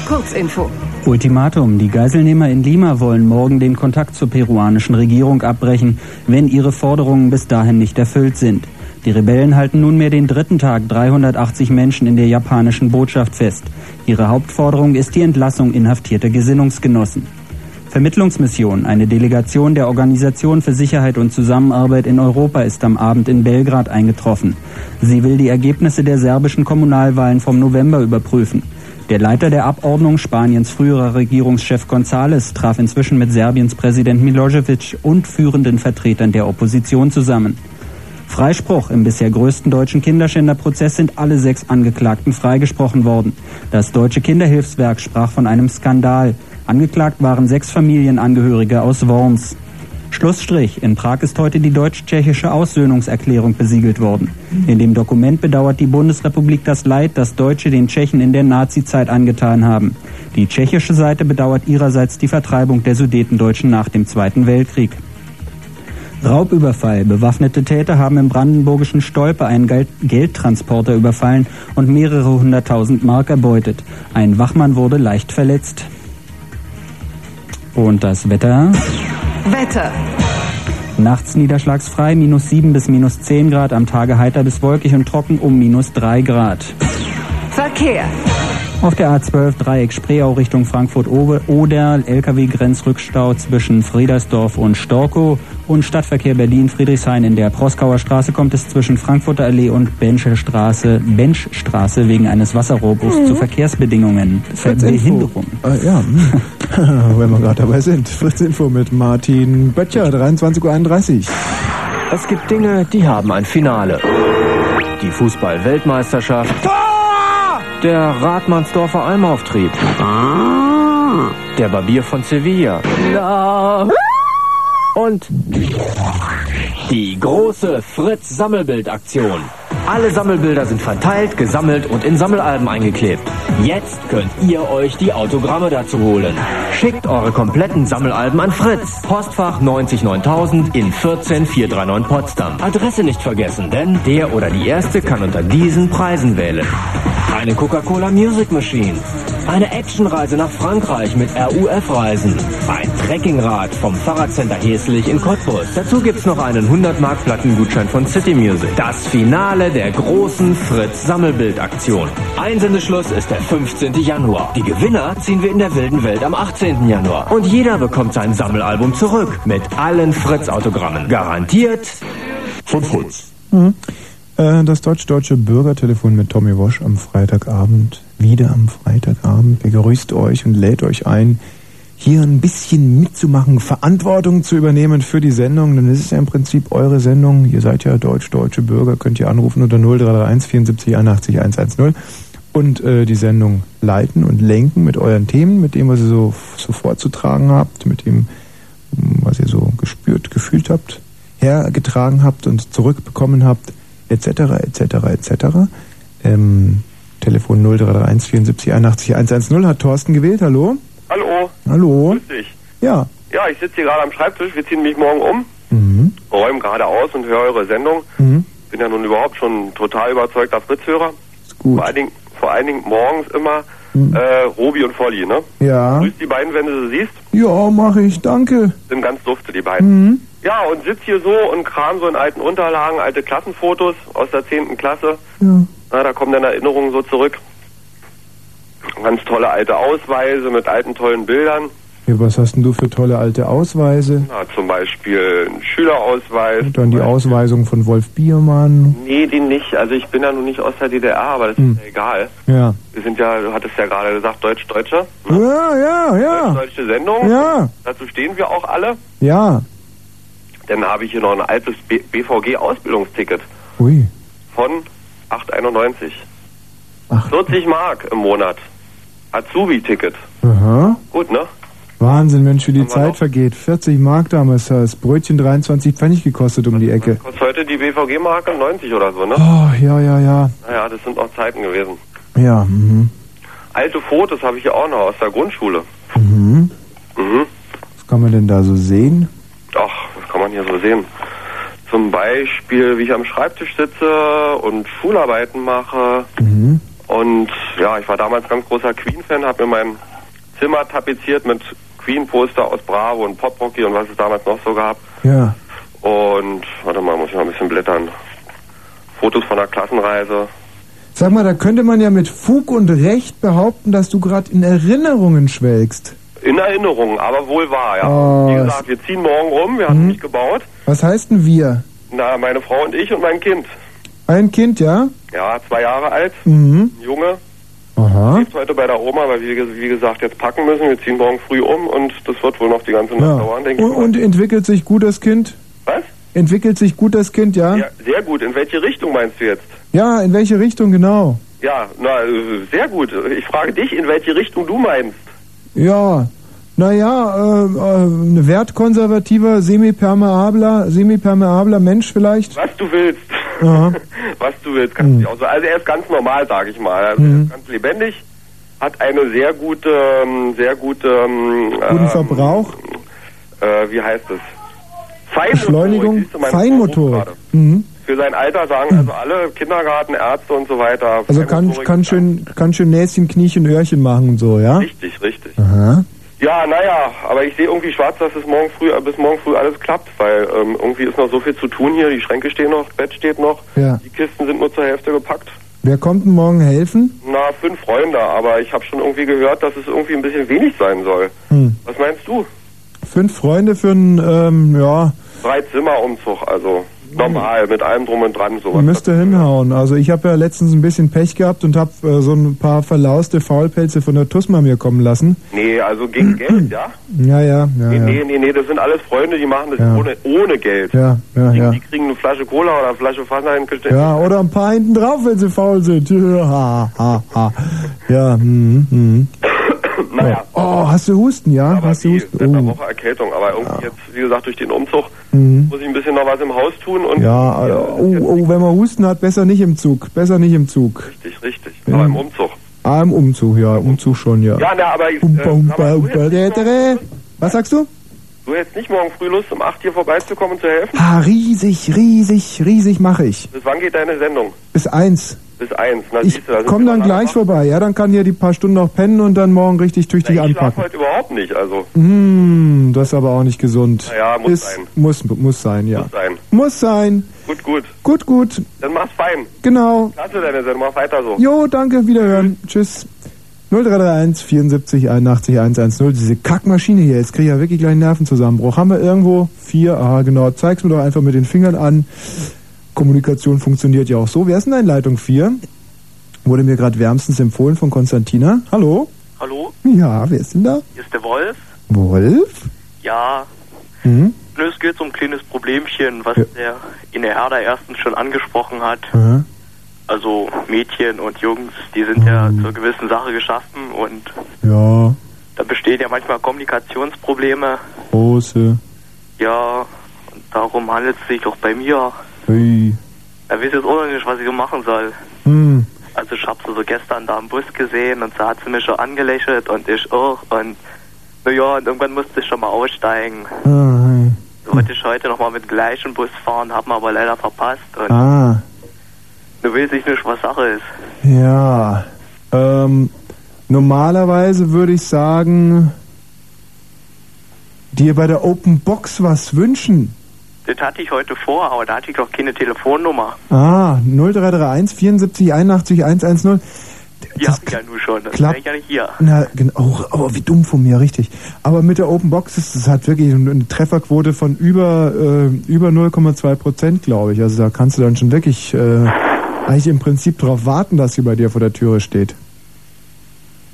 Kurzinfo. Ultimatum. Die Geiselnehmer in Lima wollen morgen den Kontakt zur peruanischen Regierung abbrechen, wenn ihre Forderungen bis dahin nicht erfüllt sind. Die Rebellen halten nunmehr den dritten Tag 380 Menschen in der japanischen Botschaft fest. Ihre Hauptforderung ist die Entlassung inhaftierter Gesinnungsgenossen. Vermittlungsmission. Eine Delegation der Organisation für Sicherheit und Zusammenarbeit in Europa ist am Abend in Belgrad eingetroffen. Sie will die Ergebnisse der serbischen Kommunalwahlen vom November überprüfen. Der Leiter der Abordnung, Spaniens früherer Regierungschef González, traf inzwischen mit Serbiens Präsident Milosevic und führenden Vertretern der Opposition zusammen. Freispruch. Im bisher größten deutschen Kinderschänderprozess sind alle sechs Angeklagten freigesprochen worden. Das Deutsche Kinderhilfswerk sprach von einem Skandal. Angeklagt waren sechs Familienangehörige aus Worms. Schlussstrich. In Prag ist heute die deutsch-tschechische Aussöhnungserklärung besiegelt worden. In dem Dokument bedauert die Bundesrepublik das Leid, das Deutsche den Tschechen in der Nazizeit angetan haben. Die tschechische Seite bedauert ihrerseits die Vertreibung der Sudetendeutschen nach dem Zweiten Weltkrieg. Raubüberfall. Bewaffnete Täter haben im brandenburgischen Stolpe einen Geld Geldtransporter überfallen und mehrere hunderttausend Mark erbeutet. Ein Wachmann wurde leicht verletzt. Und das Wetter? Wetter. Nachts niederschlagsfrei, minus 7 bis minus 10 Grad, am Tage heiter bis wolkig und trocken um minus 3 Grad. Verkehr. Auf der A12 Dreieck Spreeau Richtung Frankfurt-Oder, LKW-Grenzrückstau zwischen Friedersdorf und Storkow und Stadtverkehr Berlin-Friedrichshain in der Proskauer Straße kommt es zwischen Frankfurter Allee und Bencher Straße, Benchstraße wegen eines Wasserrohrbruchs Mhm. zu Verkehrsbedingungen, Behinderung. Äh, ja, hm. wenn wir gerade dabei sind. Fritz Info mit Martin Böttcher, 23.31 Uhr. Es gibt Dinge, die haben ein Finale. Die Fußball-Weltmeisterschaft. Der Radmannsdorfer Almauftrieb. Der Barbier von Sevilla. Und die große Fritz-Sammelbild-Aktion. Alle Sammelbilder sind verteilt, gesammelt und in Sammelalben eingeklebt. Jetzt könnt ihr euch die Autogramme dazu holen. Schickt eure kompletten Sammelalben an Fritz. Postfach 99000 in 14439 Potsdam. Adresse nicht vergessen, denn der oder die Erste kann unter diesen Preisen wählen. Eine Coca-Cola Music Machine. Eine Actionreise nach Frankreich mit RUF-Reisen. Ein Trekkingrad vom Fahrradcenter Heslich in Cottbus. Dazu gibt's noch einen 100 Mark Plattengutschein von City Music. Das Finale der großen Fritz Sammelbildaktion. Einsendeschluss ist der 15. Januar. Die Gewinner ziehen wir in der wilden Welt am 18. Januar. Und jeder bekommt sein Sammelalbum zurück. Mit allen Fritz-Autogrammen. Garantiert Von Fritz. Mhm. Äh, Das deutsch-deutsche Bürgertelefon mit Tommy Wosch am Freitagabend. Wieder am Freitagabend. Begrüßt euch und lädt euch ein, hier ein bisschen mitzumachen, Verantwortung zu übernehmen für die Sendung. Denn es ist ja im Prinzip eure Sendung. Ihr seid ja deutsch-deutsche Bürger, könnt ihr anrufen unter 0331 74 81 110 und äh, die Sendung leiten und lenken mit euren Themen, mit dem, was ihr so, so vorzutragen habt, mit dem, was ihr so gespürt, gefühlt habt, hergetragen habt und zurückbekommen habt, etc., etc., etc. Ähm, Telefon 0331 74 81 110 hat Thorsten gewählt. Hallo? Hallo. Hallo? Grüß dich. Ja. Ja, ich sitze hier gerade am Schreibtisch. Wir ziehen mich morgen um, Mhm. räumen gerade aus und höre eure Sendung. Mhm. Bin ja nun überhaupt schon total überzeugter Fritz-Hörer. gut. Vor allen Dingen, vor allen Dingen morgens immer. Äh, Robi und Volli, ne? Ja. Grüß die beiden, wenn du sie siehst. Ja, mache ich, danke. Sind ganz dufte, die beiden. Mhm. Ja, und sitz hier so und kram so in alten Unterlagen, alte Klassenfotos aus der 10. Klasse. Ja. Na, da kommen dann Erinnerungen so zurück. Ganz tolle alte Ausweise mit alten tollen Bildern. Ja. Was hast denn du für tolle alte Ausweise? Na, zum Beispiel ein Schülerausweis. Dann die Ausweisung von Wolf Biermann. Nee, die nicht. Also ich bin ja nun nicht aus der DDR, aber das Hm. ist ja egal. Ja. Wir sind ja, du hattest ja gerade gesagt, Deutsch-Deutsche. Ja, ja, ja. Deutsche Sendung. Ja. Dazu stehen wir auch alle. Ja. Dann habe ich hier noch ein altes B BVG-Ausbildungsticket Ui. von 8,91. 40 Mark im Monat. Azubi-Ticket. Aha. Gut, ne? Wahnsinn, Mensch, wie die Zeit noch? vergeht. 40 Mark damals das Brötchen 23 Pfennig gekostet um die Ecke. Kostet heute die BVG-Marke 90 oder so, ne? Oh, ja, ja, ja. Naja, das sind auch Zeiten gewesen. Ja, mhm. Alte Fotos habe ich hier auch noch aus der Grundschule. Mhm. Mhm. Was kann man denn da so sehen? Ach, was kann man hier so sehen? Zum Beispiel, wie ich am Schreibtisch sitze und Schularbeiten mache. Mhm. Und ja, ich war damals ganz großer Queen-Fan, habe mir mein Zimmer tapeziert mit Queen-Poster aus Bravo und Poprocky und was es damals noch so gab. Ja. Und, warte mal, muss ich mal ein bisschen blättern. Fotos von der Klassenreise. Sag mal, da könnte man ja mit Fug und Recht behaupten, dass du gerade in Erinnerungen schwelgst. In Erinnerung, aber wohl wahr, ja. Oh, Wie gesagt, wir ziehen morgen rum, wir haben nicht gebaut. Was heißt denn wir? Na, meine Frau und ich und mein Kind. Ein Kind, ja? Ja, zwei Jahre alt, Mhm. ein Junge. Aha. Lebt heute bei der Oma, weil wir, wie gesagt, jetzt packen müssen. Wir ziehen morgen früh um und das wird wohl noch die ganze Nacht Ja. dauern, denke Und, ich. mal. und entwickelt sich gut das Kind? Was? Entwickelt sich gut das Kind, ja? Ja, sehr gut. In welche Richtung meinst du jetzt? Ja, in welche Richtung genau? Ja, na, äh, sehr gut. Ich frage dich, in welche Richtung du meinst. Ja, naja, äh, äh, ein wertkonservativer, semipermeabler, semipermeabler Mensch vielleicht? Was du willst. Aha. Was du willst, kannst du auch so. Also er ist ganz normal, sage ich mal. Also er Mhm. ist ganz lebendig, hat eine sehr gute, ähm, sehr gute, ähm, Guten ähm, Verbrauch, äh, wie heißt es? Feinmotorik. Beschleunigung, Siehst du, mein Feinmotorik. Mhm. Für sein Alter sagen also alle Kindergarten, Ärzte und so weiter. Also kann, kann, schön, kann schön Näschen, Kniechen, Öhrchen machen und so, ja? Richtig, richtig. Aha. Ja, naja, aber ich sehe irgendwie schwarz, dass es morgen früh, bis morgen früh alles klappt, weil ähm, irgendwie ist noch so viel zu tun hier. Die Schränke stehen noch, das Bett steht noch, Ja. die Kisten sind nur zur Hälfte gepackt. Wer kommt denn morgen helfen? Na, fünf Freunde, aber ich habe schon irgendwie gehört, dass es irgendwie ein bisschen wenig sein soll. Hm. Was meinst du? Fünf Freunde für einen, ähm, ja, Drei Zimmerumzug, also normal, mit allem drum und dran, sowas. müsste hinhauen. Also ich habe ja letztens ein bisschen Pech gehabt und habe äh, so ein paar verlauste Faulpelze von der Tusma mir kommen lassen. Nee, also gegen Geld, ja? Ja, ja, ja, Nee, nee, nee, nee, das sind alles Freunde, die machen das Ja. ohne, ohne Geld. Ja, ja, ja. Die kriegen eine Flasche Cola oder eine Flasche Wasser hingestellt. Ja, oder ein paar hinten drauf, wenn sie faul sind. Ja, ha, ha, ha. ja hm, hm. Naja. Oh, hast du Husten, ja? hast du Husten? Seit einer Oh. Woche Erkältung, aber irgendwie jetzt, wie gesagt, durch den Umzug Mhm. muss ich ein bisschen noch was im Haus tun und Ja, also, oh, oh, wenn man Husten hat, besser nicht im Zug. Besser nicht im Zug. richtig, richtig. Ja. Aber im Umzug. Ah, im Umzug, ja. Umzug schon, ja. Ja, na, aber äh, Humpa, humpa, humpa, dä. Was sagst du? du hättest nicht morgen früh Lust, um 8 hier vorbeizukommen und zu helfen? Ah, riesig, riesig, riesig mache ich. Bis wann geht deine Sendung? Bis eins. Bis 1. Na, Ich siehst du, da komm dann gleich vorbei, ja? Dann kann hier die paar Stunden noch pennen und dann morgen richtig tüchtig wach. Ich anpacken. heute überhaupt nicht, also. Hm, das ist aber auch nicht gesund. Naja, muss Ist, sein. Muss, muss sein, ja. Muss sein. Muss sein. Gut, gut. Gut, gut. Dann mach's fein. Genau. Klasse deine Sendung, mach weiter so. Jo, danke, wiederhören. Tschüss. 0331 74 81 110. Diese Kackmaschine hier, jetzt kriege ich ja wirklich gleich einen Nervenzusammenbruch. Haben wir irgendwo vier? Ah, genau. Zeig's mir doch einfach mit den Fingern an. Kommunikation funktioniert ja auch so. Wer ist denn in Leitung 4? Wurde mir gerade wärmstens empfohlen von Konstantina. Hallo? Hallo, Ja, wer ist denn da? hier ist der Wolf. Wolf? Ja, Mhm. es geht um ein kleines Problemchen, was Ja. der in der Erda erstens schon angesprochen hat. Aha. Also Mädchen und Jungs, die sind ja zur gewissen Sache geschaffen und Ja, da bestehen ja manchmal Kommunikationsprobleme. große. Ja, und darum handelt es sich auch bei mir. Hui. Da weiß jetzt auch noch nicht, was ich so machen soll. Hm. Also ich hab sie so gestern da im Bus gesehen und so hat sie mich schon angelächelt und ich auch und naja, und irgendwann musste ich schon mal aussteigen. Ah, hey. So wollte ich heute nochmal mit dem gleichen Bus fahren, hab mir aber leider verpasst und ah. du weiß ich nicht, was Sache ist. Ja, ähm, normalerweise würde ich sagen, dir bei der Open Box was wünschen. Das hatte ich heute vor, aber da hatte ich doch keine Telefonnummer. Ah, 0331 74 81 110. Die hab ich ja nur schon, das klappt. wäre ich ja nicht hier. Na, genau, oh, oh, wie dumm von mir, richtig. Aber mit der Open Box ist es hat wirklich eine Trefferquote von über, äh, über 0,2 Prozent, glaube ich. Also da kannst du dann schon wirklich äh, eigentlich im Prinzip darauf warten, dass sie bei dir vor der Türe steht.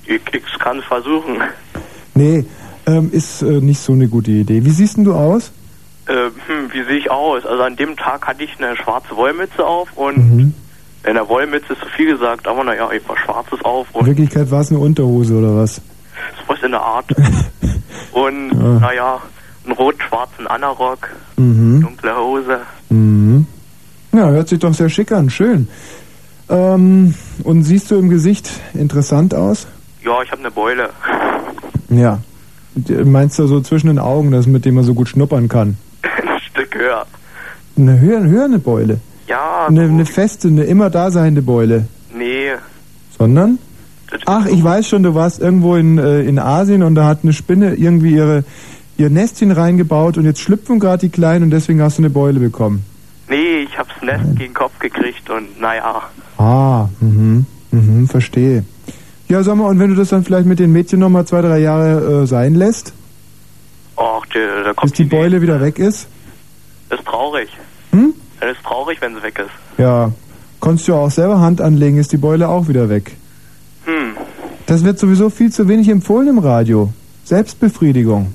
Ich, ich kann es versuchen. Nee, ähm, ist äh, nicht so eine gute Idee. Wie siehst denn du aus? Äh, hm, wie sehe ich aus? Also an dem Tag hatte ich eine schwarze Wollmütze auf und Mhm. in der Wollmütze ist zu viel gesagt, aber naja, ich war schwarzes auf In Wirklichkeit war es eine Unterhose oder was? was in der Art. und Ja. naja, einen rot-schwarzen Anorak, Mhm. dunkle Hose. Mhm. Ja, hört sich doch sehr schick an, schön. Ähm, und siehst du im Gesicht interessant aus? Ja, ich habe eine Beule. Ja. D- Meinst du so zwischen den Augen, das mit dem man so gut schnuppern kann? Höher. Eine höher, höher eine Beule. Ja, Eine, eine feste, eine immer daseinende Beule. nee. Sondern? Ach, ich weiß schon, du warst irgendwo in, äh, in Asien und da hat eine Spinne irgendwie ihre, ihr Nestchen reingebaut und jetzt schlüpfen gerade die Kleinen und deswegen hast du eine Beule bekommen. Nee, ich hab's Nest gegen den Kopf gekriegt und naja. Ah, mhm, mhm, verstehe. Ja, sag mal, und wenn du das dann vielleicht mit den Mädchen nochmal zwei, drei Jahre äh, sein lässt, Och, da bis kommt die Beule wieder weg ist? Ist traurig. Hm? Das ist traurig, wenn sie weg ist. Ja, konntest du ja auch selber Hand anlegen, ist die Beule auch wieder weg. Hm. Das wird sowieso viel zu wenig empfohlen im Radio. Selbstbefriedigung.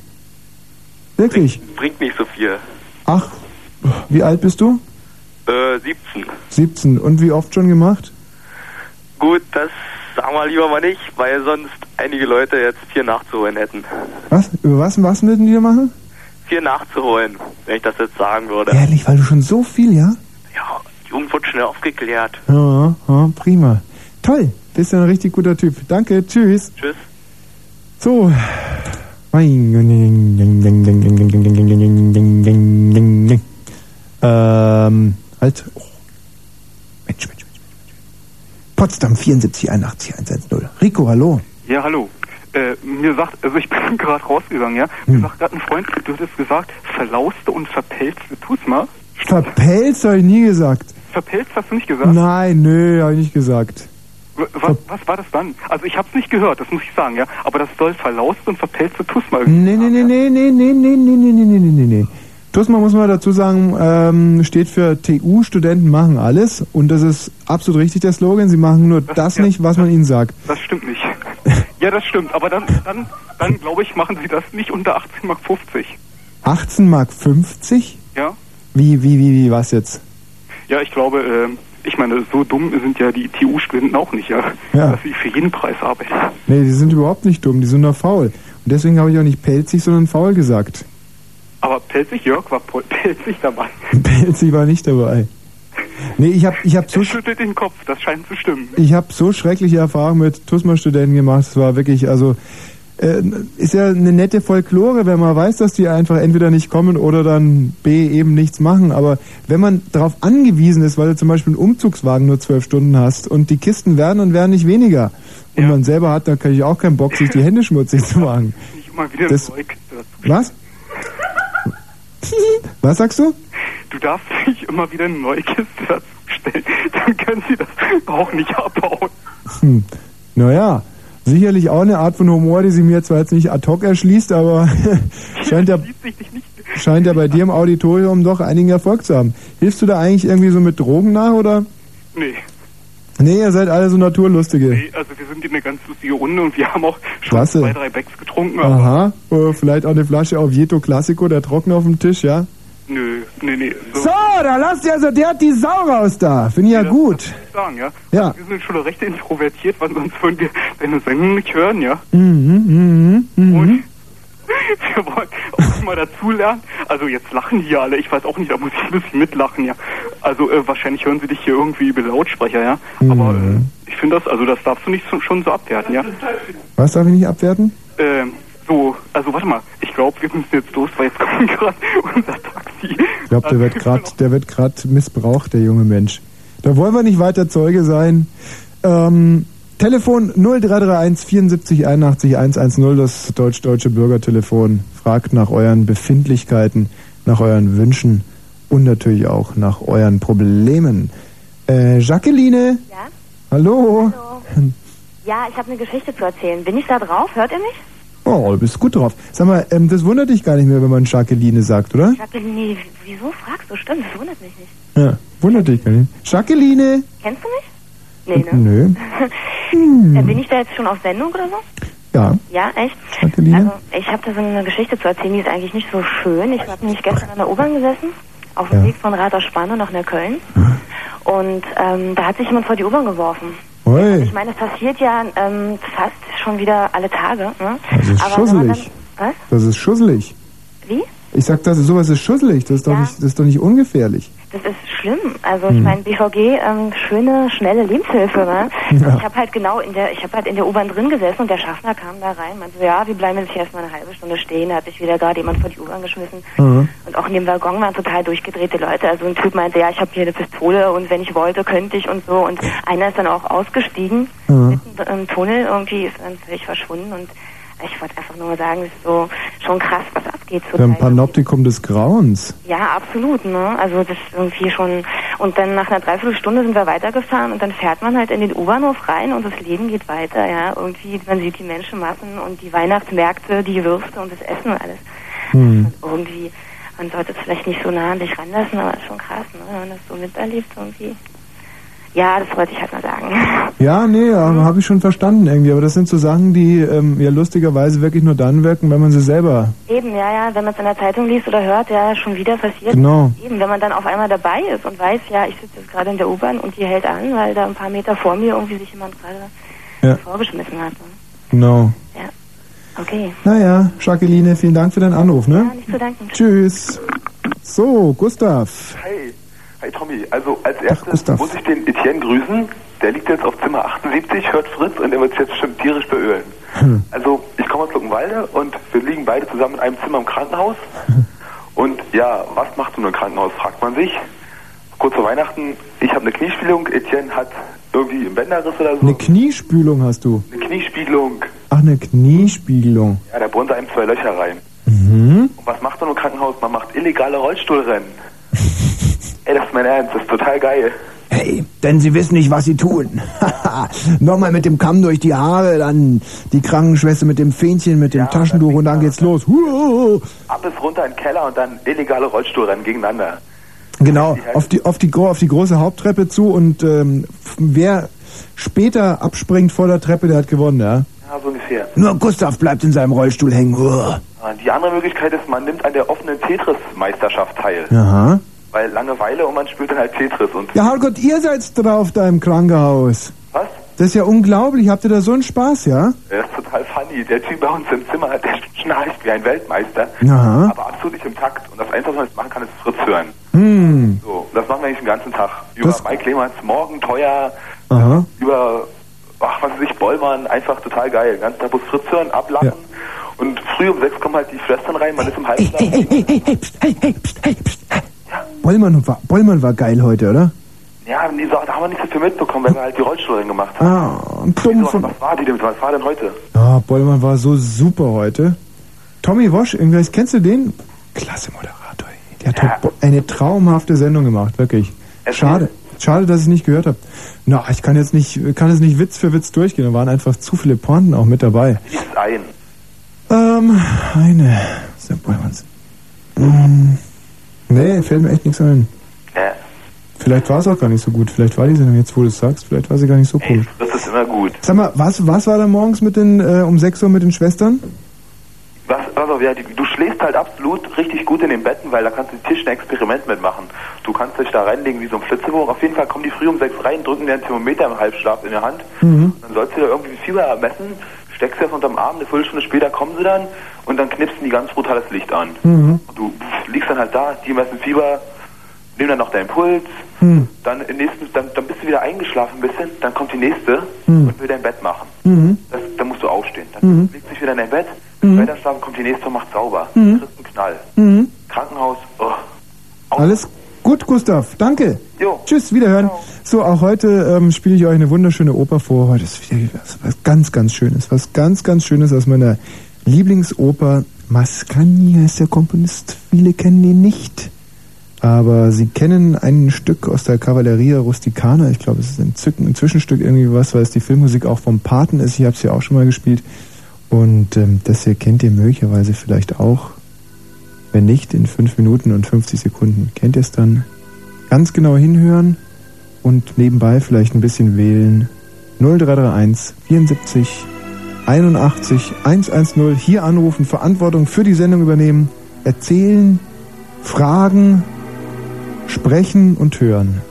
Wirklich. Bringt nicht so viel. Ach, wie alt bist du? Äh, 17. 17. Und wie oft schon gemacht? Gut, das sagen wir lieber mal nicht, weil sonst einige Leute jetzt vier nachzuholen hätten. Was? Über was, was müssen die machen? Vier nachzuholen, wenn ich das jetzt sagen würde. Ehrlich, weil du schon so viel, ja? Ja, die Jugend wird schnell aufgeklärt. Ja, ja, prima. Toll, bist ja ein richtig guter Typ. Danke, tschüss. Tschüss. So. Ähm, halt. Oh. Mensch, Mensch, Mensch, Mensch. Potsdam 74 81 110. Rico, hallo. Ja, hallo. Äh, mir sagt, also ich bin gerade rausgegangen, ja. Hm. Mir sagt gerade ein Freund, du hättest gesagt, verlauste und verpelzte, tu's mal. Verpelzt habe ich nie gesagt. Verpelzt hast du nicht gesagt? Nein, nö, habe ich nicht gesagt. Was, was war das dann? Also ich hab's nicht gehört, das muss ich sagen, ja. Aber das soll verlauste und verpelzte, tu's mal. Nee, nee, nee, nee, nee, nee, nee, nee, nee, nee, nee, nee, nee, nee. TUSMA muss man dazu sagen, ähm, steht für TU, Studenten machen alles. Und das ist absolut richtig, der Slogan. Sie machen nur das, nicht, was man ihnen sagt. Das stimmt nicht. Ja, das stimmt. Aber dann, dann, dann glaube ich, machen sie das nicht unter 18 Mark 50. 18 Mark 50? Ja? Wie, wie, wie, wie, was jetzt? Ja, ich glaube, ähm, ich meine, so dumm sind ja die TU-Studenten auch nicht, ja, Ja. dass sie für jeden Preis arbeiten. Nee, die sind überhaupt nicht dumm, die sind nur faul. Und deswegen habe ich auch nicht pelzig, sondern faul gesagt. Aber Pelzig Jörg war pelzig dabei. Pelzig war nicht dabei. Nee, ich habe ich hab so, Er schüttelt den Kopf, das scheint zu stimmen. ich hab so schreckliche Erfahrungen mit TUSMA-Studenten gemacht. Es war wirklich, also, äh, ist ja eine nette Folklore, wenn man weiß, dass die einfach entweder nicht kommen oder dann B eben nichts machen. Aber wenn man darauf angewiesen ist, weil du zum Beispiel einen Umzugswagen nur zwölf Stunden hast und die Kisten werden und werden nicht weniger und man selber hat, dann kann ich auch keinen Bock, sich die Hände schmutzig zu machen. Nicht immer wieder Das- Kiste dazu. Was? Was sagst du? Du darfst nicht immer wieder eine neue Kiste dazu stellen. Dann können sie das auch nicht abbauen. Hm. Naja, sicherlich auch eine Art von Humor, die sie mir zwar jetzt nicht ad hoc erschließt, aber scheint ja, scheint ja bei dir im Auditorium doch einigen Erfolg zu haben. Hilfst du da eigentlich irgendwie so mit Drogen nach oder? Nee, Nee, ihr seid alle so Naturlustige. nee, also wir sind in eine ganz lustige Runde und wir haben auch schon Klasse. zwei, drei Becks getrunken, aber Aha, äh, vielleicht auch eine Flasche auf Vieto Classico, der Trocken auf dem Tisch, ja? nö, nee, nee. So, So, da lasst ihr also, der hat die Sau raus da. Finde ich ja gut. muss ich sagen, ja. Ja. Also wir sind schon recht introvertiert, weil sonst würden wir deine Sendung nicht hören, ja. Mhm, mhm, mhm. Wir wollen auch mal dazulernen. Also jetzt lachen hier alle. Ich weiß auch nicht, da muss ich ein bisschen mitlachen, ja. Also äh, wahrscheinlich hören sie dich hier irgendwie über Lautsprecher, ja. Aber Mhm. äh, ich finde das, also das darfst du nicht so, schon so abwerten, ja. Was darf ich nicht abwerten? Ähm, so, also warte mal. Ich glaube, wir müssen jetzt los, weil jetzt kommt gerade unser Taxi. Ich glaube, der wird grad, der wird gerade missbraucht, der junge Mensch. Da wollen wir nicht weiter Zeuge sein. Ähm, Telefon 0331 74 81 110, das deutsch-deutsche Bürgertelefon. Fragt nach euren Befindlichkeiten, nach euren Wünschen und natürlich auch nach euren Problemen. Äh, Jacqueline? Ja? Hallo? Ja, ich habe eine Geschichte zu erzählen. Bin ich da drauf? Hört ihr mich? Oh, du bist gut drauf. Sag mal, ähm, das wundert dich gar nicht mehr, wenn man Jacqueline sagt, oder? Jacqueline, wieso fragst du? Stimmt, das wundert mich nicht. Ja, wundert dich gar nicht. Jacqueline? Kennst du mich? Nee, ne? Nö. Äh, Bin ich da jetzt schon auf Sendung oder so? Ja. Ja, echt? Jacqueline? Also, ich habe da so eine Geschichte zu erzählen, die ist eigentlich nicht so schön. Ich habe nämlich gestern an der U-Bahn gesessen, auf dem Ja. Weg von Rater Spanne nach Neukölln. Und ähm, da hat sich jemand vor die U-Bahn geworfen. Oi. Ich meine, das passiert ja ähm, fast schon wieder alle Tage. Ne? Das ist Aber man dann, schusselig. was? Das ist schusselig. Wie? Ich sag, das ist, sowas ist schusselig. Das ist, doch nicht, das ist doch nicht ungefährlich. Das ist schlimm. Also ich Hm. meine, BVG, ähm, schöne, schnelle Lebenshilfe, ne? Ja. Ich habe halt genau in der, ich habe halt in der U-Bahn drin gesessen und der Schaffner kam da rein, meinte so, ja, wir bleiben jetzt hier erstmal eine halbe Stunde stehen. Da hat sich wieder gerade jemand vor die U-Bahn geschmissen. Mhm. Und auch in dem Waggon waren total durchgedrehte Leute. Also ein Typ meinte, ja, ich habe hier eine Pistole und wenn ich wollte, könnte ich und so. Und einer ist dann auch ausgestiegen, Mhm. mitten im Tunnel irgendwie, ist dann völlig verschwunden. Und ich wollte einfach nur mal sagen, es ist so schon krass, was abgeht haben ein. Panoptikum des Grauens. Ja, absolut, ne? Also das ist irgendwie schon und dann nach einer Dreiviertelstunde sind wir weitergefahren und dann fährt man halt in den U-Bahnhof rein und das Leben geht weiter, ja. Irgendwie, man sieht die Menschenmassen und die Weihnachtsmärkte, die Würste und das Essen und alles. Hm. Irgendwie, man sollte es vielleicht nicht so nah an sich ranlassen, aber ist schon krass, ne? Wenn man das so miterlebt irgendwie. Ja, das wollte ich halt mal sagen. Ja, nee, habe ich schon verstanden irgendwie. Aber das sind so Sachen, die ähm, ja lustigerweise wirklich nur dann wirken, wenn man sie selber. Eben, ja, ja, wenn man es in der Zeitung liest oder hört, ja, schon wieder passiert. Genau. Eben, wenn man dann auf einmal dabei ist und weiß, ja, ich sitze jetzt gerade in der U-Bahn und die hält an, weil da ein paar Meter vor mir irgendwie sich jemand gerade Ja. vorgeschmissen hat. Genau. Okay. Naja, Jacqueline, vielen Dank für deinen Anruf, ne? Ja, nicht zu danken. Tschüss. So, Gustav. Hi. Hi Tommy. Also als erstes Gustav. muss ich den Etienne grüßen. Der liegt jetzt auf Zimmer 78, hört Fritz und der wird sich jetzt bestimmt tierisch beölen. Hm. Also ich komme aus Luckenwalde und wir liegen beide zusammen in einem Zimmer im Krankenhaus. Und ja, was macht so ein Krankenhaus, fragt man sich. Kurz vor Weihnachten, ich habe eine Kniespielung, Etienne hat irgendwie einen Bänderriss oder so. Eine Kniespülung hast du. Eine Kniespiegelung. Ach, eine Kniespiegelung. Ja, da bohren sie einem zwei Löcher rein. Mhm. Und was macht man im Krankenhaus? Man macht illegale Rollstuhlrennen. Ey, das ist mein Ernst, das ist total geil. Hey, denn sie wissen nicht, was sie tun. Nochmal mit dem Kamm durch die Haare, dann die Krankenschwester mit dem Fähnchen, mit dem Taschentuch und dann geht's los. Huah. Ab bis runter in den Keller und dann illegale Rollstuhlrennen gegeneinander. Genau, auf die, auf, die, auf die große Haupttreppe zu und ähm, wer später abspringt vor der Treppe, der hat gewonnen, ja? Ja, so ungefähr. Nur Gustav bleibt in seinem Rollstuhl hängen. Uah. Ah, Die andere Möglichkeit ist, man nimmt an der offenen Tetris-Meisterschaft teil. Aha. Weil Langeweile und man spielt dann halt Tetris und Ja, Herrgott, ihr seid drauf da im Krankenhaus. Was? Das ist ja unglaublich. Habt ihr da so einen Spaß, ja? er ist total funny. Der Typ bei uns im Zimmer, der schnarcht wie ein Weltmeister, Aha. aber absolut nicht im Takt. Und das Einzige, was man jetzt machen kann, ist Fritz hören. Hm. So, das machen wir eigentlich den ganzen Tag. Über Das- Mike Lehmanns Morgen teuer, Aha. über, ach, was weiß ich, Bollmann, einfach total geil. Den ganzen Tag muss Fritz hören, ablachen. Und früh um sechs kommen halt die Schwestern rein, man ist im Halbschlaf. Hey, hey, hey, hey, pst, hey, hey, pst, hey, pst. Bollmann war, Bollmann war geil heute, oder? Ja, nee, so, da haben wir nicht so viel mitbekommen, weil wir halt die Rollstuhl gemacht haben. Ah, dumm von... Was war die denn? Was war denn heute? Ah, Bollmann war so super heute. Tommy Wosch, irgendwas, kennst du den? Klasse Moderator. Der hat heute eine traumhafte Sendung gemacht, wirklich. Schade. Schade, dass ich es nicht gehört habe. Na, ich kann jetzt nicht, kann jetzt nicht Witz für Witz durchgehen. Da waren einfach zu viele Pointen auch mit dabei. Ist ein. Ähm, eine. Was ist der Bollmanns? Hm, nee, fällt mir echt nichts ein. Ja, Vielleicht war es auch gar nicht so gut. Vielleicht war die Sendung jetzt, wo du es sagst, vielleicht war sie gar nicht so cool. das ist immer gut. Sag mal, was, was war da morgens mit den, äh, um 6 Uhr mit den Schwestern? Was, also, ja, die, du schläfst halt absolut richtig gut in den Betten, weil da kannst du Tisch ein Experiment mitmachen. Du kannst dich da reinlegen wie so ein Flitzebogen. Auf jeden Fall kommen die früh um sechs rein, drücken dir ein Thermometer im Halbschlaf in der Hand. Mhm. Dann sollst du da irgendwie Fieber messen, steckst das unterm Arm, eine Viertelstunde später kommen sie dann und dann knipsen die ganz brutales Licht an. Mhm. Und du liegst dann halt da, die messen Fieber, nehmen dann noch deinen Puls, Mhm. dann, im nächsten, dann, dann bist du wieder eingeschlafen ein bisschen, dann kommt die nächste Mhm. und will dein Bett machen. Mhm. Das, dann musst du aufstehen. Dann Mhm. legst du dich wieder in dein Bett, Mhm. weiter schlafen, kommt die nächste und macht sauber. Mhm. Kriegst einen Knall. Mhm. Krankenhaus, oh. Alles gut, Gustav. Danke. Jo. Tschüss, wiederhören. So, auch heute ähm, spiele ich euch eine wunderschöne Oper vor. Heute ist wieder was, was ganz, ganz Schönes. Was ganz, ganz Schönes aus meiner Lieblingsoper. Mascagni heißt der Komponist. Viele kennen ihn nicht. Aber sie kennen ein Stück aus der Cavalleria Rusticana. Ich glaube, es ist ein, Zücken, ein Zwischenstück irgendwie was, weil es die Filmmusik auch vom Paten ist. Ich habe es ja auch schon mal gespielt. Und ähm, das hier kennt ihr möglicherweise vielleicht auch. Wenn nicht, in 5 Minuten und 50 Sekunden. Kennt ihr es dann? Ganz genau hinhören und nebenbei vielleicht ein bisschen wählen. 0331 74 81 110. Hier anrufen, Verantwortung für die Sendung übernehmen, erzählen, fragen, sprechen und hören.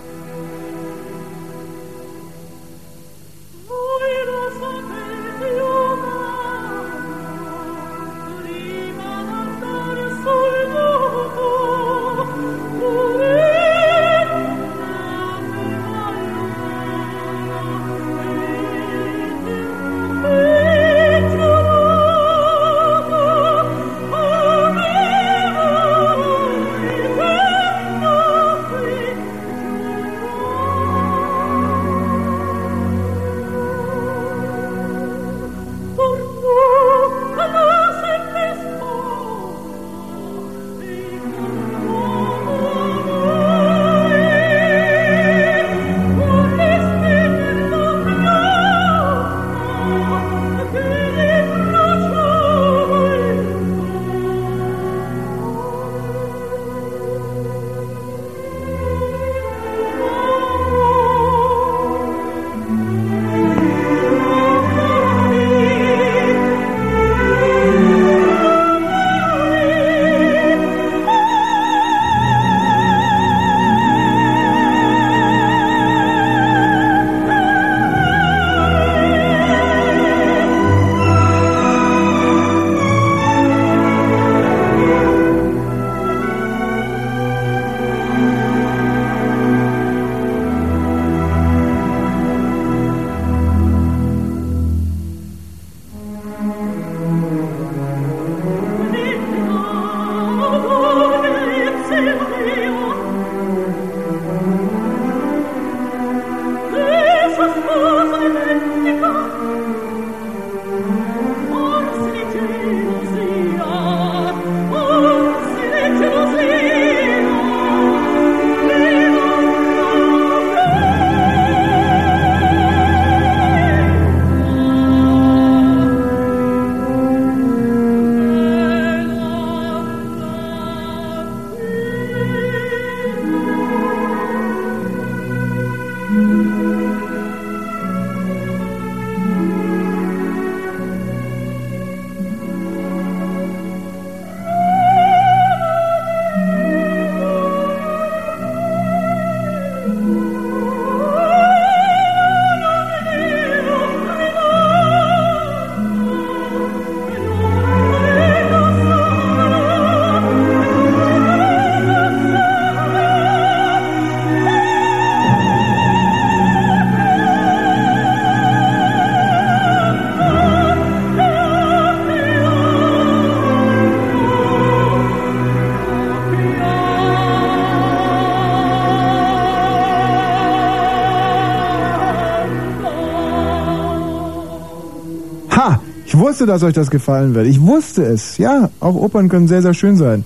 Wusste, dass euch das gefallen wird. Ich wusste es. Ja, auch Opern können sehr, sehr schön sein.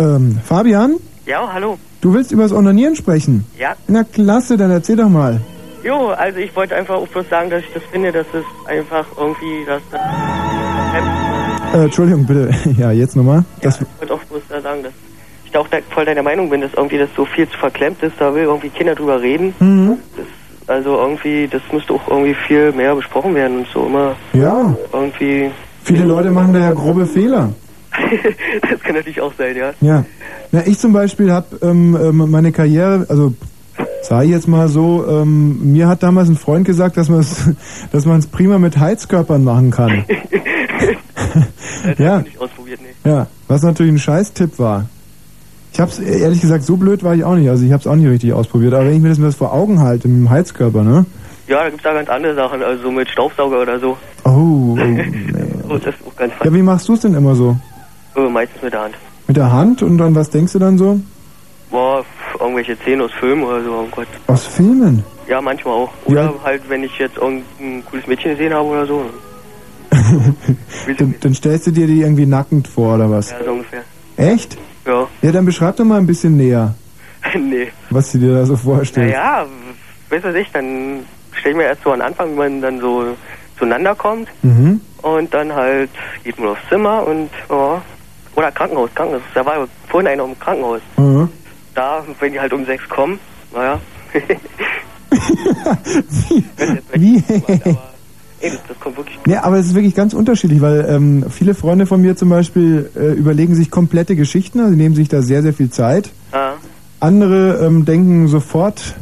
Ähm, Fabian, Ja, hallo. du willst über das Onanieren sprechen? Ja. Na klasse, dann erzähl doch mal. Jo, also ich wollte einfach auch bloß sagen, dass ich das finde, dass es einfach irgendwie, dass das... Äh, Entschuldigung, bitte. Ja, jetzt nochmal. Das, Ich wollte auch bloß da sagen, dass ich da auch voll deiner Meinung bin, dass irgendwie das so viel zu verklemmt ist, da will irgendwie Kinder drüber reden. Mhm. Also irgendwie, das müsste auch irgendwie viel mehr besprochen werden und so immer Ja, irgendwie... viele Leute machen da ja grobe Fehler. das kann natürlich auch sein, ja. Ja. Na, ich zum Beispiel habe ähm, ähm, meine Karriere, also sage ich jetzt mal so, ähm, mir hat damals ein Freund gesagt, dass man es dass man es prima mit Heizkörpern machen kann. ja, Nicht ausprobiert, nee. ja, was natürlich ein Scheiß-Tipp war. Ich hab's ehrlich gesagt, so blöd war ich auch nicht, also ich hab's auch nicht richtig ausprobiert, aber wenn ich mir das, mir das vor Augen halte, mit dem Heizkörper, ne? Ja, da gibt's da ganz andere Sachen, also so mit Staubsauger oder so. Oh, oh das ist auch ganz Ja, wie machst du's denn immer so? Äh, meistens mit der Hand. Mit der Hand und dann was denkst du dann so? Boah, irgendwelche Szenen aus Filmen oder so, oh Gott. Aus Filmen? Ja, manchmal auch. Oder halt, wenn ich jetzt irgendein cooles Mädchen gesehen habe oder so. Dann, dann stellst du dir die irgendwie nackend vor oder was? Ja, so ungefähr. Echt? Ja. Ja, dann beschreib doch mal ein bisschen näher, nee. was du dir da so vorstellst. Naja, weiß was ich, dann stell ich mir erst so an Anfang, wie man dann so zueinander kommt Mhm. und dann halt geht man aufs Zimmer und, ja. Oder Krankenhaus, Krankenhaus. Da war vorhin einer im Krankenhaus. Mhm. Da, wenn die halt um sechs kommen, naja. Wie? Ey, das, das kommt wirklich Ja, aber es ist wirklich ganz unterschiedlich, weil ähm, viele Freunde von mir zum Beispiel äh, überlegen sich komplette Geschichten, also nehmen sich da sehr, sehr viel Zeit. Ah. Andere ähm, denken sofort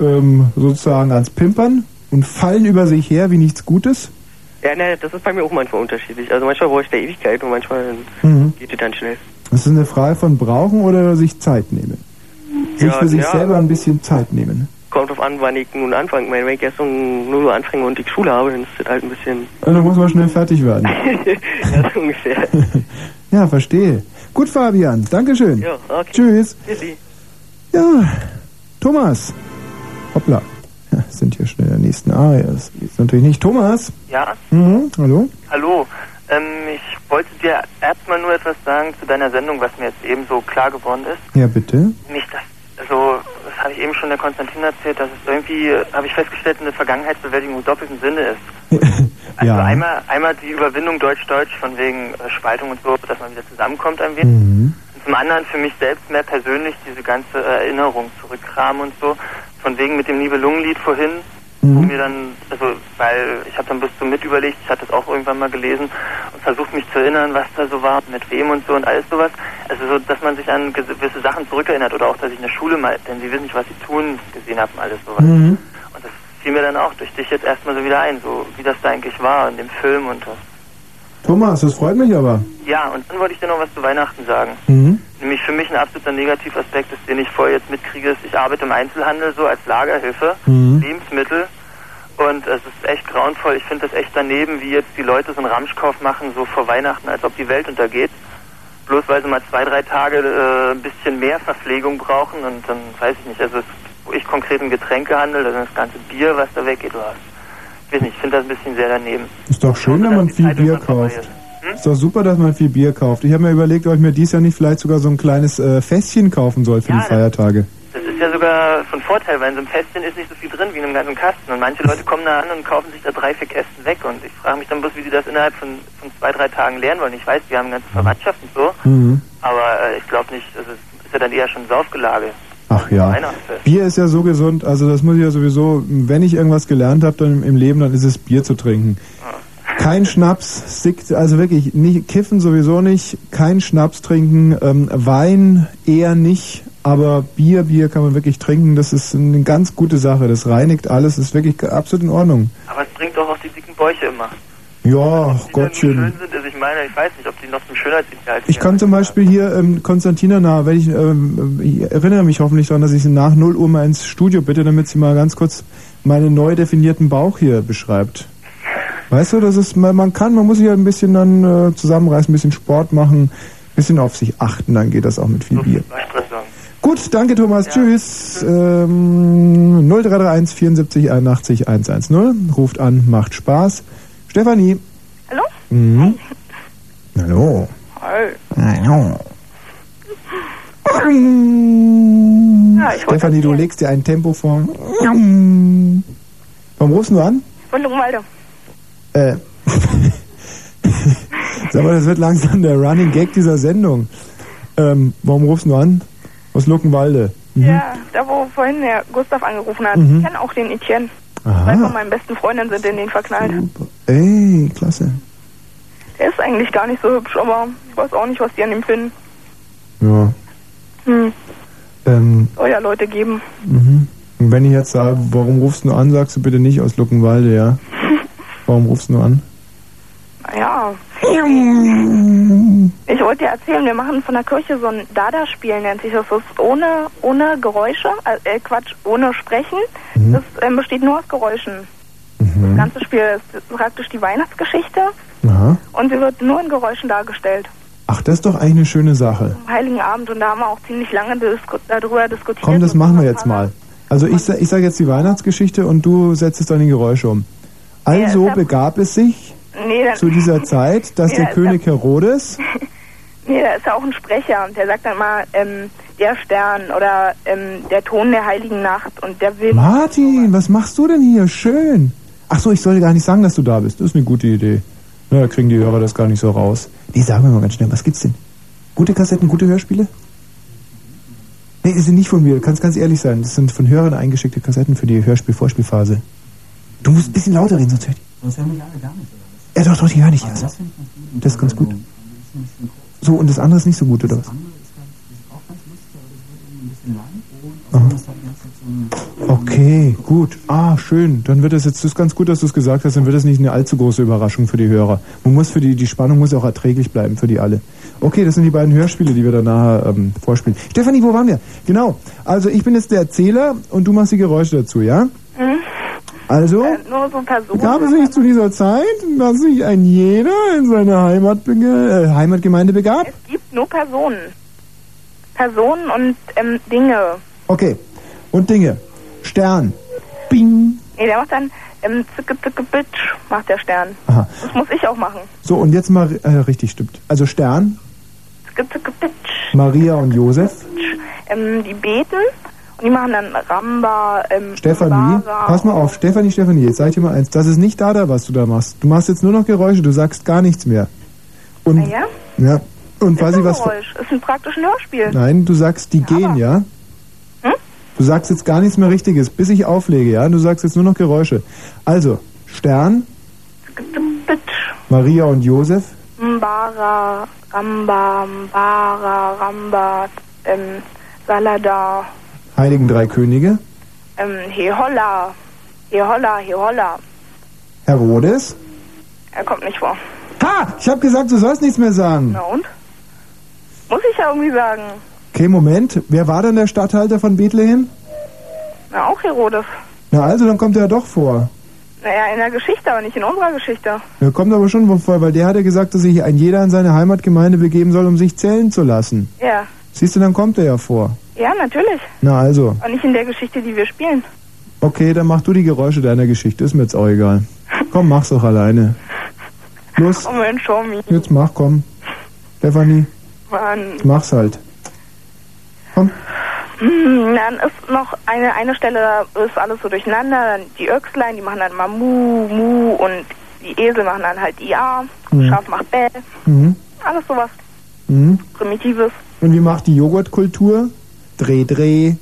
ähm, sozusagen ans Pimpern und fallen über sich her wie nichts Gutes. Ja, ne, das ist bei mir auch manchmal unterschiedlich. Also manchmal brauche ich der Ewigkeit und manchmal Mhm. geht es dann schnell. Das ist eine Frage von brauchen oder sich Zeit nehmen. Sich Ja, für sich ja. selber ein bisschen Zeit nehmen. Kommt drauf an, wann ich nun anfange. Wenn ich erst um 0 Uhr anfange und ich Schule habe, dann ist das halt ein bisschen... Dann muss man schnell fertig werden. ja, so ungefähr. Ja, verstehe. Gut, Fabian. Dankeschön. Ja, okay. Tschüss. Tschüssi. Ja, Thomas. Hoppla. Ja, sind hier der nächsten Arie. Das ist natürlich nicht. Thomas. Ja, Mhm, hallo? hallo. Ähm, ich wollte dir erstmal nur etwas sagen zu deiner Sendung, was mir jetzt eben so klar geworden ist. Ja, bitte. Nicht, dass, also, das habe ich eben schon der Konstantin erzählt, dass es irgendwie, habe ich festgestellt, eine Vergangenheitsbewältigung im doppelten Sinne ist. Also ja. einmal, einmal die Überwindung Deutsch-Deutsch von wegen äh, Spaltung und so, dass man wieder zusammenkommt ein wenig. Mhm. Und zum anderen für mich selbst mehr persönlich diese ganze Erinnerung zurückkramen und so. Von wegen mit dem Nibelungenlied vorhin, wo Mhm. mir dann, also weil ich habe dann bis zum mit überlegt, ich hatte das auch irgendwann mal gelesen und versucht mich zu erinnern, was da so war, mit wem und so und alles sowas. Also so, dass man sich an gewisse Sachen zurückerinnert oder auch, dass ich in der Schule mal, denn sie wissen nicht, was sie tun, gesehen habe und alles sowas. Mhm. Und das fiel mir dann auch durch dich jetzt erstmal so wieder ein, so wie das da eigentlich war in dem Film und das. Thomas, das freut mich aber. Ja, und dann wollte ich dir noch was zu Weihnachten sagen. Mhm. Nämlich für mich ein absoluter Negativaspekt ist, den ich vorher jetzt mitkriege, ist, ich arbeite im Einzelhandel so als Lagerhilfe, Mhm. Lebensmittel. Und es ist echt grauenvoll. Ich finde das echt daneben, wie jetzt die Leute so einen Ramschkauf machen, so vor Weihnachten, als ob die Welt untergeht. Bloß weil sie mal zwei, drei Tage äh, ein bisschen mehr Verpflegung brauchen und dann weiß ich nicht, also ich konkret im Getränkehandel, also das ganze Bier, was da weggeht, oder was. Ich weiß nicht, ich finde das ein bisschen sehr daneben. Ist doch schön, wenn man viel Bier kauft. Ist doch super, dass man viel Bier kauft. Ich habe mir überlegt, ob ich mir dies Jahr nicht vielleicht sogar so ein kleines äh, Fässchen kaufen soll für Ja, die Feiertage. Das ist ja sogar von Vorteil, weil in so einem Fässchen ist nicht so viel drin wie in einem ganzen Kasten. Und manche Leute kommen da an und kaufen sich da drei, vier Kästen weg. Und ich frage mich dann bloß, wie die das innerhalb von, von zwei, drei Tagen lernen wollen. Ich weiß, wir haben eine ganze Verwandtschaft und so. Mhm. Aber äh, ich glaube nicht, also es ist ja dann eher schon Saufgelage. Ach ja. Weihnachtsfest. Bier ist ja so gesund, also das muss ich ja sowieso, wenn ich irgendwas gelernt habe dann im Leben, dann ist es Bier zu trinken. Kein Schnaps, also wirklich, nicht, kiffen sowieso nicht, kein Schnaps trinken, ähm, Wein eher nicht, aber Bier, Bier kann man wirklich trinken, das ist eine ganz gute Sache, das reinigt alles, ist wirklich absolut in Ordnung. Aber es bringt doch auch die dicken Bäuche immer. Ja, ach Gottchen. dann schön sind, also ich meine, ich weiß nicht, ob die noch zum Schönheitsideal Ich kann zum Beispiel hier ähm, Konstantina nahe, wenn ich, ähm, ich erinnere mich hoffentlich daran, dass ich sie nach 0 Uhr mal ins Studio bitte, damit sie mal ganz kurz meinen neu definierten Bauch hier beschreibt. Weißt du, das ist, man, man kann, man muss sich ja ein bisschen dann äh, zusammenreißen, ein bisschen Sport machen, ein bisschen auf sich achten, dann geht das auch mit viel Bier. Gut, danke Thomas, tschüss. Ähm, 0331 74 81 110, ruft an, macht Spaß. Stefanie, Hallo? Mhm. Hallo. Hi. Hallo. Ja, Stefanie, du legst dir ein Tempo vor. Warum rufst du an? von Luckenwalde. Äh. Sag mal, das wird langsam der Running Gag dieser Sendung. Ähm, warum rufst du an? Aus Luckenwalde. Mhm. Ja, da wo vorhin der Gustav angerufen hat. Mhm. Ich kenne auch den Etienne. Aha. Zwei von meinen besten Freundinnen sind in den verknallt. Ey, klasse. Der ist eigentlich gar nicht so hübsch, aber ich weiß auch nicht, was die an ihm finden. Ja. Hm. Ähm, Soll ja Leute geben. mhm. Und wenn ich jetzt sage, warum rufst du an, sagst du bitte nicht aus Luckenwalde, ja? Warum rufst du an? Naja. Ich wollte dir erzählen, wir machen von der Kirche so ein Dada-Spiel, nennt sich das. Das ist ohne, ohne Geräusche, äh, Quatsch, ohne Sprechen. Mhm. Das ähm, besteht nur aus Geräuschen. Das ganze Spiel ist praktisch die Weihnachtsgeschichte Aha. und sie wird nur in Geräuschen dargestellt. Ach, das ist doch eigentlich eine schöne Sache. Am Heiligen Abend und da haben wir auch ziemlich lange disku darüber diskutiert. Komm, das machen wir jetzt mal. Also ich, ich sage jetzt die Weihnachtsgeschichte und du setzt es dann in Geräusche um. Also begab es sich Nee, zu dieser Zeit, dass Nee, der König Herodes nee, da ist ja auch ein Sprecher und der sagt dann mal, ähm, der Stern oder ähm, der Ton der Heiligen Nacht und der will. Martin, was machst du denn hier? Schön. Ach so, ich soll gar nicht sagen, dass du da bist. Das ist eine gute Idee. Na, da kriegen die Hörer das gar nicht so raus. Nee, sagen wir mal ganz schnell, was gibt's denn? Gute Kassetten, gute Hörspiele? Nee, die sind nicht von mir. Du kannst ganz ehrlich sein. Das sind von Hörern eingeschickte Kassetten für die Hörspiel-Vorspielphase. Du musst ein bisschen lauter reden, sonst hört Sonst hören mich alle gar nicht. Ja, doch, doch, die hören nicht. Also Also. das ganz. Das ist ganz gut. So, und das andere ist nicht so gut, oder was? Aha. Okay, gut. Ah, schön. Dann wird das jetzt, das ist ganz gut, dass du es gesagt hast, dann wird das nicht eine allzu große Überraschung für die Hörer. Man muss für die, die Spannung muss auch erträglich bleiben für die alle. Okay, das sind die beiden Hörspiele, die wir dann nachher ähm, vorspielen. Stefanie, wo waren wir? Genau. Also ich bin jetzt der Erzähler und du machst die Geräusche dazu, ja? Hm? Also, Äh, nur so Personen. gab es sich zu dieser Zeit, dass sich ein jeder in seine Heimatbege äh, Heimatgemeinde begab? Es gibt nur Personen. Personen und ähm, Dinge. Okay. Und Dinge. Stern. Bing. Nee, der macht dann ähm, zicke, zicke, bitch, macht der Stern. Aha. Das muss ich auch machen. So, und jetzt mal äh, richtig stimmt. Also Stern, Zicke, zicke, bitch. Maria und Josef, Ähm, die beten und die machen dann Ramba, ähm, Stefanie. Pass mal auf, Stefanie, Stefanie, jetzt sag ich dir mal eins. Das ist nicht da, da, was du da machst. Du machst jetzt nur noch Geräusche, du sagst gar nichts mehr. Und, Ah, ja? ja. Und Ist weiß ein ich was. Geräusch. Ist ein praktisch ein Hörspiel. Nein, du sagst, die gehen, ja? Du sagst jetzt gar nichts mehr Richtiges, bis ich auflege, ja? Du sagst jetzt nur noch Geräusche. Also, Stern, Maria und Josef, Mbara, Ramba, Mbara, Ramba, ähm, Salada, Heiligen Drei Könige, ähm, Heholla, Heholla, Heholla. Herodes. Er kommt nicht vor. Ha! Ich hab gesagt, du sollst nichts mehr sagen. Na und? Muss ich ja irgendwie sagen. Okay, Moment. Wer war denn der Statthalter von Bethlehem? Na, auch Herodes. Na also, dann kommt er ja doch vor. Naja, in der Geschichte, aber nicht in unserer Geschichte. Er kommt aber schon vor, weil der hat ja gesagt, dass sich ein jeder in seine Heimatgemeinde begeben soll, um sich zählen zu lassen. Ja. Siehst du, dann kommt er ja vor. Ja, natürlich. Na also. Und nicht in der Geschichte, die wir spielen. Okay, dann mach du die Geräusche deiner Geschichte. Ist mir jetzt auch egal. Komm, mach's doch alleine. Los, Mensch, show me. jetzt mach, komm. Stefanie, Mann. mach's halt. Hm, Dann ist noch eine, eine Stelle, da ist alles so durcheinander. Dann die Öchslein, die machen dann mal Mu, Mu und die Esel machen dann halt IA. Mhm. Schaf macht Bell. Mhm. Alles sowas Mhm. Primitives. Und wie macht die Joghurtkultur? Dreh, dreh.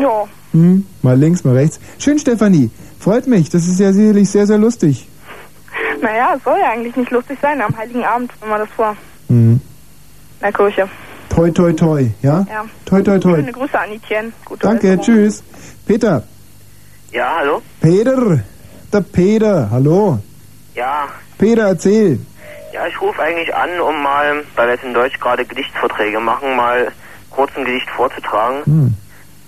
Ja. Hm, mal links, mal rechts. Schön, Stefanie. Freut mich. Das ist ja sicherlich sehr, sehr lustig. Naja, es soll ja eigentlich nicht lustig sein. Am Heiligen Abend, wenn man das vor Mhm. in der Kirche. Toi, toi, toi. Ja? Ja. Toi, toi, toi. Schöne Grüße an Etienne. Gute Danke, Besserung. tschüss. Peter. Ja, hallo? Peter. Der Peter. Hallo. Ja, Peter, erzähl. ja, ich rufe eigentlich an, um mal, weil wir jetzt in Deutsch gerade Gedichtsvorträge machen, mal kurz ein Gedicht vorzutragen. Hm.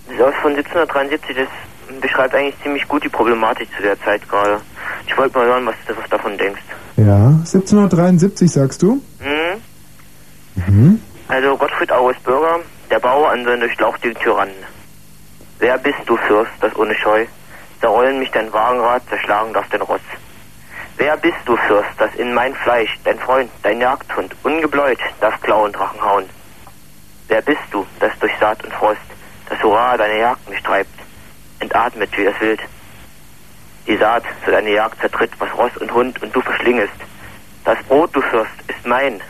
Das ist aus von 1773, das beschreibt eigentlich ziemlich gut die Problematik zu der Zeit gerade. Ich wollte mal hören, was du davon denkst. Ja, 1773 sagst du? Hm? Mhm. Also Gottfried August Bürger, der Bauer an seinen durchlauchtigen Tyrannen. Wer bist du, Fürst, das ohne Scheu? Zerrollen mich dein Wagenrad, zerschlagen darf dein Ross. Wer bist du, Fürst, das in mein Fleisch, dein Freund, dein Jagdhund, ungebläut darf klauen Drachen hauen? Wer bist du, das durch Saat und Frost das Hurra deiner Jagd mich treibt, entatmet wie das Wild? Die Saat zu deiner Jagd zertritt, was Ross und Hund und du verschlingest. Das Brot, du Fürst, ist mein.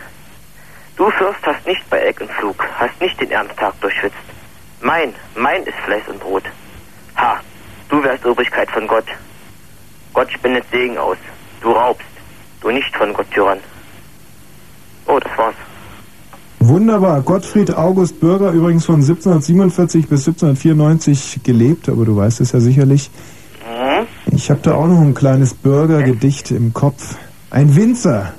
Du Fürst hast nicht bei Eck und Flug, hast nicht den Erntag durchschwitzt. Mein, mein ist Fleiß und Brot. Ha, du wärst Obrigkeit von Gott. Gott spendet Segen aus. Du raubst, du nicht von Gott Tyrann. Oh, das war's. Wunderbar. Gottfried August Bürger, übrigens von 1747 bis 1794 gelebt, aber du weißt es ja sicherlich. Ich habe da auch noch ein kleines Bürgergedicht im Kopf. Ein Winzer,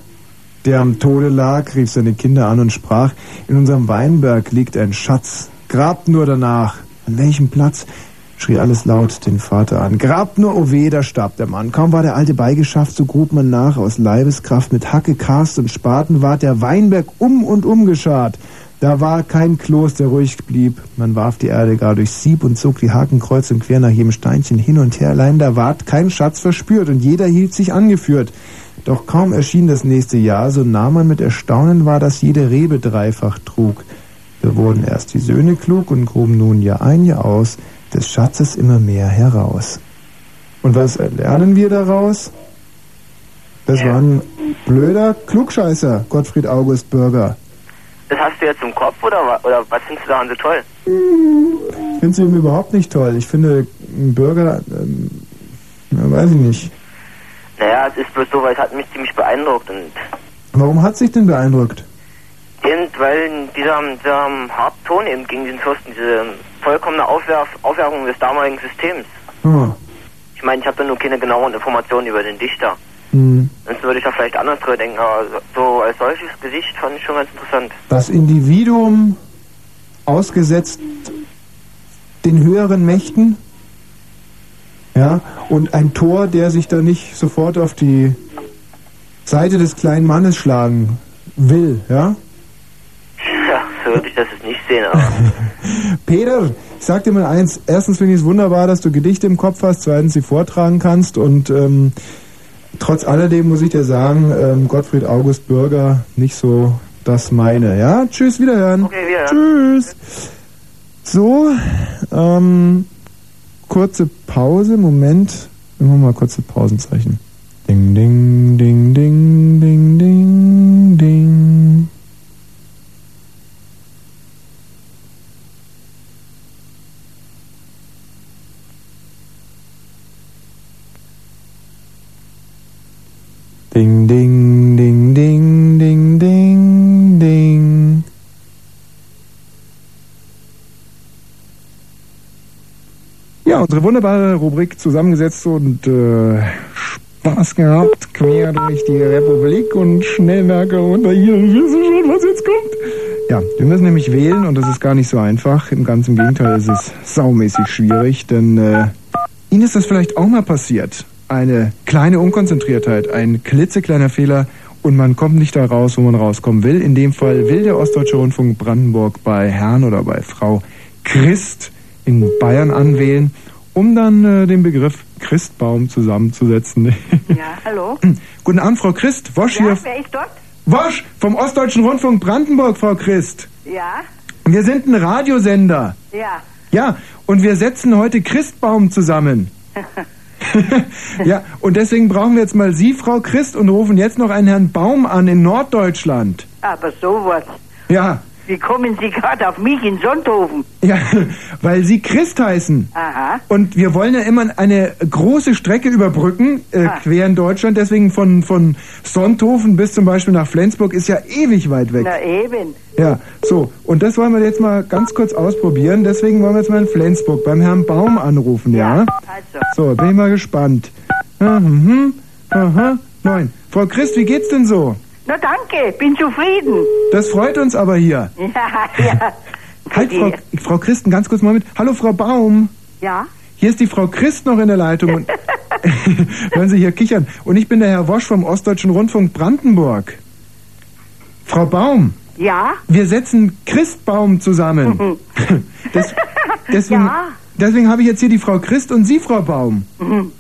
der am Tode lag, rief seine Kinder an und sprach, in unserem Weinberg liegt ein Schatz. Grabt nur danach. An welchem Platz? schrie alles laut den Vater an. Grabt nur, oh weh, da starb der Mann. Kaum war der Alte beigeschafft, so grub man nach. Aus Leibeskraft mit Hacke, Karst und Spaten ward der Weinberg um und um geschart. Da war kein Kloß, der ruhig blieb. Man warf die Erde gar durch Sieb und zog die Haken kreuz und quer nach jedem Steinchen hin und her. Allein da ward kein Schatz verspürt und jeder hielt sich angeführt. Doch kaum erschien das nächste Jahr, so nahm man mit Erstaunen wahr, dass jede Rebe dreifach trug. Da wurden erst die Söhne klug und gruben nun Jahr ein, Jahr aus des Schatzes immer mehr heraus. Und was lernen wir daraus? Das war ein blöder Klugscheißer, Gottfried August Bürger. Das hast du jetzt im Kopf oder, oder was findest du daran so toll? Ich finde sie eben überhaupt nicht toll. Ich finde, ein Bürger, ähm, weiß ich nicht. Naja, es ist bloß so, weil es hat mich ziemlich beeindruckt und Warum hat sich denn beeindruckt? eben, weil dieser, dieser Harpton eben gegen den Fürsten, diese vollkommene Aufwerf, Aufwerfung des damaligen Systems. Oh. Ich meine, ich habe da nur keine genauen Informationen über den Dichter. Hm. Sonst würde ich da vielleicht anders drüber denken, aber so als solches Gesicht fand ich schon ganz interessant. Das Individuum ausgesetzt den höheren Mächten, ja, und ein Tor, der sich da nicht sofort auf die Seite des kleinen Mannes schlagen will, ja. Ja, so würde ich das jetzt nicht sehen, aber Peter, ich sag dir mal eins. Erstens finde ich es wunderbar, dass du Gedichte im Kopf hast. Zweitens, sie vortragen kannst. Und ähm, trotz alledem muss ich dir sagen, ähm, Gottfried August Bürger, nicht so das meine. Ja, tschüss, wiederhören. Okay, wiederhören. Tschüss. So, ähm, kurze Pause. Moment. Machen wir mal kurze Pausenzeichen. Ding, ding, ding, ding, ding, ding. Ding, ding, ding, ding, ding, ding, ding. Unsere wunderbare Rubrik zusammengesetzt und äh, Spaß gehabt, quer durch die Republik und Schnellmerker runter hier. Wir wissen schon, was jetzt kommt. Ja, wir müssen nämlich wählen und das ist gar nicht so einfach. Im ganzen Gegenteil, es ist saumäßig schwierig, denn äh, Ihnen ist das vielleicht auch mal passiert. Eine kleine Unkonzentriertheit, ein klitzekleiner Fehler und man kommt nicht da raus, wo man rauskommen will. In dem Fall will der Ostdeutsche Rundfunk Brandenburg bei Herrn oder bei Frau Christ in Bayern anwählen, um dann äh, den Begriff Christbaum zusammenzusetzen. Ja, hallo? Guten Abend, Frau Christ. Wosch Ja, hier. wer ist dort? Wosch vom Ostdeutschen Rundfunk Brandenburg, Frau Christ. Ja, Wir sind ein Radiosender. ja. Ja, und wir setzen heute Christbaum zusammen. ja, und deswegen brauchen wir jetzt mal Sie, Frau Christ, und rufen jetzt noch einen Herrn Baum an in Norddeutschland. Aber sowas. Ja, Wie kommen Sie gerade auf mich in Sonthofen? ja, weil Sie Christ heißen. Aha. Und wir wollen ja immer eine große Strecke überbrücken, äh, Ah. quer in Deutschland. Deswegen von, von Sonthofen bis zum Beispiel nach Flensburg ist ja ewig weit weg. Na eben. Ja, so. Und das wollen wir jetzt mal ganz kurz ausprobieren. Deswegen wollen wir jetzt mal in Flensburg beim Herrn Baum anrufen, ja? Also. So, bin ich mal gespannt. Mhm, aha, neun. Frau Christ, wie geht's denn so? Na danke, bin zufrieden. Das freut uns aber hier. Ja, ja. Halt, Frau, Frau Christen, ganz kurz mal mit. Hallo, Frau Baum. Ja? Hier ist die Frau Christ noch in der Leitung. Und hören Sie hier kichern. Und ich bin der Herr Wosch vom Ostdeutschen Rundfunk Brandenburg. Frau Baum, Ja? wir setzen Christbaum zusammen. Des, deswegen Ja. deswegen habe ich jetzt hier die Frau Christ und Sie, Frau Baum. Mhm.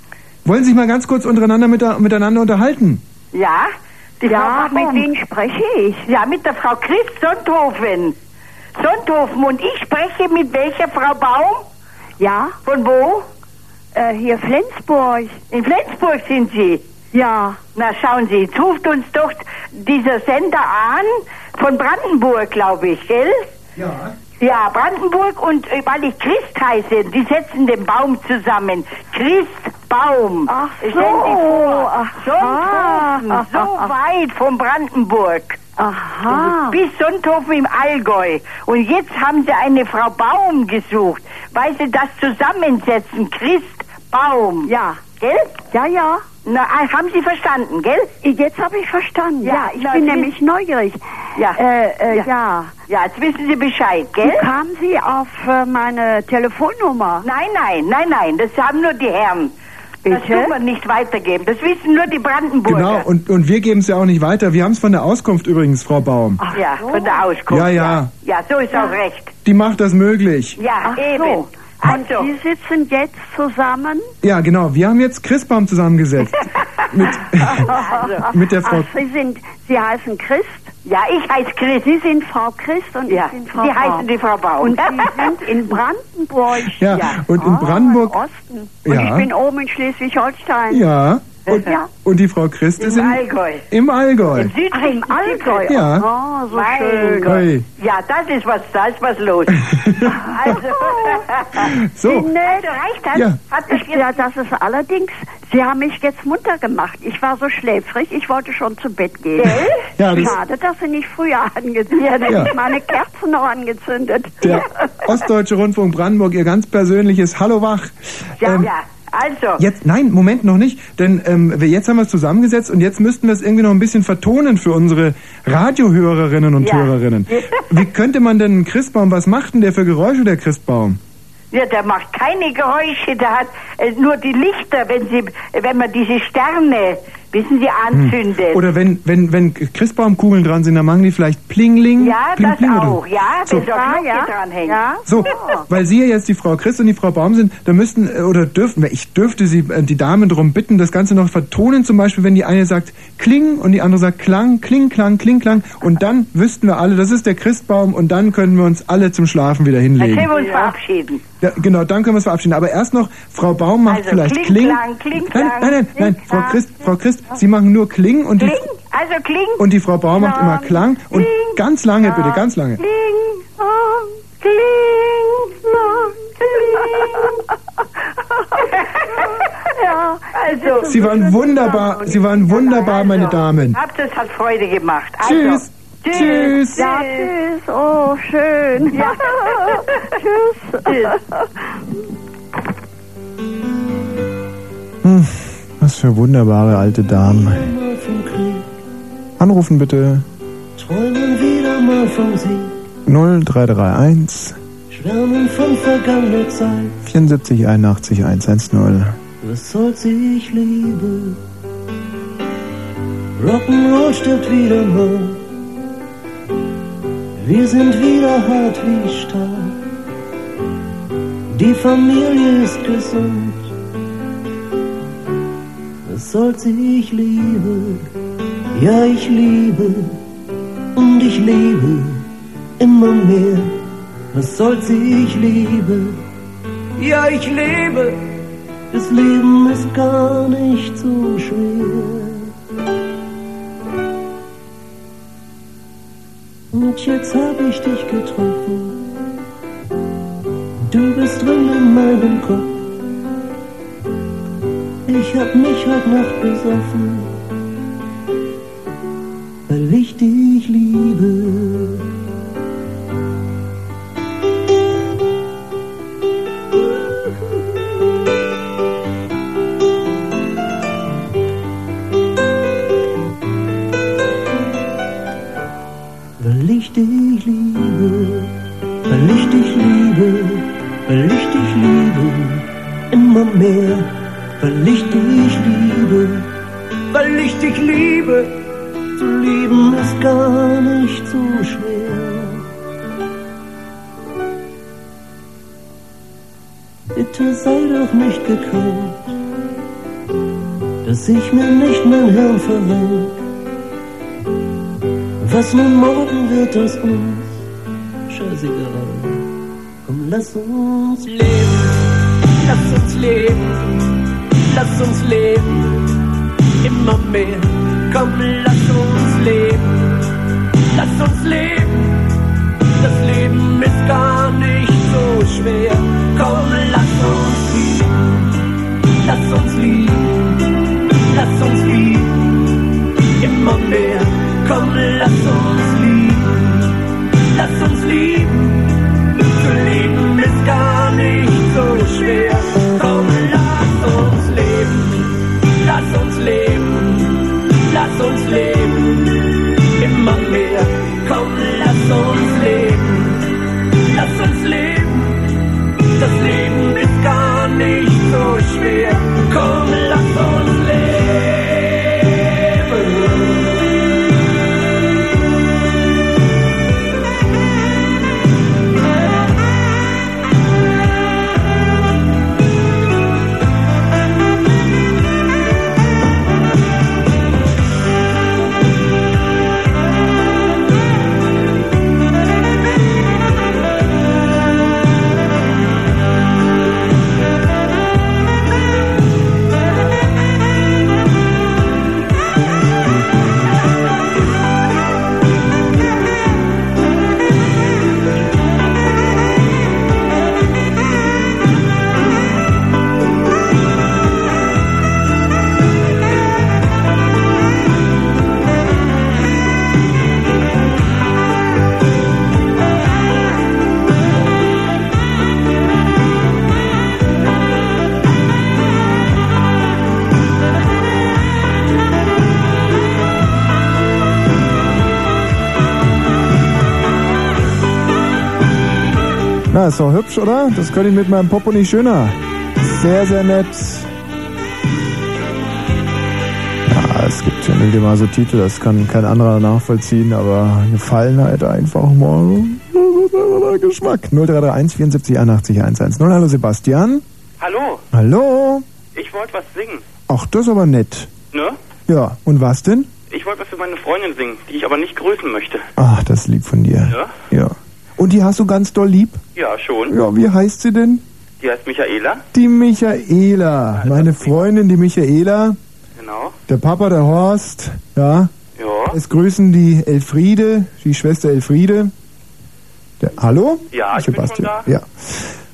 wollen Sie sich mal ganz kurz untereinander mit, miteinander unterhalten? Ja, die Ja, Frau mit wem spreche ich? Ja, mit der Frau Chris Sonthofen. Sonthofen. Und ich spreche mit welcher Frau Baum? Ja. Von wo? Äh, hier Flensburg. In Flensburg sind Sie? Ja. Na, schauen Sie, jetzt ruft uns doch dieser Sender an, von Brandenburg, glaube ich, gell? Ja. Ja, Brandenburg und äh, weil ich Christ heiße, die setzen den Baum zusammen. Christbaum. Ach so. Ach, Sonthofen, ah. so weit von Brandenburg. Aha. Bis Sonthofen im Allgäu. Und jetzt haben sie eine Frau Baum gesucht, weil sie das zusammensetzen. Christbaum. Ja. Gell? Ja, ja. Na, ah, haben Sie verstanden, gell? Jetzt habe ich verstanden. Ja, ich na, bin nämlich neugierig. Ja. Äh, äh, Ja. ja. Ja, jetzt wissen Sie Bescheid, gell? Wie kamen Sie auf äh, meine Telefonnummer? Nein, nein, nein, nein, das haben nur die Herren. Das Bitte? tun wir nicht weitergeben. Das wissen nur die Brandenburger. Genau, und, und wir geben es ja auch nicht weiter. Wir haben es von der Auskunft übrigens, Frau Baum. ja, von der Auskunft. Ja, ja. Ja, so ist auch recht. Die macht das möglich. Ja, Ach eben. so. Und Also, Sie sitzen jetzt zusammen? Ja, genau. Wir haben jetzt Christbaum zusammengesetzt. mit, mit der Frau. Ach, Sie sind, Sie heißen Christ? ja, ich heiße Chris. Sie sind Frau Christ und Ja, ich bin Frau Sie Baum. heißen die Frau Baum. Und Sie sind in Brandenburg. Ja, und in Brandenburg. Im Osten. Und Ja. ich bin oben in Schleswig-Holstein. Ja. Und, Ja. und die Frau Christ ist Im in, Allgäu. im Allgäu. Im Süd Ach, im Allgäu. Ja. Oh, so Mein schön. Gott. Ja, das ist was, da ist was los. also, So. also reicht das? Ja. Hat das Ich, ja, das ist allerdings, Sie haben mich jetzt munter gemacht. Ich war so schläfrig, ich wollte schon zu Bett gehen. Ja, das- Schade, dass Sie nicht früher angezündet dann Ja. ich meine Kerzen noch angezündet. Der Ostdeutsche Rundfunk Brandenburg, ihr ganz persönliches Hallo Wach. Ja, Ähm, ja, also. Jetzt, nein, Moment noch nicht, denn ähm, wir, jetzt haben wir es zusammengesetzt und jetzt müssten wir es irgendwie noch ein bisschen vertonen für unsere Radiohörerinnen und Ja. Hörerinnen. Wie könnte man denn einen Christbaum, was macht denn der für Geräusche, der Christbaum? Ja, der macht keine Geräusche, der hat äh, nur die Lichter, wenn sie, wenn man diese Sterne, wissen Sie, anzündet. Oder wenn, wenn, wenn Christbaumkugeln dran sind, dann machen die vielleicht Plingling. ja, Pling, das Pling oder- auch, ja, So. wenn so eine Glocke ja. dranhängt. Ja. So, weil Sie ja jetzt die Frau Christ und die Frau Baum sind, da müssten äh, oder dürften, ich dürfte Sie, äh, die Damen darum bitten, das Ganze noch vertonen, zum Beispiel, wenn die eine sagt Kling und die andere sagt Klang, Kling, Klang, Kling, Klang und dann wüssten wir alle, das ist der Christbaum und dann können wir uns alle zum Schlafen wieder Dann hinlegen. können wir uns verabschieden. Ja, genau, dann können wir es verabschieden. Aber erst noch, Frau Baum macht Also, vielleicht Kling. Klang, Kling, nein, Klang, nein, nein, nein, Kling, Frau. Christ, Frau Christ, Sie machen nur Kling und die, Kling, also Kling. und die Frau Baum macht immer Klang und ganz lange bitte, ganz lange. Kling, oh, kling, oh, kling. ja, also. Sie waren wunderbar, Sie waren wunderbar, meine Damen. Habt es hat Freude gemacht. Also, Tschüss. Tschüss. Tschüss. Ja, tschüss. Oh, schön. Ja. tschüss. Hm, was für wunderbare alte Damen. Anrufen bitte Träumen wieder mal vom Sieg, 0331 schwärmen von vergangener Zeit. 74 81 110. Was soll's, ich liebe. Rock'n'Roll stirbt wieder mal. Wir sind wieder hart wie Stahl. Die Familie ist gesund. Was soll's, ich liebe. Ja, ich liebe. Und ich liebe immer mehr. Was soll's, ich liebe. Ja, ich lebe. Das Leben ist gar nicht so schwer. Und jetzt hab ich dich getroffen. Du bist drin in meinem Kopf. Ich hab mich heute Nacht besoffen, weil ich dich liebe. Liebe, weil ich dich liebe, weil ich dich liebe, immer mehr, weil ich dich liebe, weil ich dich liebe, zu lieben ist gar nicht so schwer. Bitte sei doch nicht gekränkt, dass ich mir nicht mein Hirn verwirrt. Was nun morgen wird aus uns, scheißegal. Komm, lass uns leben, Lass uns leben, lass uns leben, immer mehr. Komm, lass uns leben, lass uns leben. Das Leben ist gar nicht so schwer. Komm, lass uns lieben, lass uns lieben, schwer. Na, ist doch hübsch, oder? Das könnte ich mit meinem Popo nicht schöner. Sehr, sehr nett. Ja, es gibt ja nicht immer so Titel, das kann kein anderer nachvollziehen, aber gefallen halt einfach mal. Geschmack. 0331 74 81 110. Hallo Sebastian. Hallo, Hallo. ich wollte was singen. Ach, das ist aber nett. Ne? Ja, und was denn? Ich wollte was für meine Freundin singen, die ich aber nicht grüßen möchte. Ach, das ist lieb von dir. Ja? Ja. Und die hast du ganz doll lieb? Ja, schon. Ja, wie heißt sie denn? Die heißt Michaela. Die Michaela. Meine Freundin, die Michaela. Genau. Der Papa, der Horst. Ja. Ja. Es grüßen die Elfriede, die Schwester Elfriede. Der, hallo? Ja, ich bin schon da. Ja.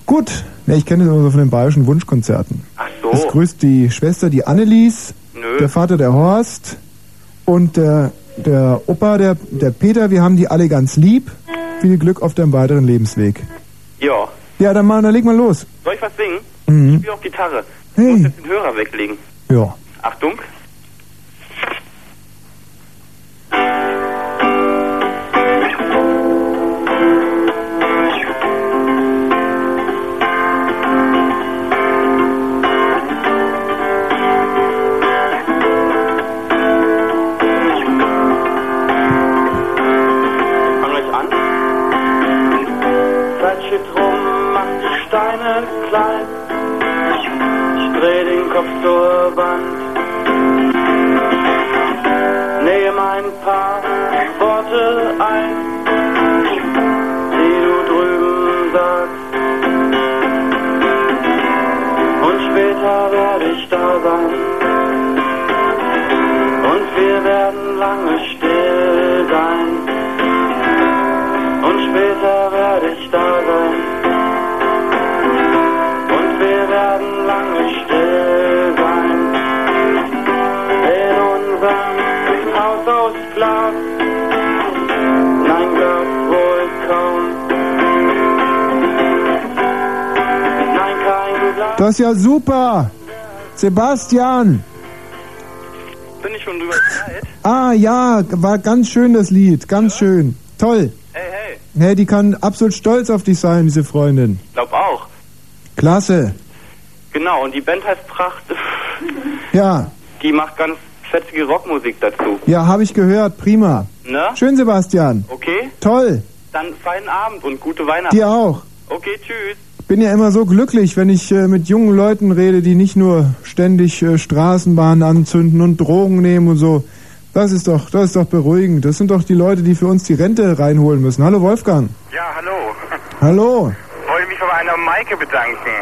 Gut. Ja, ich kenne das immer so von den bayerischen Wunschkonzerten. Ach so. Es grüßt die Schwester, die Annelies. Nö. Der Vater, der Horst. Und der, der Opa, der, der Peter. Wir haben die alle ganz lieb. Viel Glück auf deinem weiteren Lebensweg. Ja. Ja, dann mal, dann leg mal los. Soll ich was singen? Mhm. Ich spiele auch Gitarre. Ich muss jetzt den Hörer weglegen. Ja. Achtung. Steine klein. Ich dreh den Kopf zur Wand. Nehme ein paar Worte ein, die du drüben sagst. Und später werde ich da sein. Und wir werden lange still sein. Und später werde ich da sein. Das ist ja super. Sebastian. Bin ich schon drüber Zeit? Ah ja, war ganz schön das Lied, ganz schön. Toll. Hey, hey. Hey, die kann absolut stolz auf dich sein, diese Freundin. Glaub auch. Klasse. Genau, und die Band heißt Pracht. Ja, Die macht ganz fetzige Rockmusik dazu. ja, habe ich gehört, prima. Ne? Schön, Sebastian. Okay? Toll. Dann feinen Abend und gute Weihnachten. Dir auch. Okay, tschüss. Bin ja immer so glücklich, wenn ich äh, mit jungen Leuten rede, die nicht nur ständig äh, Straßenbahnen anzünden und Drogen nehmen und so. Das ist doch, das ist doch beruhigend. Das sind doch die Leute, die für uns die Rente reinholen müssen. Hallo Wolfgang. Ja, hallo. Hallo. Wollte mich bei einer Maike bedanken.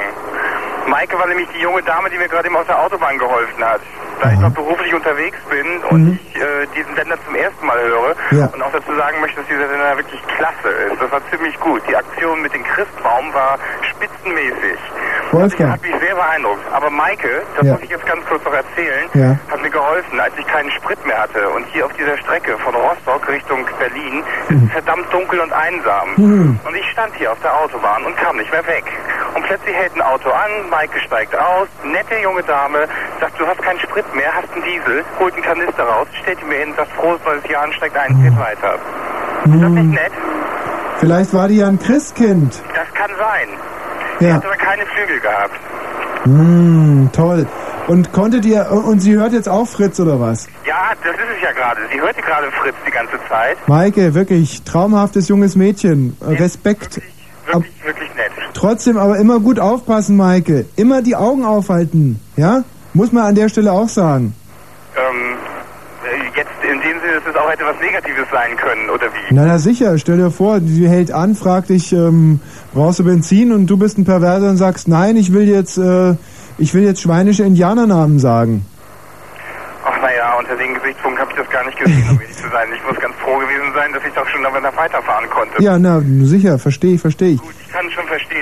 Maike war nämlich die junge Dame, die mir gerade eben aus der Autobahn geholfen hat. Da ich noch beruflich unterwegs bin und Mhm. ich äh, diesen Sender zum ersten Mal höre Ja. und auch dazu sagen möchte, dass dieser Sender wirklich klasse ist. Das war ziemlich gut. Die Aktion mit dem Christbaum war spitzenmäßig. Wolfgang. Hat mich sehr beeindruckt. Aber Maike, das Ja. muss ich jetzt ganz kurz noch erzählen, Ja. hat mir geholfen, als ich keinen Sprit mehr hatte. Und hier auf dieser Strecke von Rostock Richtung Berlin ist es verdammt dunkel und einsam. Mhm. Und ich stand hier auf der Autobahn und kam nicht mehr weg. Und plötzlich hält ein Auto an, Maike steigt aus, nette junge Dame, sagt, du hast keinen Sprit mehr, hast einen Diesel, holt einen Kanister raus, stellt ihn mir hin, sagt, frohes neues Jahr und steigt ein, fährt weiter. Ist das nicht nett? Vielleicht war die ja ein Christkind. Das kann sein. Sie Ja. hat aber keine Flügel gehabt. Mm, toll. Und konntet ihr, und sie hört jetzt auch Fritz oder was? Ja, das ist es ja gerade. Sie hörte gerade Fritz die ganze Zeit. Maike, wirklich traumhaftes junges Mädchen. Respekt. Ab, Wirklich nett. trotzdem aber immer gut aufpassen, Maike. Immer die Augen aufhalten. Ja? Muss man an der Stelle auch sagen. Ähm, äh, jetzt in dem Sinne, dass es auch hätte was Negatives sein können, oder wie? Na, na sicher, stell dir vor, sie hält an, fragt dich, ähm, brauchst du Benzin? Und du bist ein Perverser und sagst, nein, ich will jetzt, äh, ich will jetzt schweinische Indianernamen sagen. Ach naja, unter den Gesichtspunkten habe ich das gar nicht gesehen, um ehrlich zu sein. Ich muss ganz froh gewesen sein, dass ich doch schon damit weiterfahren konnte. Ja, na, sicher, verstehe ich, verstehe ich. Ich kann schon verstehen,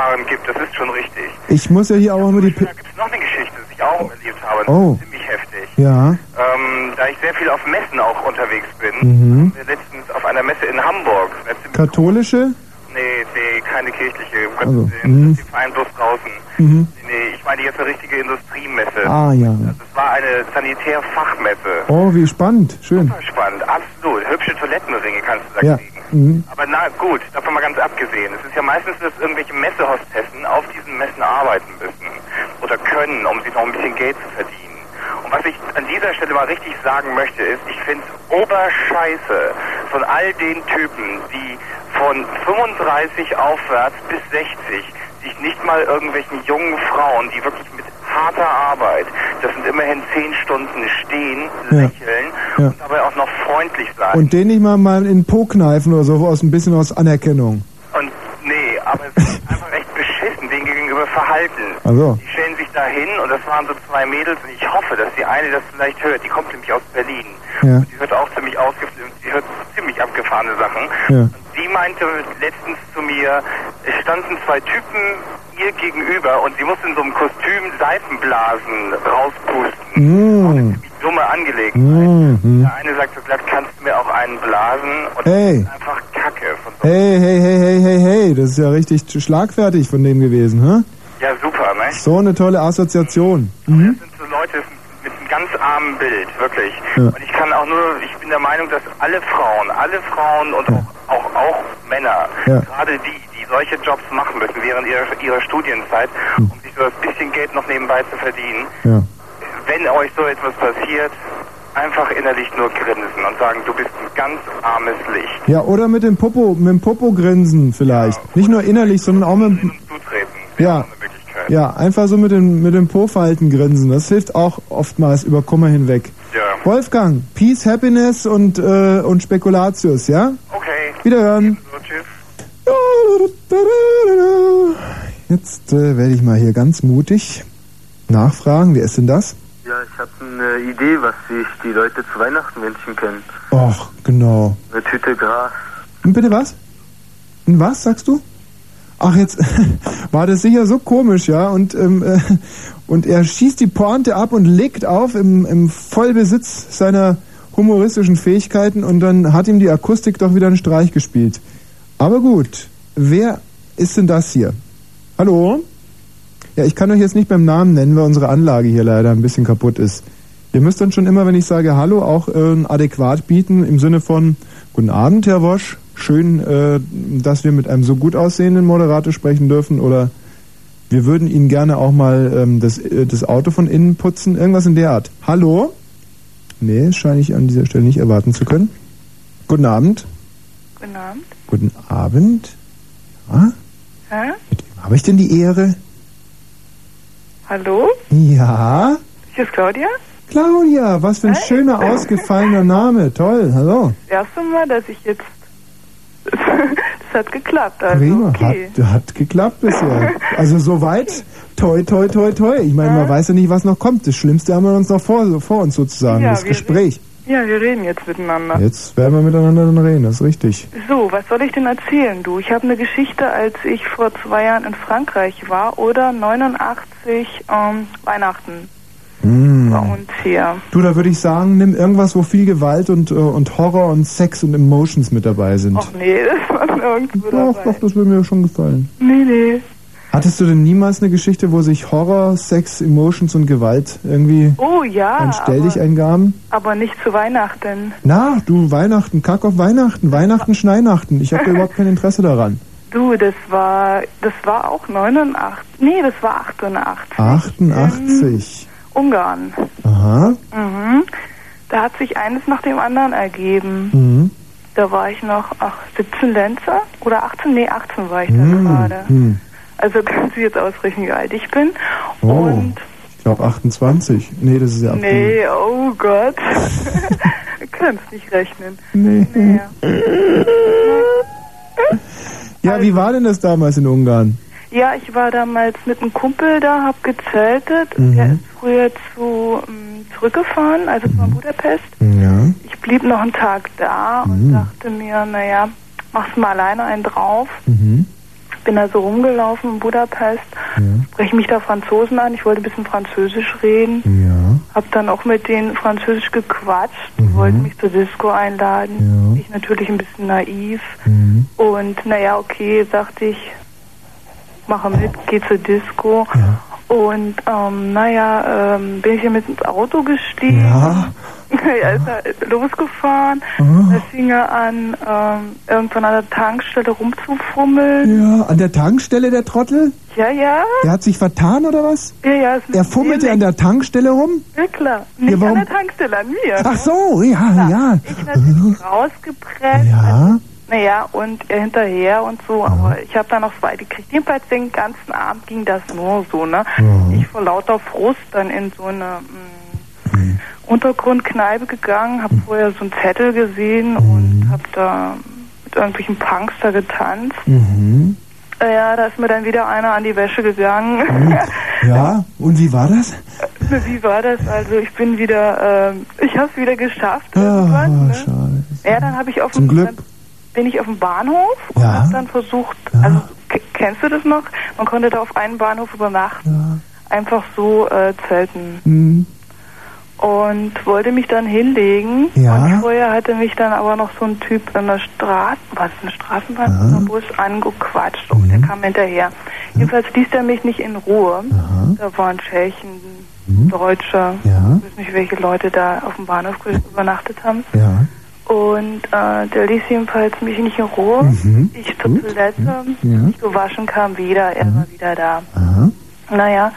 Gefahren gibt, das ist schon richtig. Ich muss ja hier auch immer die... Da gibt es noch eine Geschichte, die ich auch erlebt habe. Das Oh. ist ziemlich heftig. ja. Ähm, da ich sehr viel auf Messen auch unterwegs bin, Mhm. wir letztens auf einer Messe in Hamburg. Katholische? Nee, nee, keine kirchliche, um Also, Gottes Willen. mhm. Bloß draußen. Mhm. Nee, ich meine jetzt eine richtige Industriemesse. Ah, ja. Es war eine Sanitärfachmesse. Oh, wie spannend. Schön. Super spannend, absolut. Hübsche Toilettenringe kannst du da Ja. kriegen. Mhm. Aber na gut, davon mal ganz abgesehen. Es ist ja meistens, dass irgendwelche Messehostessen auf diesen Messen arbeiten müssen oder können, um sich noch ein bisschen Geld zu verdienen. Und was ich an dieser Stelle mal richtig sagen möchte, ist, ich finde es oberscheiße von all den Typen, die von 35 aufwärts bis 60 sich nicht mal irgendwelchen jungen Frauen, die wirklich mit harter Arbeit, das sind immerhin 10 Stunden stehen, Ja. lächeln Ja. und dabei auch noch freundlich sein. Und den nicht mal mal in den Po kneifen oder so, aus ein bisschen aus Anerkennung. Und nee, aber es ist einfach echt beschissen, denen gegenüber verhalten. Also. Die stellen sich da hin und das waren so zwei Mädels und ich hoffe, dass die eine das vielleicht hört. Die kommt nämlich aus Berlin. Ja. Und die hört auch ziemlich ausgeflippt, die hört ziemlich abgefahrene Sachen. Ja. Und die meinte letztens zu mir, es standen zwei Typen ihr gegenüber und sie musste in so einem Kostüm Seifenblasen rauspusten. Mm. Dumme Angelegenheit. Mhm. Der eine sagt so glatt, kannst du mir auch einen blasen? Und Hey. das ist einfach Kacke. Von Hey, hey, hey, hey, hey, hey. Das ist ja richtig schlagfertig von denen gewesen, hä? ja, super, ne? So eine tolle Assoziation. Mhm. sind so Leute mit einem ganz armen Bild, wirklich. Ja. Und ich kann auch nur, ich bin der Meinung, dass alle Frauen, alle Frauen und auch, auch, auch Männer, Ja. gerade die, die solche Jobs machen müssen während ihrer, ihrer Studienzeit, um sich so ein bisschen Geld noch nebenbei zu verdienen, Hm. Ja. wenn euch so etwas passiert, einfach innerlich nur grinsen und sagen, du bist ein ganz armes Licht. Ja, oder mit dem Popo, mit dem Popo grinsen vielleicht. Nicht nur innerlich, sondern auch mit dem, Zutreten. ja, ja, einfach so mit dem, mit dem Po-Falten grinsen. Das hilft auch oftmals über Kummer hinweg. Ja. Wolfgang, Peace, Happiness und, äh, und Spekulatius, ja? Okay. Wiederhören. Tschüss. Jetzt äh, werde ich mal hier ganz mutig nachfragen. Wer ist denn das? Ja, ich habe eine Idee, was sich die Leute zu Weihnachten wünschen können. Och, genau. Eine Tüte Gras. Und bitte was? Und was, sagst du? Ach, jetzt war das sicher so komisch, ja? Und, ähm, äh, und er schießt die Pointe ab und legt auf im, im Vollbesitz seiner humoristischen Fähigkeiten und dann hat ihm die Akustik doch wieder einen Streich gespielt. Aber gut, wer ist denn das hier? Hallo? Ja, ich kann euch jetzt nicht beim Namen nennen, weil unsere Anlage hier leider ein bisschen kaputt ist. Ihr müsst dann schon immer, wenn ich sage Hallo, auch äh, adäquat bieten im Sinne von Guten Abend, Herr Wosch. Schön, äh, dass wir mit einem so gut aussehenden Moderator sprechen dürfen oder wir würden Ihnen gerne auch mal ähm, das, äh, das Auto von innen putzen. Irgendwas in der Art. Hallo? Nee, das scheine ich an dieser Stelle nicht erwarten zu können. Guten Abend. Guten Abend. Guten Abend. Ja? Hä? Mit Habe ich denn die Ehre? Hallo? Ja? Hier ist Claudia. Claudia, was für ein schöner, ausgefallener Name. Toll, hallo. Das erste Mal, dass ich jetzt... das hat geklappt, also Prima, okay. hat, hat geklappt bisher. Also soweit, toi, toi, toi, toi. Ich meine, man weiß ja nicht, was noch kommt. Das Schlimmste haben wir uns noch vor, vor uns sozusagen, Ja, das Gespräch. Ja, wir reden jetzt miteinander. Jetzt werden wir miteinander dann reden, das ist richtig. So, was soll ich denn erzählen, du? Ich habe eine Geschichte, als ich vor zwei Jahren in Frankreich war oder 89 ähm, Weihnachten Mm. bei uns hier. Du, da würde ich sagen, nimm irgendwas, wo viel Gewalt und, äh, und Horror und Sex und Emotions mit dabei sind. Ach nee, das war nirgendwo doch, dabei. doch, das würde mir schon gefallen. Nee, nee. Hattest du denn niemals eine Geschichte, wo sich Horror, Sex, Emotions und Gewalt irgendwie Oh ja, ein aber, Stelldichein aber nicht zu Weihnachten. Na, du, Weihnachten, kack auf Weihnachten, Weihnachten, Schneinachten. Ich habe da überhaupt kein Interesse daran. Du, das war, das war auch 89, nee, das war 88. 88. Ungarn. Aha. Mhm. Da hat sich eines nach dem anderen ergeben. Mhm. Da war ich noch ach, 17 Lenzer oder 18, nee, 18 war ich da Mhm. gerade. Mhm. Also kannst du jetzt ausrechnen, wie alt ich bin. Oh, Und ich glaube 28. Nee, das ist ja April. nee, oh Gott. du kannst nicht rechnen. Nee. Naja. Ja, wie war denn das damals in Ungarn? Ja, ich war damals mit einem Kumpel da, hab gezeltet. Mhm. Der ist früher zu ähm, zurückgefahren, also von Budapest. Ja. Ich blieb noch einen Tag da und Mhm. dachte mir, naja, machst mal alleine einen drauf. Mhm. Bin da so rumgelaufen in Budapest, spreche mich da Franzosen an. Ich wollte ein bisschen Französisch reden. Ja. Hab dann auch mit denen Französisch gequatscht, wollten mich zur Disco einladen. Ich natürlich ein bisschen naiv. Und naja, okay, sagte ich, mache mit, geh zur Disco. Und ähm, naja, ähm, bin ich hier mit ins Auto gestiegen. Ja. er ist er losgefahren. Ah. Da fing er an, ähm, irgendwann an der Tankstelle rumzufummeln. Ja, an der Tankstelle der Trottel? Ja, ja. Der hat sich vertan oder was? Ja, ja. ist Er fummelte an der Tankstelle rum? Ja, klar. Nicht warum- an der Tankstelle, an mir. Ach so, ja, ja. Ich natürlich rausgepresst. Ja. Naja, und er hinterher und so, aber ich habe dann noch zwei gekriegt. Jedenfalls den ganzen Abend ging das nur so, ne? Ich vor lauter Frust dann in so eine mh, Untergrundkneipe gegangen, habe vorher so einen Zettel gesehen und habe da mit irgendwelchen Punks da getanzt. Mhm. Äh, Ja, da ist mir dann wieder einer an die Wäsche gegangen. Ja, und wie war das? Wie war das? Also ich bin wieder, ähm, ich habe es wieder geschafft. Irgendwann, ne? Ja, dann habe ich auf Zum dem, Glück. Bin ich auf dem Bahnhof und Ja. habe dann versucht, also k- kennst du das noch? Man konnte da auf einen Bahnhof übernachten, einfach so äh, zelten Mhm. und wollte mich dann hinlegen. Ja. Und vorher hatte mich dann aber noch so ein Typ in der Straße, was eine Straßenbahn, Aha. im Bus angequatscht und der kam hinterher. Jedenfalls ließ er mich nicht in Ruhe. Da waren Tschechen, Deutsche, Mhm. Ja. ich weiß nicht, welche Leute da auf dem Bahnhof übernachtet haben. Ja. Und äh, der ließ jedenfalls mich nicht in Ruhe. Mhm. Ich zur Toilette, Ja. mich gewaschen, kam wieder, er war wieder da. Aha. Naja,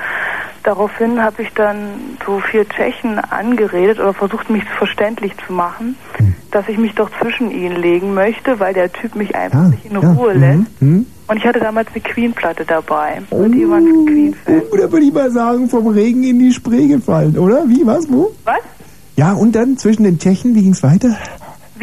daraufhin habe ich dann so vier Tschechen angeredet oder versucht, mich verständlich zu machen, Hm. dass ich mich doch zwischen ihnen legen möchte, weil der Typ mich einfach nicht in ja, Ruhe mhm, lässt. mhm. Und ich hatte damals eine Queen-Platte dabei. Und die waren Queen-Fans. Oder würde ich mal sagen, vom Regen in die Spree gefallen, oder? Wie, was, wo? Was? Ja, und dann zwischen den Tschechen, wie ging's weiter?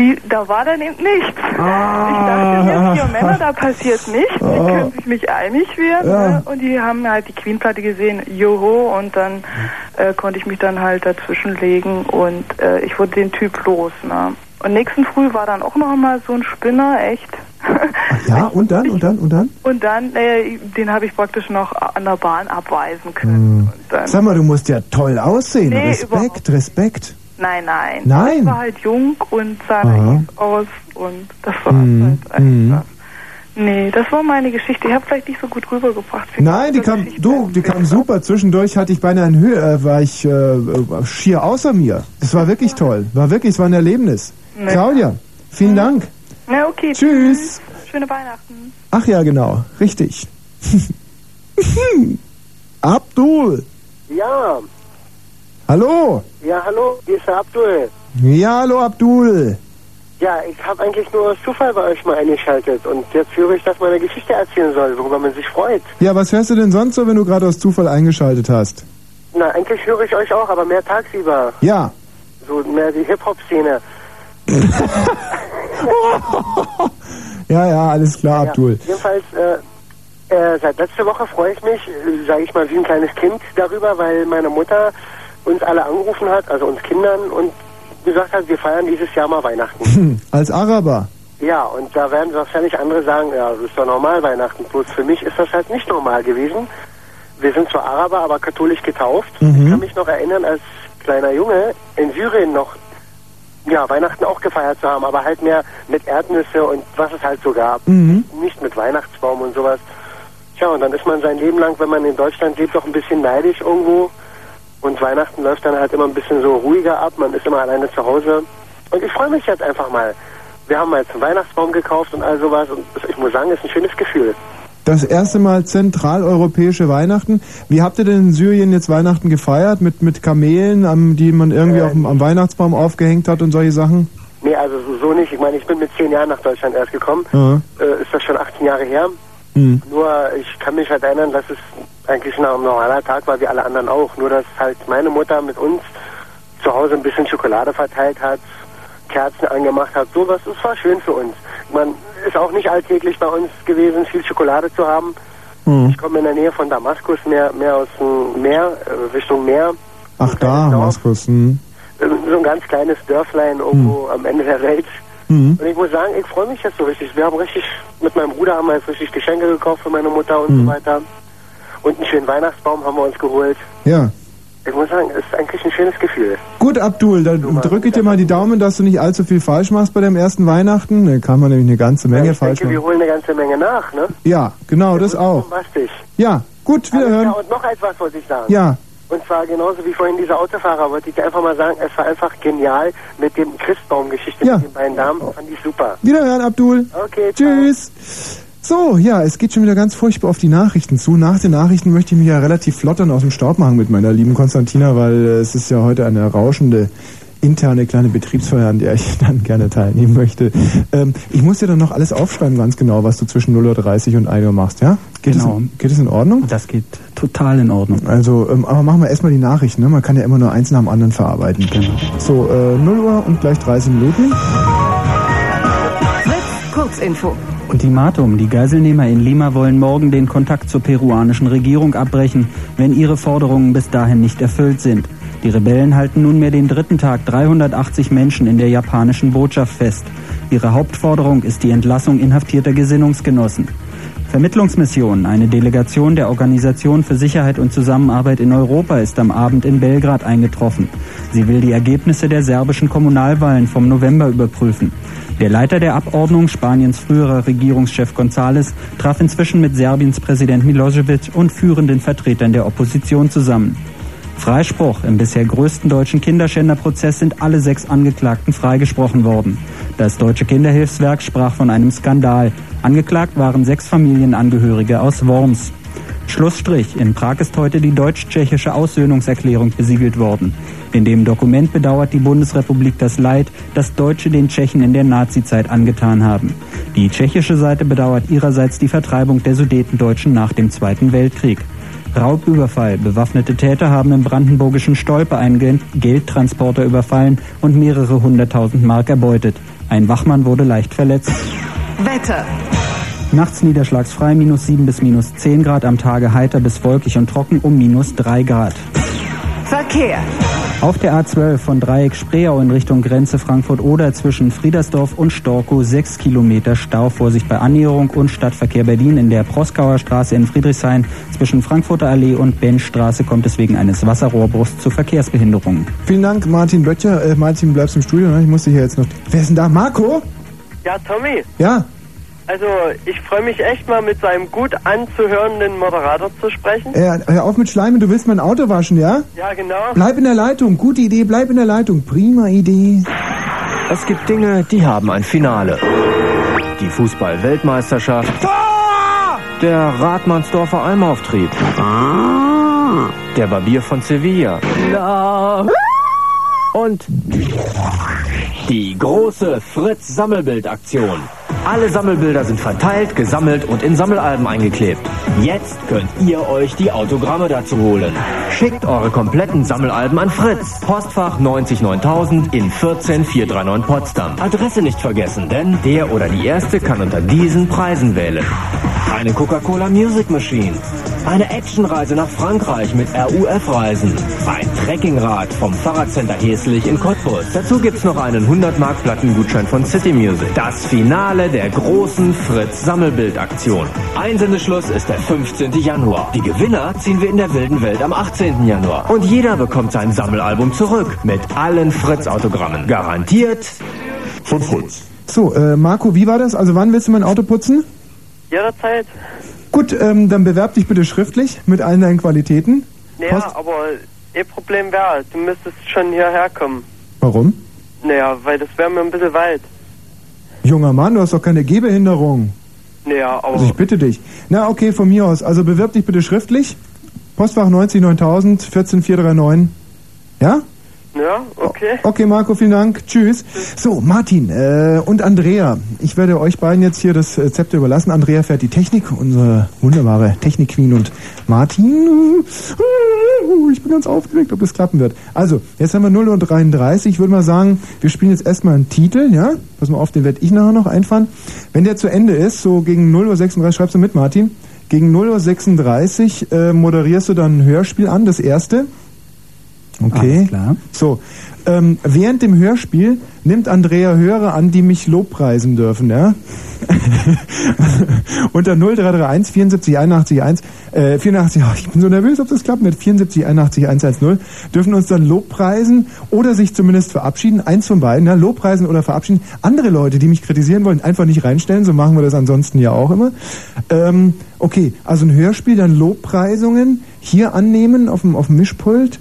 Wie, da war dann eben nichts. Ah. Ich dachte mir, vier Männer, da passiert nichts. Die können sich nicht einig werden. Ja. Ne? Und die haben halt die Queen-Platte gesehen, joho, und dann äh, konnte ich mich dann halt dazwischenlegen und äh, ich wurde den Typ los. Ne? Und nächsten Früh war dann auch noch mal so ein Spinner, echt. Ja, und dann, und dann, und dann? Und dann, äh, den habe ich praktisch noch an der Bahn abweisen können. Hm. Sag mal, du musst ja toll aussehen. Nee, Respekt, Respekt. Nein, nein. Nein? Ich war halt jung und sah Aha. naiv aus und das war Mhm. halt Mhm. einfach. Nee, das war meine Geschichte. Ich habe vielleicht nicht so gut rübergebracht. Nein, die kam, du, die kam super. Zwischendurch hatte ich beinahe in Höhe, äh, war ich äh, äh, schier außer mir. Das war wirklich toll. War wirklich, es war ein Erlebnis. Nee. Claudia, vielen Dank. Na okay. Tschüss. Schöne Weihnachten. Ach ja, genau, richtig. Abdul, Ja, hallo. ja, hallo, hier ist der Abdul. Ja, hallo Abdul. Ja, ich habe eigentlich nur aus Zufall bei euch mal eingeschaltet und jetzt höre ich, dass man eine Geschichte erzählen soll, worüber man sich freut. Ja, was hörst du denn sonst so, wenn du gerade aus Zufall eingeschaltet hast? Na, eigentlich höre ich euch auch, aber mehr tagsüber. Ja. So mehr die Hip-Hop-Szene. Ja, ja, alles klar, Abdul. Ja, jedenfalls, äh, äh, seit letzter Woche freue ich mich, äh, sage ich mal, wie ein kleines Kind darüber, weil meine Mutter uns alle angerufen hat, also uns Kindern, und gesagt hat, wir feiern dieses Jahr mal Weihnachten. Hm, Als Araber. Ja, und da werden wahrscheinlich andere sagen, ja, das ist doch normal Weihnachten. Bloß für mich ist das halt nicht normal gewesen. Wir sind zwar Araber, aber katholisch getauft. Mhm. Ich kann mich noch erinnern, als kleiner Junge in Syrien noch ja, Weihnachten auch gefeiert zu haben, aber halt mehr mit Erdnüsse und was es halt so gab. Mhm. Nicht mit Weihnachtsbaum und sowas. Tja, und dann ist man sein Leben lang, wenn man in Deutschland lebt, doch ein bisschen neidisch irgendwo. Und Weihnachten läuft dann halt immer ein bisschen so ruhiger ab. Man ist immer alleine zu Hause. Und ich freue mich jetzt einfach mal. Wir haben mal jetzt einen Weihnachtsbaum gekauft und all sowas. Und ich muss sagen, es ist ein schönes Gefühl. Das erste Mal zentraleuropäische Weihnachten. Wie habt ihr denn in Syrien jetzt Weihnachten gefeiert? Mit, mit Kamelen, am, die man irgendwie auf dem, am Weihnachtsbaum aufgehängt hat und solche Sachen? Nee, also so, so nicht. Ich meine, ich bin mit zehn Jahren nach Deutschland erst gekommen. Ja. Äh, ist das schon 18 Jahre her. Mhm. Nur ich kann mich halt erinnern, dass es eigentlich ein normaler Tag war, wie alle anderen auch. Nur dass halt meine Mutter mit uns zu Hause ein bisschen Schokolade verteilt hat, Kerzen angemacht hat. Sowas, das war schön für uns. Man ist auch nicht alltäglich bei uns gewesen, viel Schokolade zu haben. Mhm. Ich komme in der Nähe von Damaskus, mehr, mehr aus dem Meer, äh, Richtung Meer. Ach da, Damaskus. Hm. So ein ganz kleines Dörflein irgendwo am Ende der Welt. Mhm. Und ich muss sagen, ich freue mich jetzt so richtig. Wir haben richtig, mit meinem Bruder haben wir jetzt richtig Geschenke gekauft für meine Mutter und Mhm. so weiter. Und einen schönen Weihnachtsbaum haben wir uns geholt. Ja. Ich muss sagen, es ist eigentlich ein schönes Gefühl. Gut, Abdul, dann drücke ich dir mal die Daumen, dass du nicht allzu viel falsch machst bei deinem ersten Weihnachten. Da kann man nämlich eine ganze Menge ich falsch denke, wir machen. holen eine ganze Menge nach, ne? Ja, genau, das auch. Bombastisch. Ja, gut, Alles wiederhören. klar, und noch etwas wollte ich sagen. Ja. Und zwar genauso wie vorhin dieser Autofahrer, wollte ich dir einfach mal sagen, es war einfach genial mit dem Christbaum-Geschichte Ja. mit den beiden Damen. Fand ich super. Wiederhören, Abdul. Okay, Tschüss. So, ja, es geht schon wieder ganz furchtbar auf die Nachrichten zu. Nach den Nachrichten möchte ich mich ja relativ flott dann aus dem Staub machen mit meiner lieben Konstantina, weil äh, es ist ja heute eine rauschende interne kleine Betriebsfeier, an der ich dann gerne teilnehmen möchte. Ähm, ich muss dir dann noch alles aufschreiben, ganz genau, was du zwischen 0.30 Uhr und 1 Uhr machst, ja? Geht, Genau. es, in- geht es in Ordnung? Das geht total in Ordnung. Also, ähm, aber machen wir erstmal die Nachrichten, ne? Man kann ja immer nur eins nach dem anderen verarbeiten. Genau. So, äh, 0 Uhr und gleich 30 Minuten. Fritz, Kurzinfo. Ultimatum. Die Geiselnehmer in Lima wollen morgen den Kontakt zur peruanischen Regierung abbrechen, wenn ihre Forderungen bis dahin nicht erfüllt sind. Die Rebellen halten nunmehr den dritten Tag 380 Menschen in der japanischen Botschaft fest. Ihre Hauptforderung ist die Entlassung inhaftierter Gesinnungsgenossen. Vermittlungsmission. Eine Delegation der Organisation für Sicherheit und Zusammenarbeit in Europa ist am Abend in Belgrad eingetroffen. Sie will die Ergebnisse der serbischen Kommunalwahlen vom November überprüfen. Der Leiter der Abordnung, Spaniens früherer Regierungschef González, traf inzwischen mit Serbiens Präsident Milosevic und führenden Vertretern der Opposition zusammen. Freispruch. Im bisher größten deutschen Kinderschänderprozess sind alle sechs Angeklagten freigesprochen worden. Das Deutsche Kinderhilfswerk sprach von einem Skandal. Angeklagt waren sechs Familienangehörige aus Worms. Schlussstrich. In Prag ist heute die deutsch-tschechische Aussöhnungserklärung besiegelt worden. In dem Dokument bedauert die Bundesrepublik das Leid, das Deutsche den Tschechen in der Nazizeit angetan haben. Die tschechische Seite bedauert ihrerseits die Vertreibung der Sudetendeutschen nach dem Zweiten Weltkrieg. Raubüberfall. Bewaffnete Täter haben im brandenburgischen Stolpe einen Gel- Geldtransporter überfallen und mehrere hunderttausend Mark erbeutet. Ein Wachmann wurde leicht verletzt. Wetter. Nachts niederschlagsfrei minus 7 bis minus 10 Grad, am Tage heiter bis wolkig und trocken um minus 3 Grad. Verkehr. Auf der A12 von Dreieck Spreeau in Richtung Grenze Frankfurt-Oder zwischen Friedersdorf und Storkow 6 Kilometer Stau. Vorsicht bei Annäherung und Stadtverkehr Berlin in der Proskauer Straße in Friedrichshain zwischen Frankfurter Allee und Benchstraße kommt es wegen eines Wasserrohrbruchs zu Verkehrsbehinderungen. Vielen Dank, Martin Böttcher. Äh, Martin, bleibst im Studio, ne? Ich musste hier jetzt noch... Wer ist denn da? Marco? Ja, Tommy, Ja? Also ich freue mich echt mal mit so einem gut anzuhörenden Moderator zu sprechen. Äh, hör auf mit Schleimen, du willst mein Auto waschen, ja? Ja, genau. Bleib in der Leitung. Gute Idee, bleib in der Leitung. Prima Idee. Es gibt Dinge, die haben ein Finale. Die Fußball-Weltmeisterschaft. Der Radmannsdorfer Almauftrieb. Ah. Der Barbier von Sevilla. Ah. und die große Fritz-Sammelbildaktion. Alle Sammelbilder sind verteilt, gesammelt und in Sammelalben eingeklebt. Jetzt könnt ihr euch die Autogramme dazu holen. Schickt eure kompletten Sammelalben an Fritz. Postfach 99000 in 14439 Potsdam. Adresse nicht vergessen, denn der oder die Erste kann unter diesen Preisen wählen. Eine Coca-Cola Music Machine. Eine Actionreise nach Frankreich mit RUF-Reisen. Ein Trekkingrad vom Fahrradcenter Heslich in Cottbus. Dazu gibt's noch einen 100-Mark-Plattengutschein von City Music. Das Finale der großen Fritz-Sammelbildaktion. Einsendeschluss ist der 15. Januar. Die Gewinner ziehen wir in der wilden Welt am 18. Januar. Und jeder bekommt sein Sammelalbum zurück. Mit allen Fritz-Autogrammen. Garantiert von Fritz. So, äh, Marco, wie war das? Also wann willst du mein Auto putzen? Jederzeit. Gut, ähm, dann bewerb dich bitte schriftlich mit allen deinen Qualitäten. Naja, Post- aber ihr Problem wäre, du müsstest schon hierher kommen. Warum? Naja, weil das wäre mir ein bisschen weit. Junger Mann, du hast doch keine Gehbehinderung. Naja, aber Also ich bitte dich. Na, okay, von mir aus. Also bewirb dich bitte schriftlich. Postfach 90 9000 14439. Ja? Ja, okay. Okay, Marco, vielen Dank. Tschüss. So, Martin äh, und Andrea. Ich werde euch beiden jetzt hier das Zepter überlassen. Andrea fährt die Technik, unsere wunderbare Technik-Queen. Und Martin, äh, ich bin ganz aufgeregt, ob es klappen wird. Also, jetzt haben wir 0 und 33. Ich würde mal sagen, wir spielen jetzt erstmal einen Titel, ja? Pass mal auf, den werde ich nachher noch einfahren. Wenn der zu Ende ist, so gegen 0 Uhr 36, schreibst du mit, Martin. Gegen 0 Uhr 36 äh, moderierst du dann ein Hörspiel an, das erste. Okay. Alles klar. So, ähm, während dem Hörspiel nimmt Andrea Hörer an, die mich lobpreisen dürfen, ja? Unter 0331 74 81 1, äh, 84, oh, ich bin so nervös, ob das klappt, mit 74 81 110, dürfen uns dann lobpreisen oder sich zumindest verabschieden, eins von beiden, ja, lobpreisen oder verabschieden. Andere Leute, die mich kritisieren wollen, einfach nicht reinstellen, so machen wir das ansonsten ja auch immer. Ähm, okay, also ein Hörspiel, dann Lobpreisungen hier annehmen auf dem, auf dem Mischpult.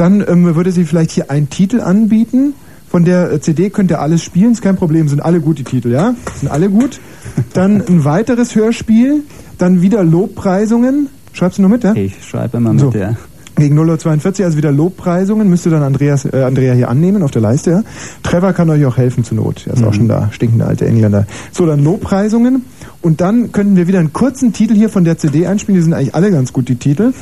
Dann ähm, würde sie vielleicht hier einen Titel anbieten. Von der äh, CD könnt ihr alles spielen, ist kein Problem, sind alle gut die Titel, ja? Sind alle gut. Dann ein weiteres Hörspiel, dann wieder Lobpreisungen. Schreibst du noch mit, ja? Ich schreibe immer mit, So. ja. Gegen 0.42 also wieder Lobpreisungen, müsste dann Andreas, äh, Andrea hier annehmen auf der Leiste. Ja? Trevor kann euch auch helfen zur Not. Er ist auch schon da, stinkende alte Engländer. So, dann Lobpreisungen. Und dann könnten wir wieder einen kurzen Titel hier von der CD einspielen. Die sind eigentlich alle ganz gut, die Titel.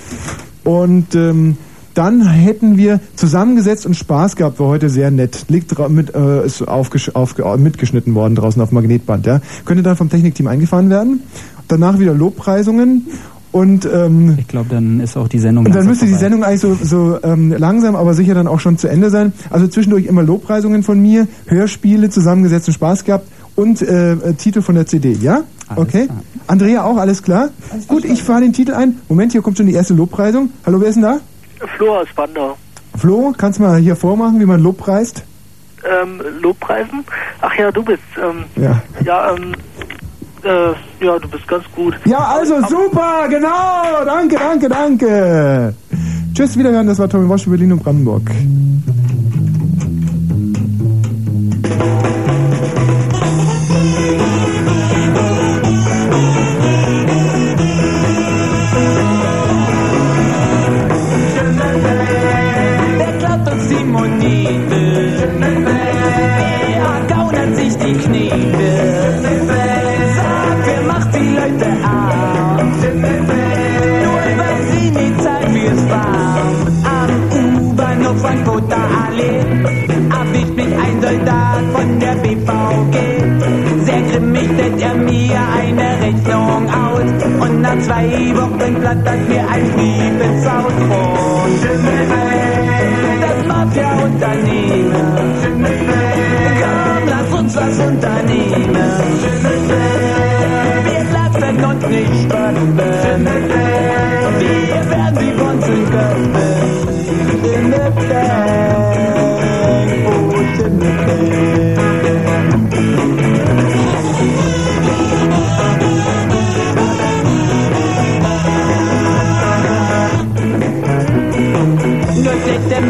Und ähm, dann hätten wir zusammengesetzt und Spaß gehabt, war heute sehr nett. Liegt dra- mit, äh, ist aufgesch aufge äh, mitgeschnitten worden draußen auf Magnetband. Ja? Könnte dann vom Technikteam eingefahren werden. Danach wieder Lobpreisungen. Und ähm, Ich glaube, dann ist auch die Sendung und dann müsste die vorbei. Sendung eigentlich so, so ähm, langsam, aber sicher dann auch schon zu Ende sein. Also zwischendurch immer Lobpreisungen von mir, Hörspiele, zusammengesetzt und Spaß gehabt und äh, äh, Titel von der CD, ja? okay. Andrea auch, alles klar? Gut, ich fahre den Titel ein. Moment, hier kommt schon die erste Lobpreisung. Hallo, wer ist denn da? Flo aus Spandau. Flo, kannst du mal hier vormachen, wie man Lob preist? Ähm, Lobpreisen? Ach ja, du bist. Ähm, Ja. ja, ähm, äh, ja, du bist ganz gut. Ja, also super, genau. Danke, danke, danke. Tschüss, wiederhören. Das war Tommy für Berlin und Brandenburg. U-Bahnhof Frankfurter Allee erwischt mich ein Soldat von der BVG. Sehr grimmig stellt er mir eine Rechnung aus und nach zwei Wochen flattert mir ein Brief ins Haus und das Mafia-Unternehmen. Komm, lass uns was unternehmen. Wir lassen uns nicht spannen. Wir werden wie von zu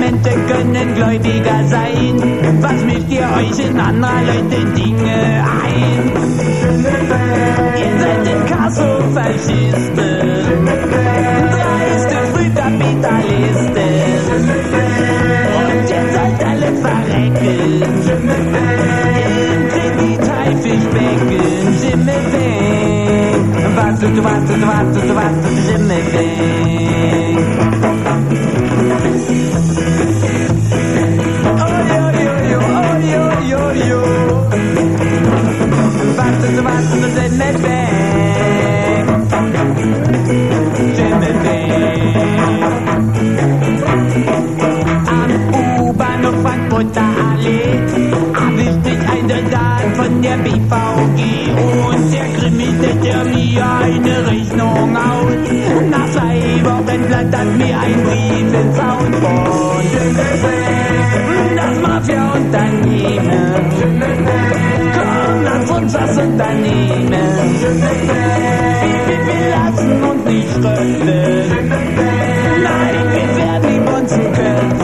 Menschen können gläubiger sein. Was mischt ihr euch in anderer Leute Dinge ein? Ihr seid in Kasso Dreiste Frühkapitalisten. Und ihr sollt alle Im Kredithaifischbecken, Schimmelfing. Was du, was du, was du, was du, Schimmelfing. Mir eine Rechnung aus. Nach zwei Wochen flattert mir ein Brief ins von das Mafia-Unternehmen. Komm, lass uns das Unternehmen. Wir lassen uns nicht rösten. Nein, wir werden die Bonzen köpfen.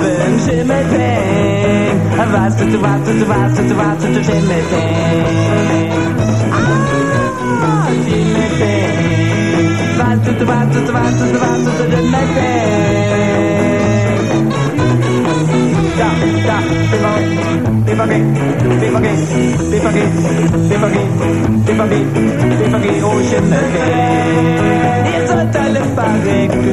Du, was du, was du, Schimmelpeng. Ah. Was du, was du, was du, was du, Schimmelpeng. Da, da, BVG, BVG, BVG, BVG, BVG, BVG, oh Schimmelpeng. Ihr sollt alle verrecken.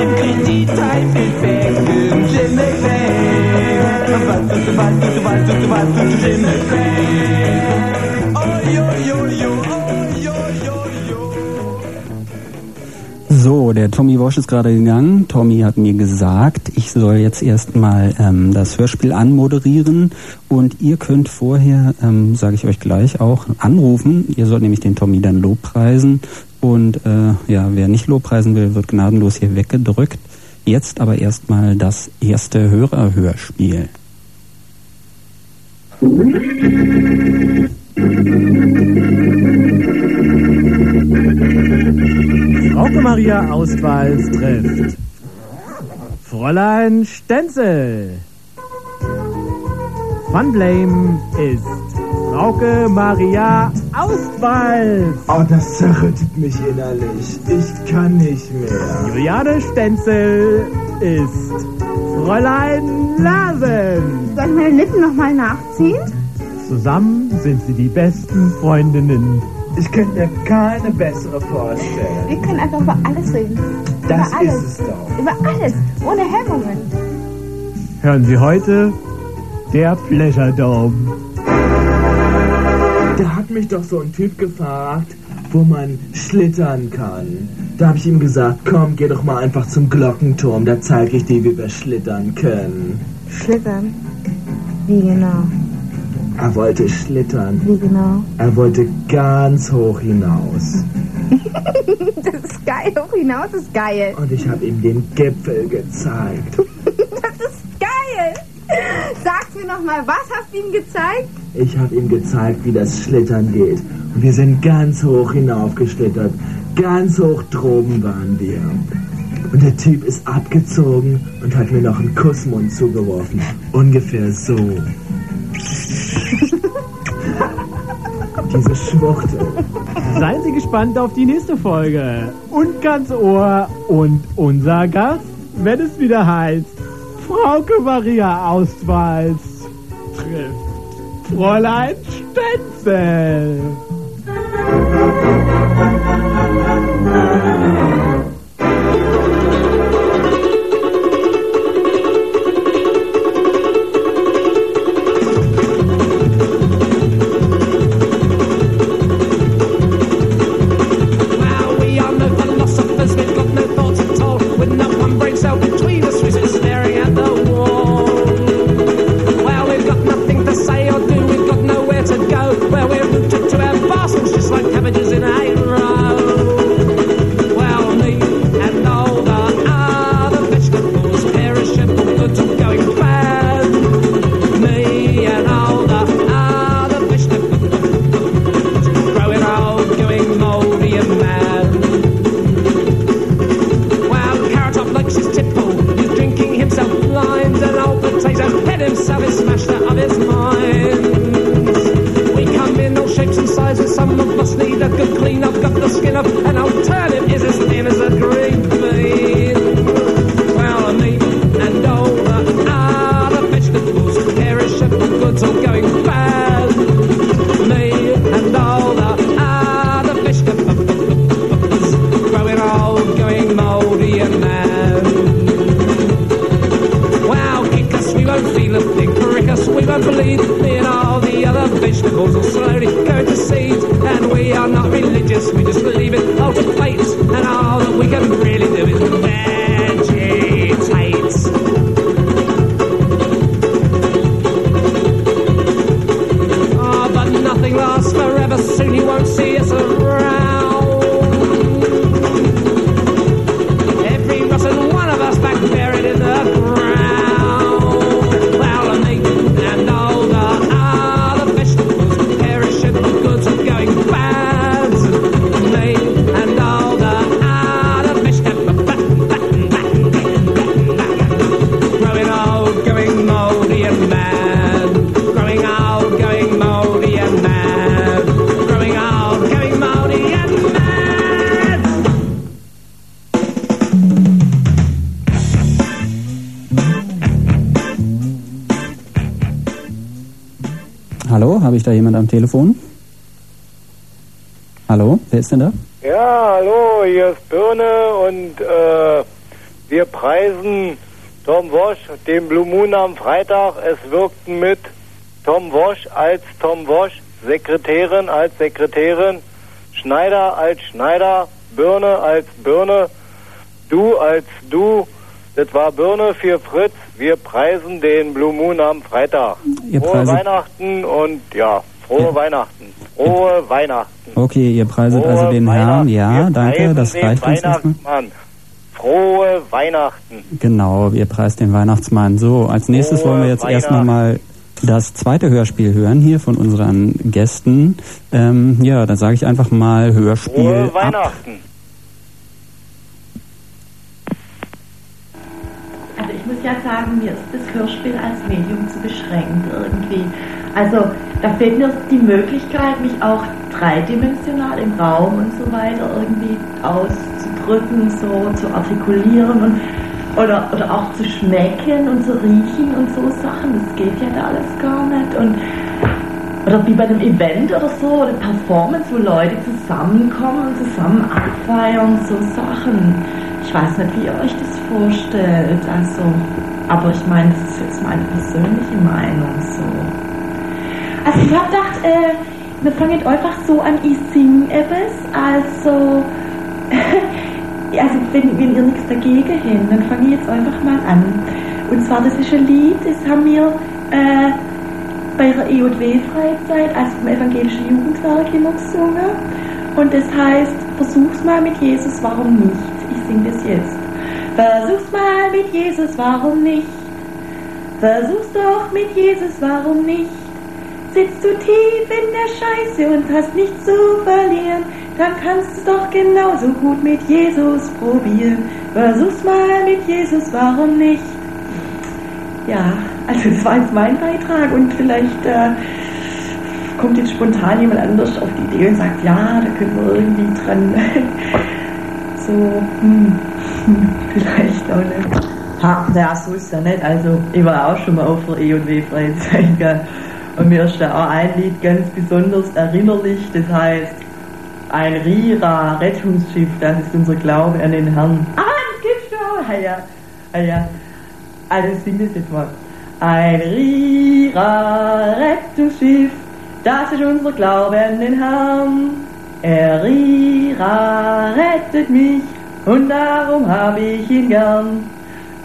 Im Kredithaifischbecken, Schimmelpeng. Was du, was du, was du, was du, Schimmelpeng. Der Tommy Wosch ist gerade gegangen. Tommy hat mir gesagt, ich soll jetzt erstmal ähm, das Hörspiel anmoderieren und ihr könnt vorher, ähm, sage ich euch gleich auch, anrufen. Ihr sollt nämlich den Tommy dann lobpreisen und äh, ja, wer nicht lobpreisen will, wird gnadenlos hier weggedrückt. Jetzt aber erstmal das erste Hörerhörspiel. Frauke Maria Auswals trifft Fräulein Stenzel. Fun Blame ist Frauke Maria Auswals. Oh, das zerrüttet mich innerlich. Ich kann nicht mehr. Juliane Stenzel ist Fräulein Larsen. Soll ich meine Lippen nochmal nachziehen? Zusammen sind sie die besten Freundinnen. Ich könnte mir keine bessere vorstellen. Wir können einfach über alles reden. Das über alles. ist es doch. Über alles. Ohne Hemmungen. Hören Sie heute der Pleasure Dome. Da hat mich doch so ein Typ gefragt, wo man schlittern kann. Da habe ich ihm gesagt, komm, geh doch mal einfach zum Glockenturm, da zeige ich dir, wie wir schlittern können. Schlittern. Wie genau? Er wollte schlittern. Wie genau? Er wollte ganz hoch hinaus. das ist geil. Hoch hinaus ist geil. Und ich habe ihm den Gipfel gezeigt. Das ist geil. Sag's mir nochmal, was hast du ihm gezeigt? Ich habe ihm gezeigt, wie das Schlittern geht. Und wir sind ganz hoch hinaufgeschlittert. Ganz hoch droben waren wir. Und der Typ ist abgezogen und hat mir noch einen Kussmund zugeworfen. Ungefähr so. Diese Schwuchtel. Seien Sie gespannt auf die nächste Folge. Und ganz Ohr und unser Gast, wenn es wieder heißt, Frauke Maria Auswals trifft Fräulein Stenzel. Da jemand am Telefon? Hallo, wer ist denn da? Ja, hallo, hier ist Birne und äh, wir preisen Tom Wosch, den Blue Moon am Freitag. Es wirkten mit Tom Wosch als Tom Wosch, Sekretärin als Sekretärin, Schneider als Schneider, Birne als Birne, du als du. Das war Birne für Fritz. Wir preisen den Blue Moon am Freitag. Ihr Frohe preiset- Weihnachten und ja, frohe Weihnachten. Frohe Weihnachten. Okay, ihr preiset Frohe also den Herrn. Ja, Wir danke, das reicht uns erstmal. Weihnachtsmann. Frohe Weihnachten. Genau, ihr preist den Weihnachtsmann. So, als nächstes Frohe wollen wir jetzt erstmal mal das zweite Hörspiel hören hier von unseren Gästen. Ähm, ja, da sage ich einfach mal Hörspiel Frohe ab. Weihnachten. Also ich muss ja sagen, mir ist das Hörspiel als Medium zu beschränkt irgendwie. Also da fehlt mir die Möglichkeit, mich auch dreidimensional im Raum und so weiter irgendwie auszudrücken, so zu artikulieren und oder, oder auch zu schmecken und zu riechen und so Sachen. Das geht ja da alles gar nicht. Und oder wie bei einem Event oder so, oder Performance, wo Leute zusammenkommen und zusammen abfeiern, so Sachen. Ich weiß nicht, wie ihr euch das vorstellt, also, aber ich meine, das ist jetzt meine persönliche Meinung, so. Also ich hab gedacht, äh, wir fangen einfach so an, ich sing etwas, also, also wenn, wenn ihr nichts dagegen habt, dann fange ich jetzt einfach mal an. Und zwar, das ist ein Lied, das haben wir, äh, bei ihrer EOW-Freizeit, also vom Evangelischen Jugendwerk immer gesungen. Und das heißt, versuch's mal mit Jesus, warum nicht? Ich sing das jetzt. Versuch's mal mit Jesus, warum nicht? Versuch's doch mit Jesus, warum nicht? Sitzt du tief in der Scheiße und hast nichts zu verlieren, dann kannst du's doch genauso gut mit Jesus probieren. Versuch's mal mit Jesus, warum nicht? Ja, also das war jetzt mein Beitrag und vielleicht äh, kommt jetzt spontan jemand anders auf die Idee und sagt, ja, da können wir irgendwie dran. so, hm, vielleicht auch nicht. Ha, naja, so ist ja nicht. Also, ich war auch schon mal auf der E&W-Freizeit. Und mir ist da auch ein Lied ganz besonders erinnerlich, das heißt, ein Rira Rettungsschiff, das ist unser Glaube an den Herrn. Ah, das gibt's schon! Ah ja, ah ja. Also sing das jetzt mal. Ein Rira Rettungsschiff, das ist unser Glaube an den Herrn. Er Rira rettet mich und darum hab ich ihn gern.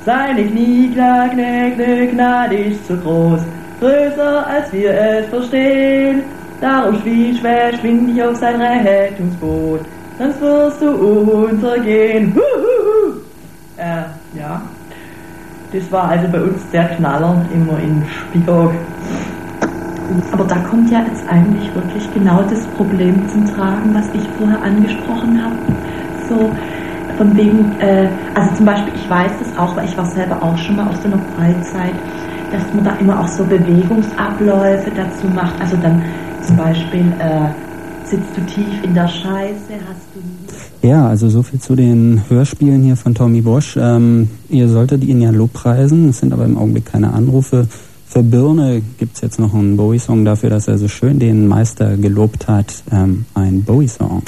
Seine Kniegnade Gnade ist so groß, größer als wir es verstehen. Darum schwie schwer schwing dich auf sein Rettungsboot, sonst wirst du untergehen. Huhuhu. Äh, ja. Das war also bei uns der Knaller immer in Spiegel. Aber da kommt ja jetzt eigentlich wirklich genau das Problem zum Tragen, was ich vorher angesprochen habe. So, von wegen, äh, also zum Beispiel, ich weiß das auch, weil ich war selber auch schon mal auf so einer Freizeit, dass man da immer auch so Bewegungsabläufe dazu macht. Also dann zum Beispiel, äh, sitzt du tief in der Scheiße, hast du Ja, also so viel zu den Hörspielen hier von Tommy Bosch. Ähm, ihr solltet ihn ja lobpreisen, es sind aber im Augenblick keine Anrufe. Für Birne gibt's jetzt noch einen Bowie-Song dafür, dass er so schön den Meister gelobt hat. Ähm, ein Bowie-Song.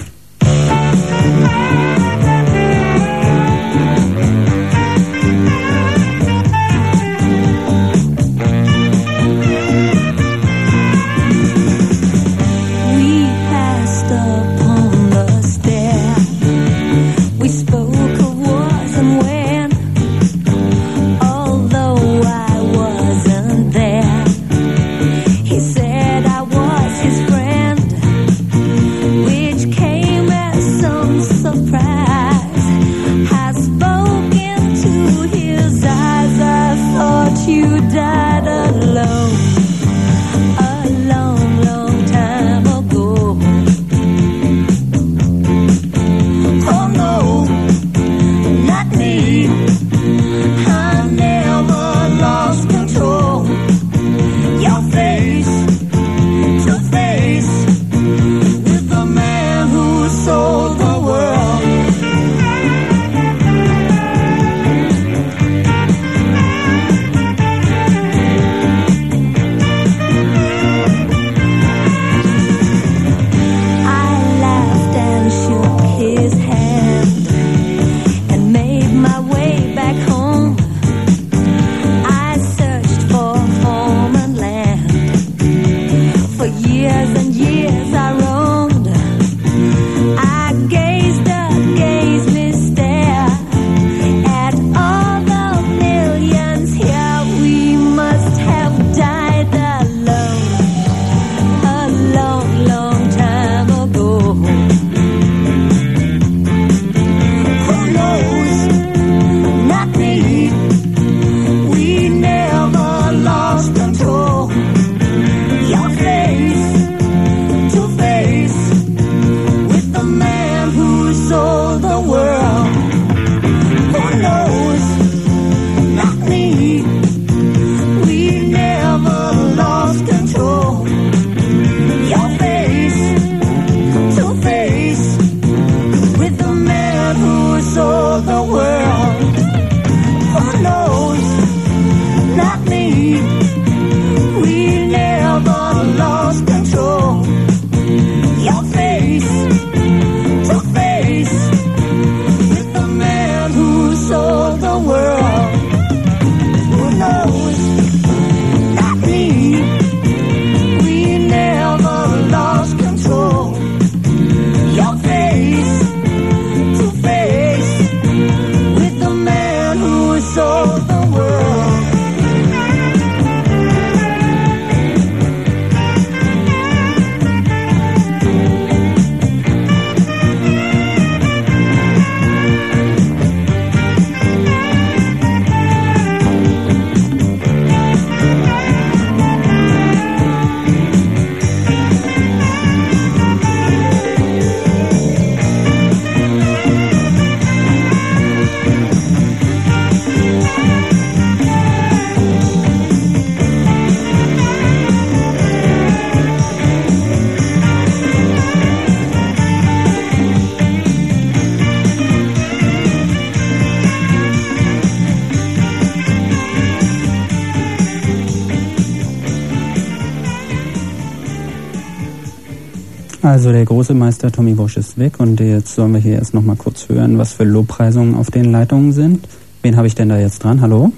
Also der große Meister Tommy Bosch ist weg und jetzt sollen wir hier erst noch mal kurz hören, was für Lobpreisungen auf den Leitungen sind. Wen habe ich denn da jetzt dran? Hallo?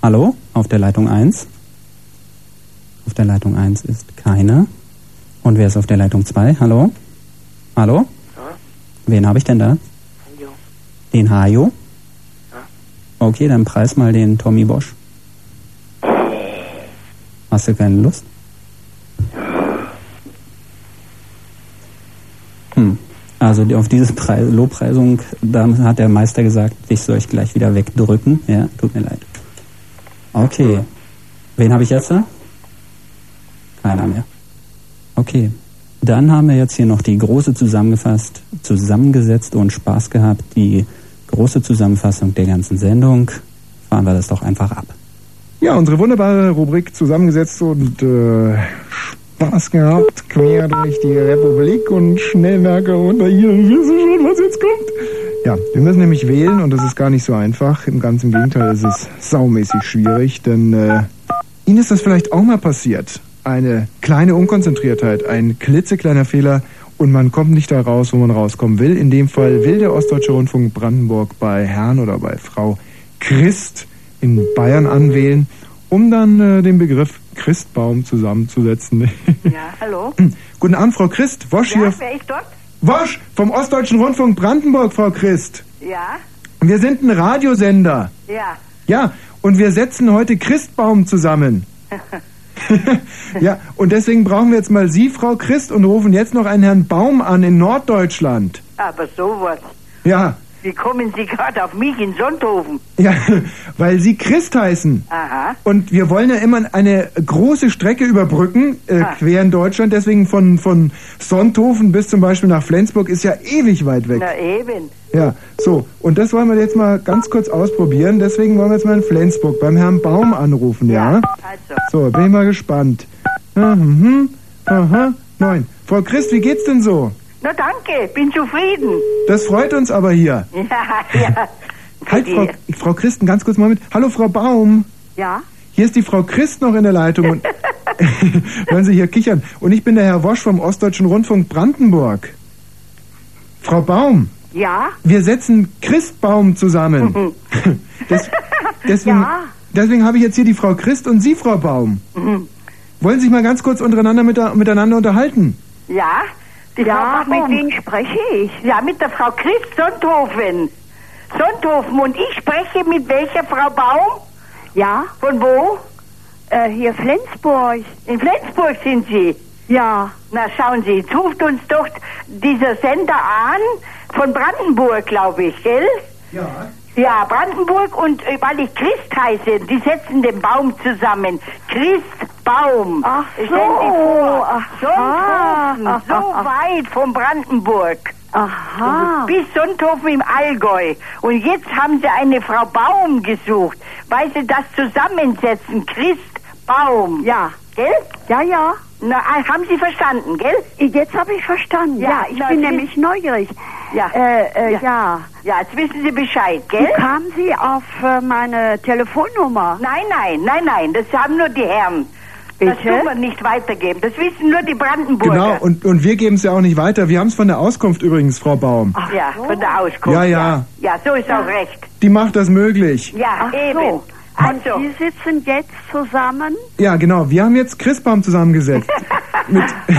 Hallo? Auf der Leitung 1? Auf der Leitung 1 ist keiner. Und wer ist auf der Leitung 2? Hallo? Hallo? Wen habe ich denn da? Den Hajo? Okay, dann preis mal den Tommy Bosch. Hast du keine Lust? Also auf diese Pre Lobpreisung, da hat der Meister gesagt, ich soll ich gleich wieder wegdrücken. Ja, tut mir leid. Okay. Wen habe ich jetzt da? Keiner mehr. Okay. Dann haben wir jetzt hier noch die große zusammengefasst, zusammengesetzt und Spaß gehabt. Die große Zusammenfassung der ganzen Sendung. Fahren wir das doch einfach ab. Ja, unsere wunderbare Rubrik zusammengesetzt und äh, Spaß gehabt, quer durch die Republik und Schnellmerker unter hier. Wir wissen schon, was jetzt kommt. Ja, wir müssen nämlich wählen und das ist gar nicht so einfach. Im ganz im Gegenteil, es ist saumäßig schwierig, denn äh, Ihnen ist das vielleicht auch mal passiert. Eine kleine Unkonzentriertheit, ein klitzekleiner Fehler und man kommt nicht da raus, wo man rauskommen will. In dem Fall will der Ostdeutsche Rundfunk Brandenburg bei Herrn oder bei Frau Christ in Bayern anwählen, um dann äh, den Begriff Christbaum zusammenzusetzen. Ja, hallo? Guten Abend, Frau Christ. Wosch Ja, hier. wer ist dort? Wosch vom Ostdeutschen Rundfunk Brandenburg, Frau Christ. Ja, Wir sind ein Radiosender. ja. Ja, und wir setzen heute Christbaum zusammen. ja, und deswegen brauchen wir jetzt mal Sie, Frau Christ, und rufen jetzt noch einen Herrn Baum an in Norddeutschland. Aber sowas. Ja, Wie kommen Sie gerade auf mich in Sonthofen? ja, weil Sie Christ heißen. Aha. Und wir wollen ja immer eine große Strecke überbrücken, äh, Ah. quer in Deutschland. Deswegen von, von Sonthofen bis zum Beispiel nach Flensburg ist ja ewig weit weg. Na eben. Ja, so. Und das wollen wir jetzt mal ganz kurz ausprobieren. Deswegen wollen wir jetzt mal in Flensburg beim Herrn Baum anrufen, ja? Also. So, bin ich mal gespannt. Mhm, aha, neun. Frau Christ, wie geht's denn so? Na danke, bin zufrieden. Das freut uns aber hier. Ja, ja. Halt, Frau, Frau Christen, ganz kurz mal mit. Hallo, Frau Baum. Ja? Hier ist die Frau Christ noch in der Leitung. Und Hören Sie hier kichern. Und ich bin der Herr Wosch vom Ostdeutschen Rundfunk Brandenburg. Frau Baum, Ja? wir setzen Christbaum zusammen. Des, deswegen Ja. deswegen habe ich jetzt hier die Frau Christ und Sie, Frau Baum. Mhm. Wollen Sie sich mal ganz kurz untereinander mit, miteinander unterhalten? Ja? Die Ja, mit wem spreche ich? Ja, mit der Frau Christ Sonthofen. Sonthofen. Und ich spreche mit welcher Frau Baum? Ja? Von wo? Äh, hier Flensburg. In Flensburg sind Sie? Ja. Na, schauen Sie, jetzt ruft uns doch dieser Sender an, von Brandenburg, glaube ich, gell? Ja. Ja, Brandenburg und äh, weil ich Christ heiße, die setzen den Baum zusammen. Christbaum. Ach so. Vor, Ach, Sonthofen, ah, so ah. weit von Brandenburg. Aha. Bis Sonthofen im Allgäu. Und jetzt haben sie eine Frau Baum gesucht, weil sie das zusammensetzen. Christbaum. Ja. Gell? Ja, ja. Na, äh, haben Sie verstanden, gell? Jetzt habe ich verstanden. Ja, Ja, ich na, bin Sie- nämlich neugierig. Ja. Äh, äh, Ja. ja. Ja, jetzt wissen Sie Bescheid, Wie gell? kamen Sie auf äh, meine Telefonnummer? Nein, nein, nein, nein, das haben nur die Herren. Das Bitte? tun wir nicht weitergeben. Das wissen nur die Brandenburger. Genau, und, und wir geben es ja auch nicht weiter. Wir haben es von der Auskunft übrigens, Frau Baum. Ach ja, von der Auskunft. Ja, ja. Ja, so ist auch recht. Die macht das möglich. Ja, Ach eben. so. Also, Und Sie sitzen jetzt zusammen? Ja, genau. Wir haben jetzt Christbaum zusammengesetzt. mit,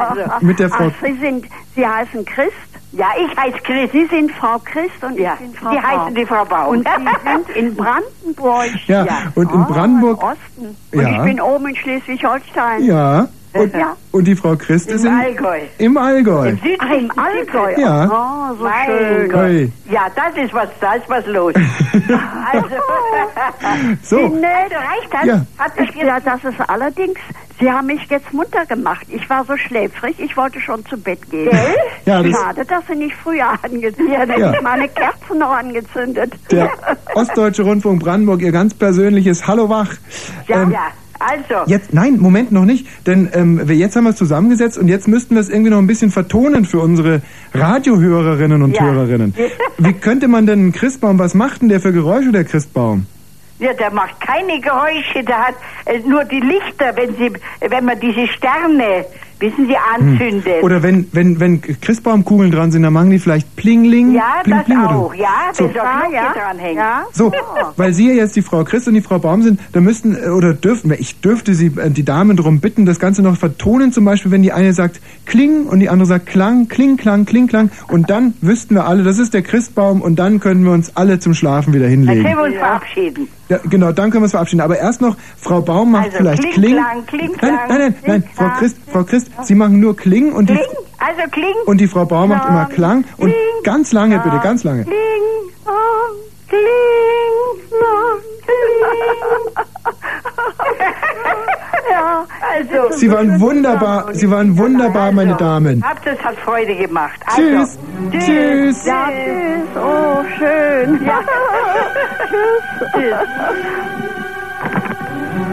mit der Frau. Ach, Sie sind, Sie heißen Christ? ja, ich heiße Chris. Sie sind Frau Christ und Ja, ich bin Frau Sie Baum. heißen die Frau Baum. Und Sie sind in Brandenburg. Ja, und in Ah, Brandenburg- Im Osten. Und Ja. ich bin oben in Schleswig-Holstein. Ja. Und, Ja. und die Frau Christ ist Im in, Allgäu. im Allgäu. Im südlichen Ach, im Allgäu. Ja. Oh, so Mein schön. Gott. Ja, das ist was, da ist was los. also, So. Nee, du reicht das. Ja. Hat das Ich, ja, das ist allerdings, Sie haben mich jetzt munter gemacht. Ich war so schläfrig, ich wollte schon zu Bett gehen. Ja, das- Schade, dass Sie nicht früher angezündet hätte Ja. ich meine Kerzen noch angezündet. Der Ostdeutsche Rundfunk Brandenburg, ihr ganz persönliches Hallo Wach. Ja, Ähm, ja. Also, Jetzt, nein, Moment noch nicht, denn ähm, wir jetzt haben wir es zusammengesetzt und jetzt müssten wir es irgendwie noch ein bisschen vertonen für unsere Radiohörerinnen und Ja. Hörerinnen. Wie könnte man denn einen Christbaum, was macht denn der für Geräusche, der Christbaum? ja, der macht keine Geräusche, der hat äh, nur die Lichter, wenn sie, wenn man diese Sterne, wissen Sie, anzündet. Hm. Oder wenn, wenn, wenn Christbaumkugeln dran sind, dann machen die vielleicht Plingling. ja, Pling, das pling, oder- auch, ja, So. wenn so Glocke ja. dranhängt. Ja. So, weil Sie ja jetzt die Frau Christ und die Frau Baum sind, da müssten äh, oder dürften, ich dürfte Sie, äh, die Damen darum bitten, das Ganze noch vertonen, zum Beispiel, wenn die eine sagt Kling und die andere sagt Klang, Kling, Klang, Kling, Klang und dann wüssten wir alle, das ist der Christbaum und dann können wir uns alle zum Schlafen wieder Dann hinlegen. können wir uns verabschieden. Ja, genau, dann können wir uns verabschieden. Aber erst noch, Frau Baum macht Also, vielleicht Kling, Kling. Klang, Kling, nein, Klang, nein, nein, nein, Kling, Frau Klang. Christ, Frau Christ, Sie machen nur Kling und die, Kling, also Kling. und die Frau Baum macht immer Klang und ganz lange bitte, ganz lange. Kling, Long, Kling, Long, Kling. Ja, also. Sie waren wunderbar, Sie waren wunderbar, meine Damen. Habt es hat Freude gemacht. Also, Tschüss. Tschüss. Ja, tschüss. Oh, schön. Ja. tschüss. Tschüss.